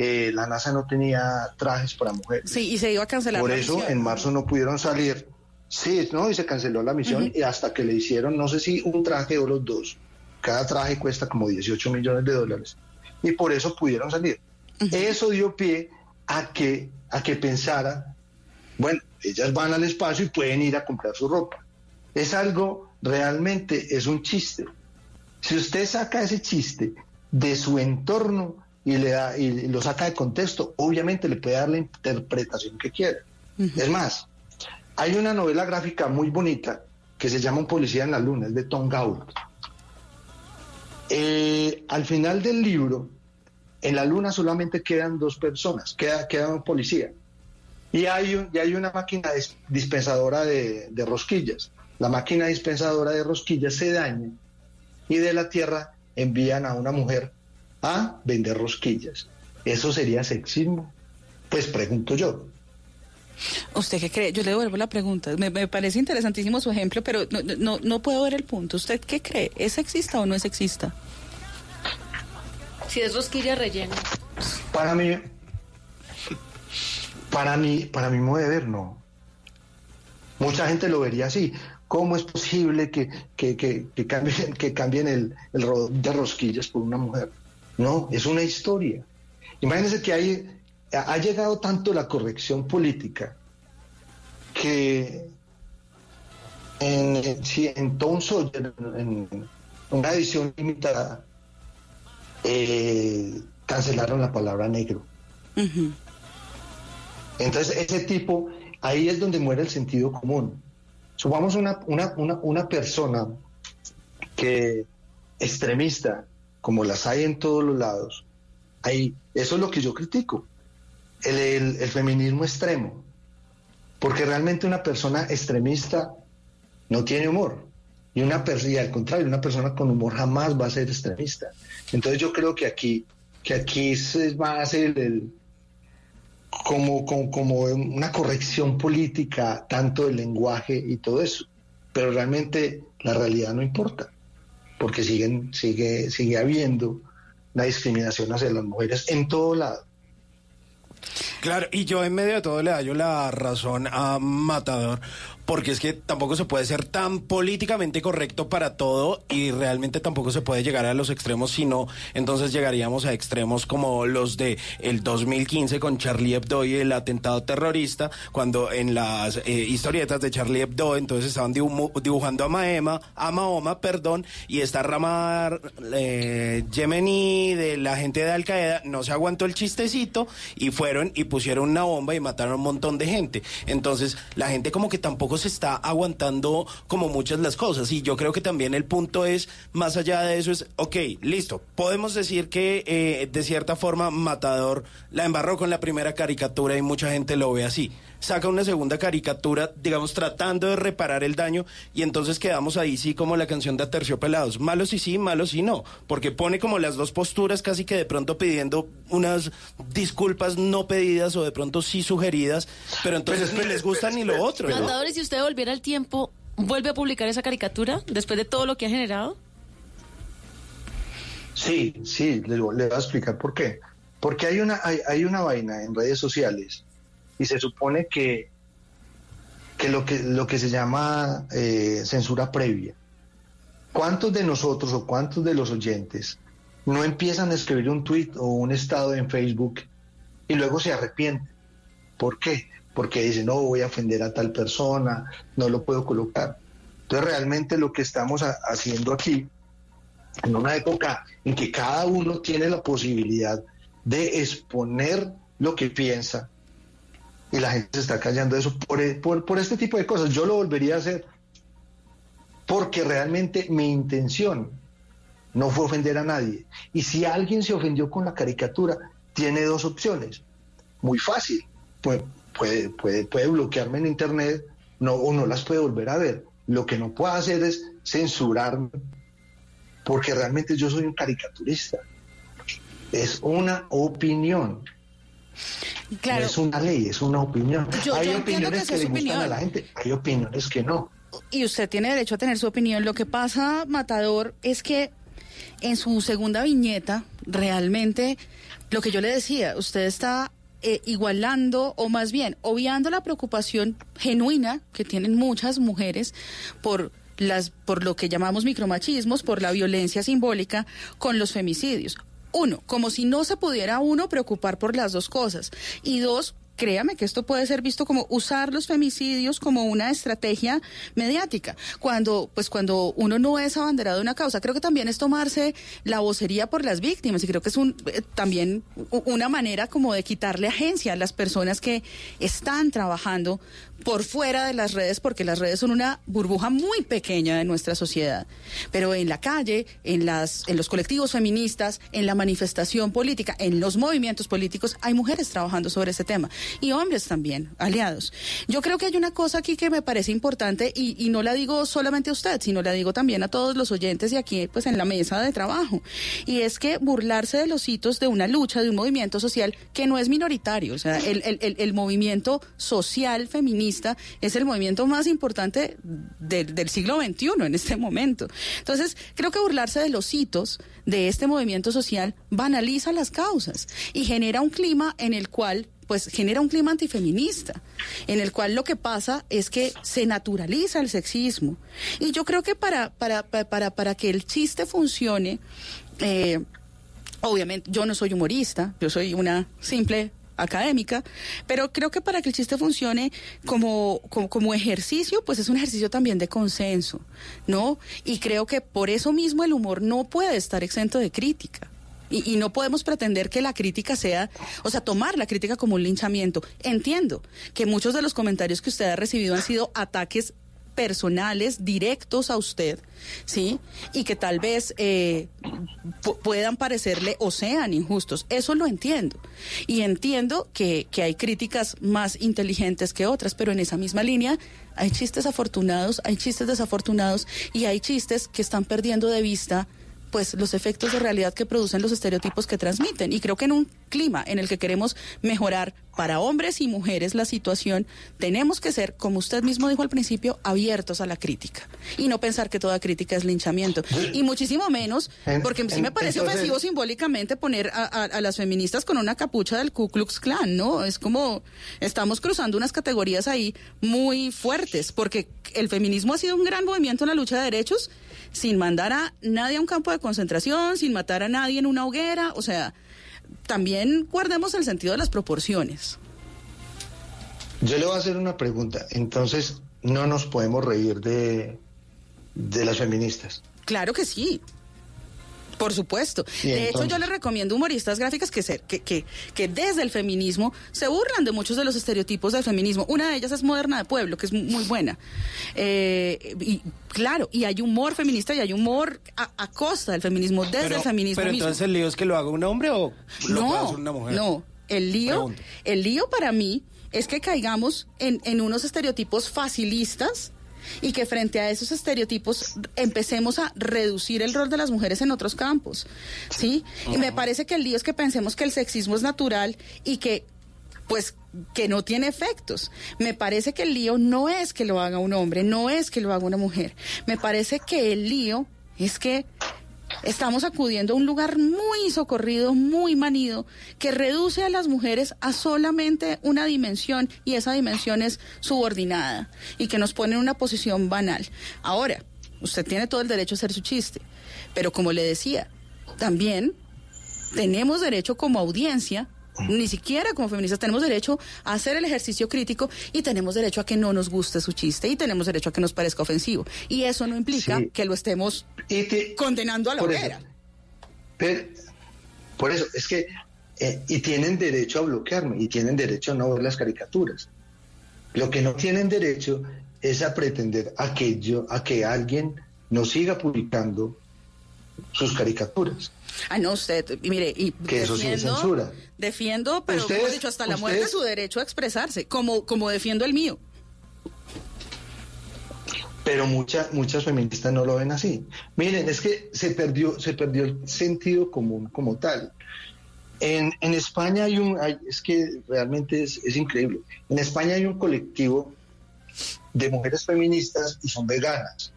eh, la NASA no tenía trajes para mujeres. Sí, y se iba a cancelar. Por eso en marzo no pudieron salir. Sí, no, y se canceló la misión y hasta que le hicieron, no sé si un traje o los dos. Cada traje cuesta como 18 millones de dólares. Y por eso pudieron salir. Eso dio pie a que, a que pensara, bueno, ellas van al espacio y pueden ir a comprar su ropa. Es algo, realmente es un chiste. Si usted saca ese chiste de su entorno, y, le da, y lo saca de contexto, obviamente le puede dar la interpretación que quiera. Es más, hay una novela gráfica muy bonita que se llama Un policía en la luna, es de Tom Gault. Eh, al final del libro, en la luna solamente quedan dos personas, queda, queda un policía. Y hay, y hay una máquina dispensadora de, de rosquillas. La máquina dispensadora de rosquillas se daña y de la Tierra envían a una mujer a vender rosquillas. ¿Eso sería sexismo? Pues pregunto yo. ¿Usted qué cree? Yo le devuelvo la pregunta. Me, parece interesantísimo su ejemplo, pero no, no, puedo ver el punto. ¿Usted qué cree? ¿Es sexista o no es sexista? Si es rosquilla rellena. Para mí, para mí, para mi modo de ver, no. Mucha gente lo vería así. ¿Cómo es posible que, que, que, cambien, que cambien el, el de rosquillas por una mujer? No, es una historia. Imagínense que hay, ha llegado tanto la corrección política que en, en Tom Sawyer, en una edición limitada, eh, cancelaron la palabra negro. Entonces, ese tipo, ahí es donde muere el sentido común. Supongamos una, una, una, persona que extremista como las hay en todos los lados, hay, eso es lo que yo critico, el, feminismo extremo, porque realmente una persona extremista no tiene humor. Y, una y al contrario, una persona con humor jamás va a ser extremista. Entonces yo creo que aquí, que aquí se va a ser el, como, como, como, una corrección política, tanto del lenguaje y todo eso. Pero realmente la realidad no importa porque siguen, sigue, sigue habiendo la discriminación hacia las mujeres en todo lado. Claro, y yo en medio de todo le doy la razón a Matador, porque es que tampoco se puede ser tan políticamente correcto para todo y realmente tampoco se puede llegar a los extremos, sino entonces llegaríamos a extremos como los de el 2015 con Charlie Hebdo y el atentado terrorista, cuando en las eh, historietas de Charlie Hebdo entonces estaban dibuj- dibujando a Mahoma, a Mahoma, perdón, y esta rama eh, yemení de la gente de Al Qaeda no se aguantó el chistecito y fueron y pusieron una bomba y mataron a un montón de gente. Entonces, la gente como que tampoco se está aguantando como muchas las cosas. Y yo creo que también el punto es, más allá de eso, es, ok, listo, podemos decir que eh, de cierta forma Matador la embarró con la primera caricatura y mucha gente lo ve así. Saca una segunda caricatura, digamos, tratando de reparar el daño y entonces quedamos ahí sí como la canción de Aterciopelados. Malos y sí, malos y no. Porque pone como las dos posturas casi que de pronto pidiendo unas disculpas no pedidas o de pronto sí sugeridas, pero entonces ni les gusta ni lo otro. ¿no? Matador, y si usted volviera al tiempo, ¿vuelve a publicar esa caricatura después de todo lo que ha generado? Sí, sí, le, le voy a explicar por qué. Porque hay una, hay, hay una vaina en redes sociales y se supone que, que, lo, que lo que se llama eh, censura previa. ¿Cuántos de nosotros o cuántos de los oyentes no empiezan a escribir un tweet o un estado en Facebook y luego se arrepienten? ¿Por qué? Porque dicen, no, voy a ofender a tal persona, no lo puedo colocar. Entonces realmente lo que estamos ha- haciendo aquí en una época en que cada uno tiene la posibilidad de exponer lo que piensa y la gente se está callando eso por, por, por este tipo de cosas. Yo lo volvería a hacer porque realmente mi intención no fue ofender a nadie. Y si alguien se ofendió con la caricatura, tiene dos opciones. Muy fácil. Puede, puede, puede, puede bloquearme en internet no, o no las puede volver a ver. Lo que no puedo hacer es censurarme porque realmente yo soy un caricaturista. Es una opinión. Claro. No es una ley, es una opinión. Yo- hay yo opiniones que le gustan a la gente, hay opiniones que no. Y usted tiene derecho a tener su opinión. Lo que pasa, Matador, es que en su segunda viñeta, realmente, lo que yo le decía, usted está eh, igualando o más bien obviando la preocupación genuina que tienen muchas mujeres por las por lo que llamamos micromachismos, por la violencia simbólica con los femicidios. Uno, como si no se pudiera uno preocupar por las dos cosas. Y dos, créame que esto puede ser visto como usar los femicidios como una estrategia mediática. Cuando, pues cuando uno no es abanderado de una causa, creo que también es tomarse la vocería por las víctimas y creo que es un, eh, también una manera como de quitarle agencia a las personas que están trabajando por fuera de las redes, porque las redes son una burbuja muy pequeña de nuestra sociedad. Pero en la calle, en, las, en los colectivos feministas, en la manifestación política, en los movimientos políticos, hay mujeres trabajando sobre ese tema. Y hombres también, aliados. Yo creo que hay una cosa aquí que me parece importante y, y no la digo solamente a usted, sino la digo también a todos los oyentes y aquí pues en la mesa de trabajo. Y es que burlarse de los hitos de una lucha, de un movimiento social que no es minoritario. O sea, el, el- movimiento social feminista es el movimiento más importante del- del siglo XXI en este momento. Entonces, creo que burlarse de los hitos de este movimiento social banaliza las causas y genera un clima en el cual pues genera un clima antifeminista, en el cual lo que pasa es que se naturaliza el sexismo. Y yo creo que para, para, para, para, que el chiste funcione, eh, obviamente yo no soy humorista, yo soy una simple académica, pero creo que para que el chiste funcione como, como, como ejercicio, pues es un ejercicio también de consenso, ¿no? Y creo que por eso mismo el humor no puede estar exento de crítica. Y, y no podemos pretender que la crítica sea, o sea, tomar la crítica como un linchamiento. Entiendo que muchos de los comentarios que usted ha recibido han sido ataques personales directos a usted, ¿sí? Y que tal vez eh, pu- puedan parecerle o sean injustos. Eso lo entiendo. Y entiendo que, que hay críticas más inteligentes que otras, pero en esa misma línea hay chistes afortunados, hay chistes desafortunados y hay chistes que están perdiendo de vista pues los efectos de realidad que producen los estereotipos que transmiten. Y creo que en un clima en el que queremos mejorar para hombres y mujeres la situación, tenemos que ser, como usted mismo dijo al principio, abiertos a la crítica y no pensar que toda crítica es linchamiento. Y muchísimo menos, porque sí me parece ofensivo simbólicamente poner a, a- a las feministas con una capucha del Ku Klux Klan, ¿no? Es como estamos cruzando unas categorías ahí muy fuertes, porque el feminismo ha sido un gran movimiento en la lucha de derechos sin mandar a nadie a un campo de concentración, sin matar a nadie en una hoguera, o sea, también guardemos el sentido de las proporciones. Yo le voy a hacer una pregunta. Entonces, no nos podemos reír de, de las feministas. Claro que sí. Por supuesto. De hecho, yo le recomiendo humoristas gráficas que, se- que, que, que desde el feminismo se burlan de muchos de los estereotipos del feminismo. Una de ellas es Moderna de Pueblo, que es mu- muy buena. Eh, y claro, y hay humor feminista y hay humor a, a costa del feminismo, desde Pero, el feminismo pero mismo. entonces el lío es que lo haga un hombre o lo No, hacer una mujer. no. El lío, Pregunto. el lío para mí es que caigamos en, en unos estereotipos facilistas y que frente a esos estereotipos empecemos a reducir el rol de las mujeres en otros campos. ¿Sí? Y me parece que el lío es que pensemos que el sexismo es natural y que pues que no tiene efectos. Me parece que el lío no es que lo haga un hombre, no es que lo haga una mujer. Me parece que el lío es que estamos acudiendo a un lugar muy socorrido, muy manido, que reduce a las mujeres a solamente una dimensión y esa dimensión es subordinada y que nos pone en una posición banal. Ahora, usted tiene todo el derecho a hacer su chiste, pero como le decía, también tenemos derecho como audiencia, ni siquiera como feministas, tenemos derecho a hacer el ejercicio crítico y tenemos derecho a que no nos guste su chiste y tenemos derecho a que nos parezca ofensivo. Y eso no implica Sí. que lo estemos condenando a la hoguera. Pero, por eso, es que, eh, y tienen derecho a bloquearme, y tienen derecho a no ver las caricaturas. Lo que no tienen derecho es a pretender a que yo, a que alguien nos siga publicando sus caricaturas. Ah, no, usted, mire, y Que eso sí es censura. defiendo, pero Ustedes- como he dicho, hasta la muerte ustedes- su derecho a expresarse, como, como defiendo el mío. pero muchas muchas feministas no lo ven así. Miren, es que se perdió se perdió el sentido común como tal. En, en España hay un, hay- es que realmente es, es increíble. En España hay un colectivo de mujeres feministas y son veganas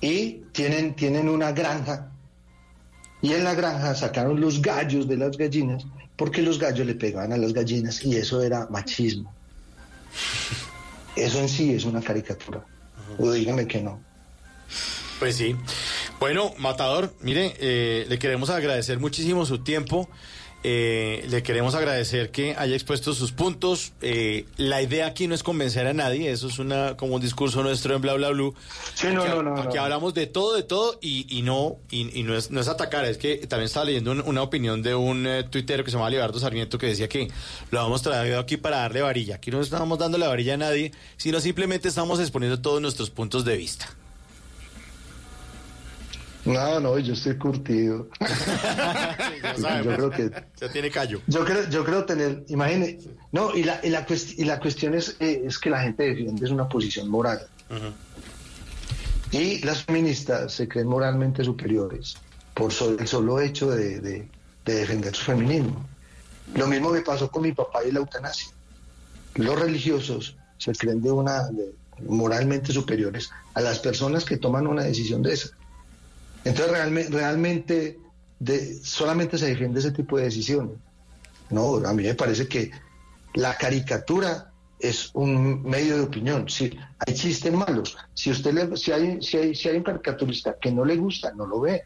y tienen tienen una granja y en la granja sacaron los gallos de las gallinas porque los gallos le pegaban a las gallinas y eso era machismo. Eso en sí es una caricatura. O dígame que no. Pues sí. Bueno, Matador, mire, eh, le queremos agradecer muchísimo su tiempo. Eh, le queremos agradecer que haya expuesto sus puntos. Eh, la idea aquí no es convencer a nadie, eso es una como un discurso nuestro en Bla Bla Blue. Sí, no, aquí, no, no, aquí no. hablamos de todo, de todo y, y no y, y no, es, no es atacar, es que también estaba leyendo un- una opinión de un eh, tuitero que se llama Leonardo Sarmiento que decía que lo hemos traído aquí para darle varilla. Aquí no estamos dando la varilla a nadie, sino simplemente estamos exponiendo todos nuestros puntos de vista. No, no, yo estoy curtido. Ya yo sabemos. creo que Ya tiene callo. yo creo, yo creo tener, imagine, no, y la, y la, cuest- y la cuestión es, eh, es que la gente defiende es una posición moral. Y las feministas se creen moralmente superiores por el solo hecho de, de- de defender su feminismo. Lo mismo me pasó con mi papá y la eutanasia. Los religiosos se creen de una de- moralmente superiores a las personas que toman una decisión de esa. Entonces realmente, de- solamente se defiende ese tipo de decisiones. No, a mí me parece que la caricatura es un medio de opinión. Si hay chistes malos, si usted le- si hay, si hay, si hay un caricaturista que no le gusta, no lo ve.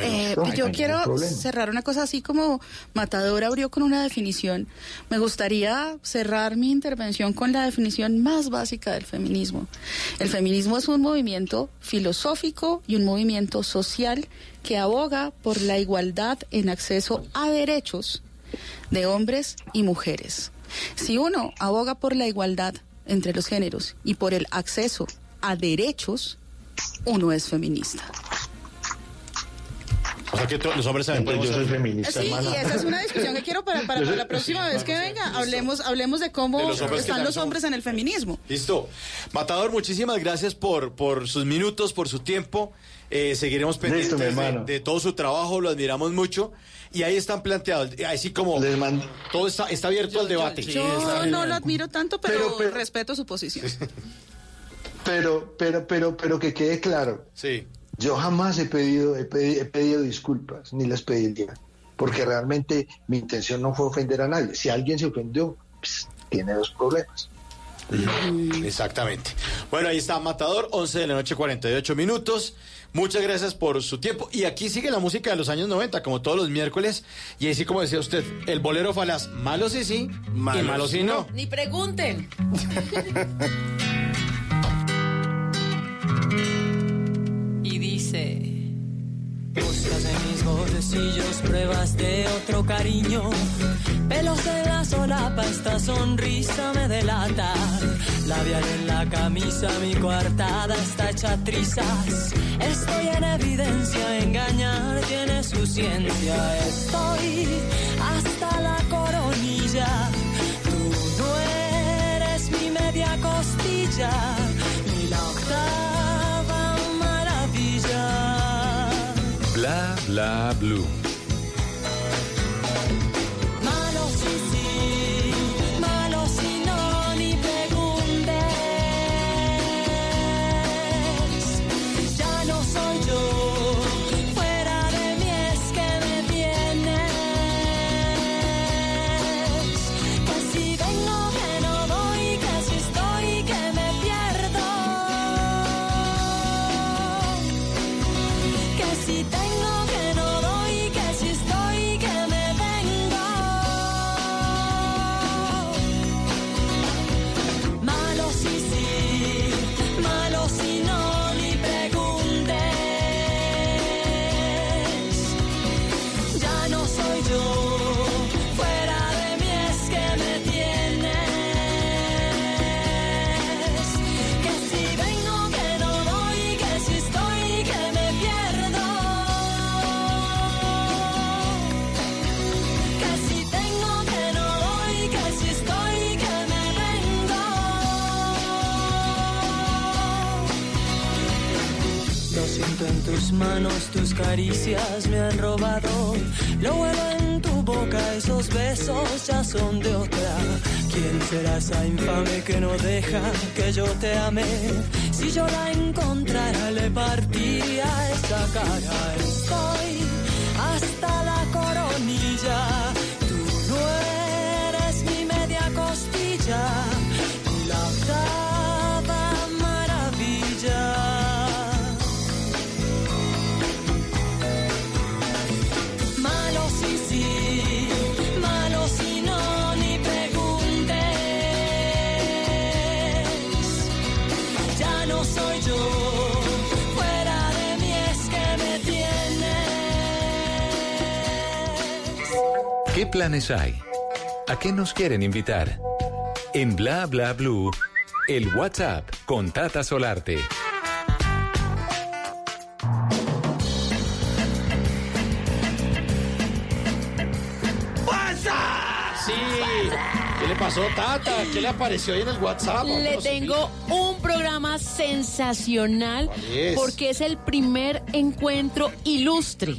Eh, no yo quiero problema. cerrar una cosa así como Matador abrió con una definición. Me gustaría cerrar mi intervención con la definición más básica del feminismo. El feminismo es un movimiento filosófico y un movimiento social que aboga por la igualdad en acceso a derechos de hombres y mujeres. Si uno aboga por la igualdad entre los géneros y por el acceso a derechos, uno es feminista. O sea que to- los hombres también Entonces podemos yo soy feminista, Sí, y esa es una discusión que quiero para, para, la próxima vez que venga. Hablemos, hablemos de cómo De los hombres que están los hombres en el feminismo. Listo. Matador, muchísimas gracias por, por sus minutos, por su tiempo. Eh, seguiremos pendientes Listo, de, todo su trabajo, lo admiramos mucho. Y ahí están planteados, así como todo está, está abierto al debate. Yo no lo admiro tanto, pero, Pero- pero- respeto su posición. Pero, pero, pero, pero que quede claro. Sí. Yo jamás he pedido, he pedido, he pedido disculpas, ni las pediría, porque realmente mi intención no fue ofender a nadie. Si alguien se ofendió, pues, tiene dos problemas. Exactamente. Bueno, ahí está Matador, 11 de la noche, 48 minutos. Muchas gracias por su tiempo. Y aquí sigue la música de los años 90, como todos los miércoles. Y así como decía usted, el bolero falaz, malo sí sí, y malo sí no. Ni pregunten. dice. Buscas en mis bolsillos pruebas de otro cariño. Pelos en la solapa, esta sonrisa me delata. Labial en la camisa, mi coartada está hecha trizas. Estoy en evidencia, engañar tiene su ciencia. Estoy hasta la coronilla. Tú no eres mi media costilla Bla bla blue. Manos, tus caricias me han robado. Lo huelo en tu boca, esos besos ya son de otra. ¿Quién será esa infame que no deja que yo te ame? Si yo la encontrara, le partiría esa cara. ¿Qué planes hay? ¿A qué nos quieren invitar? En Bla Bla Blue, el WhatsApp con Tata Solarte. Sí. ¿Qué le pasó, Tata? ¿Qué le apareció ahí en el WhatsApp? Le tengo un programa sensacional es? porque es el primer encuentro ilustre.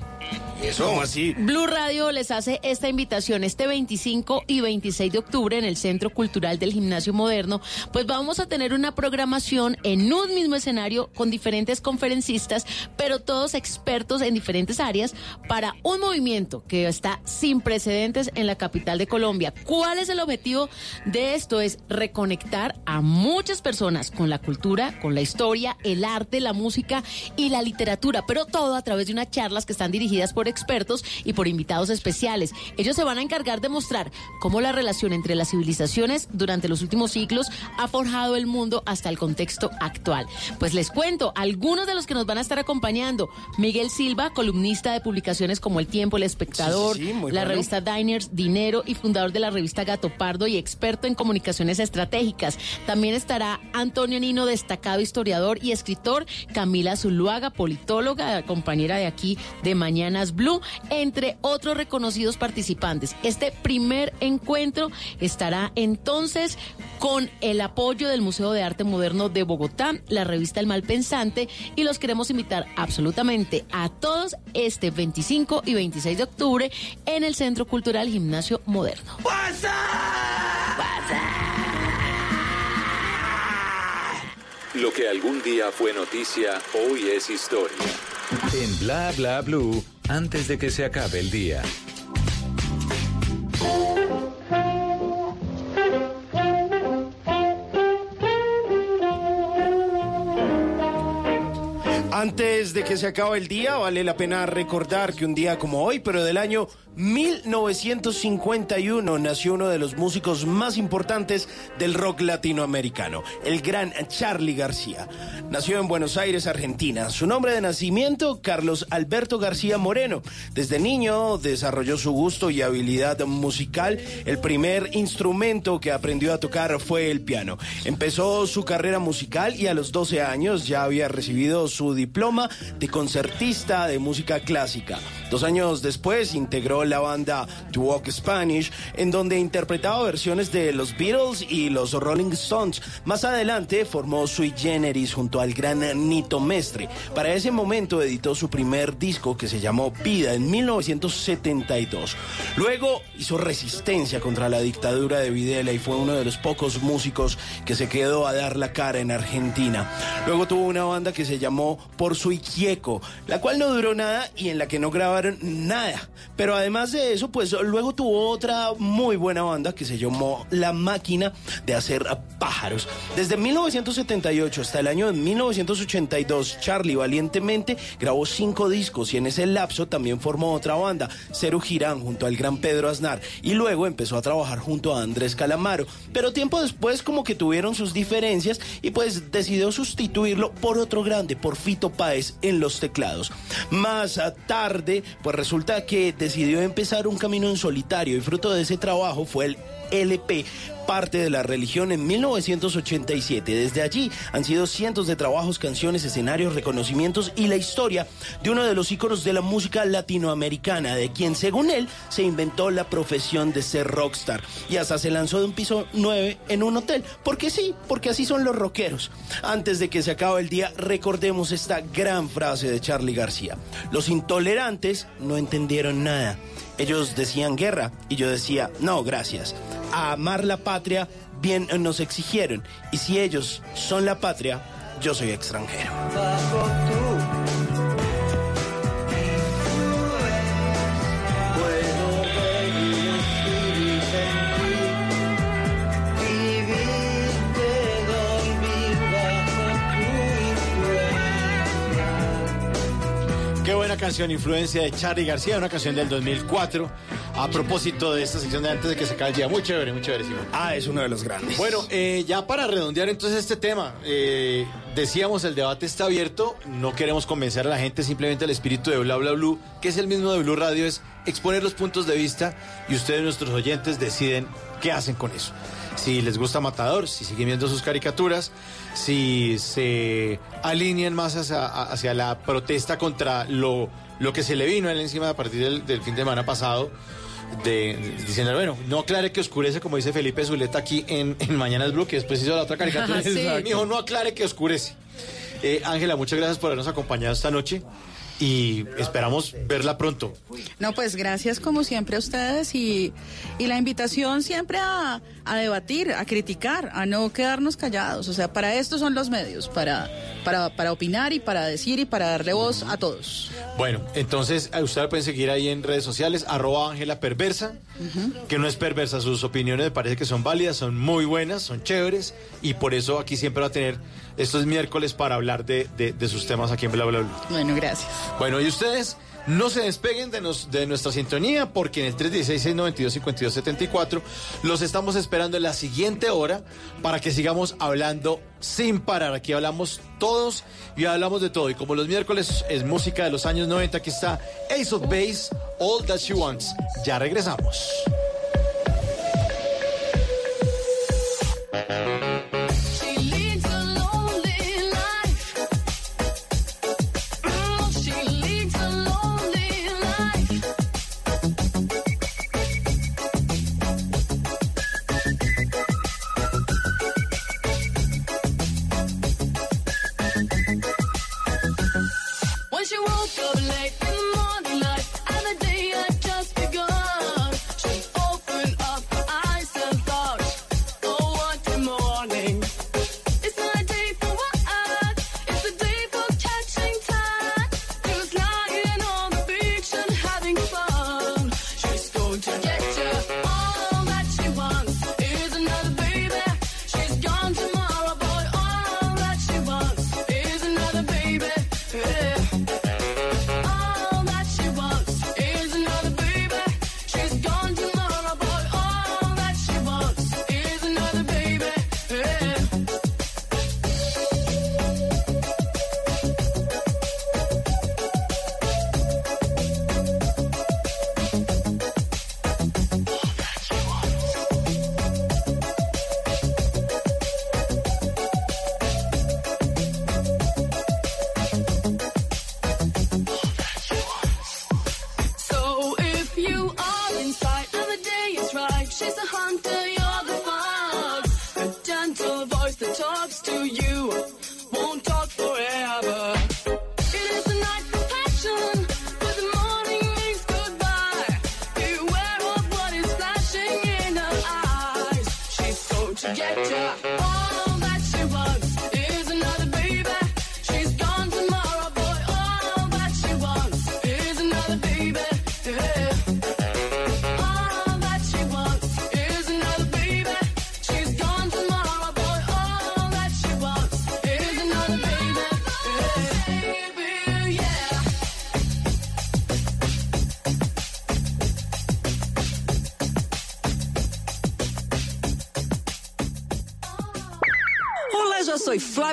¿Eso? ¿Cómo así? Blue Radio les hace esta invitación este 25 y 26 de octubre en el Centro Cultural del Gimnasio Moderno. Pues vamos a tener una programación en un mismo escenario con diferentes conferencistas, pero todos expertos en diferentes áreas para un movimiento que está sin precedentes en la capital de Colombia. ¿Cuál es el objetivo de esto? Es reconectar a muchas personas con la cultura, con la historia, el arte, la música y la literatura, pero todo a través de unas charlas que están dirigidas por expertos y por invitados especiales. Ellos se van a encargar de mostrar cómo la relación entre las civilizaciones durante los últimos siglos ha forjado el mundo hasta el contexto actual. Pues les cuento algunos de los que nos van a estar acompañando. Miguel Silva, columnista de publicaciones como El Tiempo, El Espectador, Sí, sí, sí, muy la bueno. revista Diners, Dinero y fundador de la revista Gato Pardo y experto en comunicaciones estratégicas. También estará Antonio Nino, destacado historiador y escritor, Camila Zuluaga, politóloga, compañera de aquí de Mañanas Blue, entre otros reconocidos participantes. Este primer encuentro estará entonces con el apoyo del Museo de Arte Moderno de Bogotá, la revista El Malpensante, y los queremos invitar absolutamente a todos este 25 y 26 de octubre en el Centro Cultural Gimnasio Moderno. Lo que algún día fue noticia, hoy es historia. En Bla Bla Blue, antes de que se acabe el día. Antes de que se acabe el día, vale la pena recordar que un día como hoy, pero del año 1951, nació uno de los músicos más importantes del rock latinoamericano, el gran Charlie García. Nació en Buenos Aires, Argentina. Su nombre de nacimiento, Carlos Alberto García Moreno. Desde niño desarrolló su gusto y habilidad musical. El primer instrumento que aprendió a tocar fue el piano. Empezó su carrera musical y a los 12 años ya había recibido su diploma de concertista de música clásica. Dos años después integró la banda To Walk Spanish, en donde interpretaba versiones de los Beatles y los Rolling Stones. Más adelante formó Sui Generis junto al gran Nito Mestre. Para ese momento editó su primer disco que se llamó Vida en 1972. Luego hizo resistencia contra la dictadura de Videla y fue uno de los pocos músicos que se quedó a dar la cara en Argentina. Luego tuvo una banda que se llamó Por Sui Quieco, la cual no duró nada y en la que no grabaron nada. Pero además de eso, pues luego tuvo otra muy buena banda que se llamó La Máquina de Hacer Pájaros. Desde 1978 hasta el año de 1982, Charlie valientemente grabó cinco discos y en ese lapso también formó otra banda, Cero Girán, junto al gran Pedro Aznar. Y luego empezó a trabajar junto a Andrés Calamaro. Pero tiempo después como que tuvieron sus diferencias y pues decidió sustituirlo por otro grande, por Fito Páez en los teclados. Más tarde, pues resulta que decidió empezar un camino en solitario y fruto de ese trabajo fue el LP parte de la religión en 1987. Desde allí han sido cientos de trabajos, canciones, escenarios, reconocimientos y la historia de uno de los íconos de la música latinoamericana, de quien según él se inventó la profesión de ser rockstar y hasta se lanzó de un piso 9 en un hotel. Porque sí, porque así son los rockeros. Antes de que se acabe el día, recordemos esta gran frase de Charlie García. Los intolerantes no entendieron nada. Ellos decían guerra y yo decía, no, gracias. A amar la patria bien nos exigieron. Y si ellos son la patria, yo soy extranjero. Canción, influencia de Charlie García, una canción del 2004. A propósito de esta sección de antes de que se acabe el día. Muy chévere, muy chévere, Simón. Ah, es uno de los grandes. Bueno, eh, ya para redondear entonces este tema, eh, decíamos el debate está abierto, no queremos convencer a la gente, simplemente el espíritu de Bla Bla Blue, que es el mismo de Blue Radio, es exponer los puntos de vista y ustedes, nuestros oyentes, deciden qué hacen con eso. Si les gusta Matador, si siguen viendo sus caricaturas, si se alinean más hacia, hacia la protesta contra lo, lo que se le vino a él encima a partir del, del fin de semana pasado de, diciendo, bueno, no aclare que oscurece, como dice Felipe Zuleta aquí en, en Mañanas Blue, que después hizo la otra caricatura. Sí. Dijo, no aclare que oscurece. Eh, Ángela, muchas gracias por habernos acompañado esta noche y esperamos verla pronto. No, pues gracias como siempre a ustedes y, y la invitación siempre a, a debatir, a criticar, a no quedarnos callados. O sea, para esto son los medios, para, para, para opinar y para decir y para darle voz a todos. Bueno, entonces a usted la pueden seguir ahí en redes sociales, arroba Ángela Perversa, que no es perversa, sus opiniones me parece que son válidas, son muy buenas, son chéveres, y por eso aquí siempre va a tener estos miércoles para hablar de, de- de sus temas aquí en Bla Bla Bla. Bueno, gracias. Bueno, y ustedes no se despeguen de, nos- de nuestra sintonía porque en el 316-692-5274 los estamos esperando en la siguiente hora para que sigamos hablando sin parar. Aquí hablamos todos y hablamos de todo. Y como los miércoles es música de los años 90, aquí está Ace of Base, All That She Wants. Ya regresamos.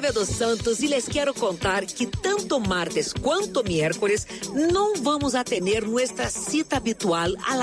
Flávia dos Santos e lhes quero contar que tanto martes quanto miércoles não vamos atender nossa cita habitual a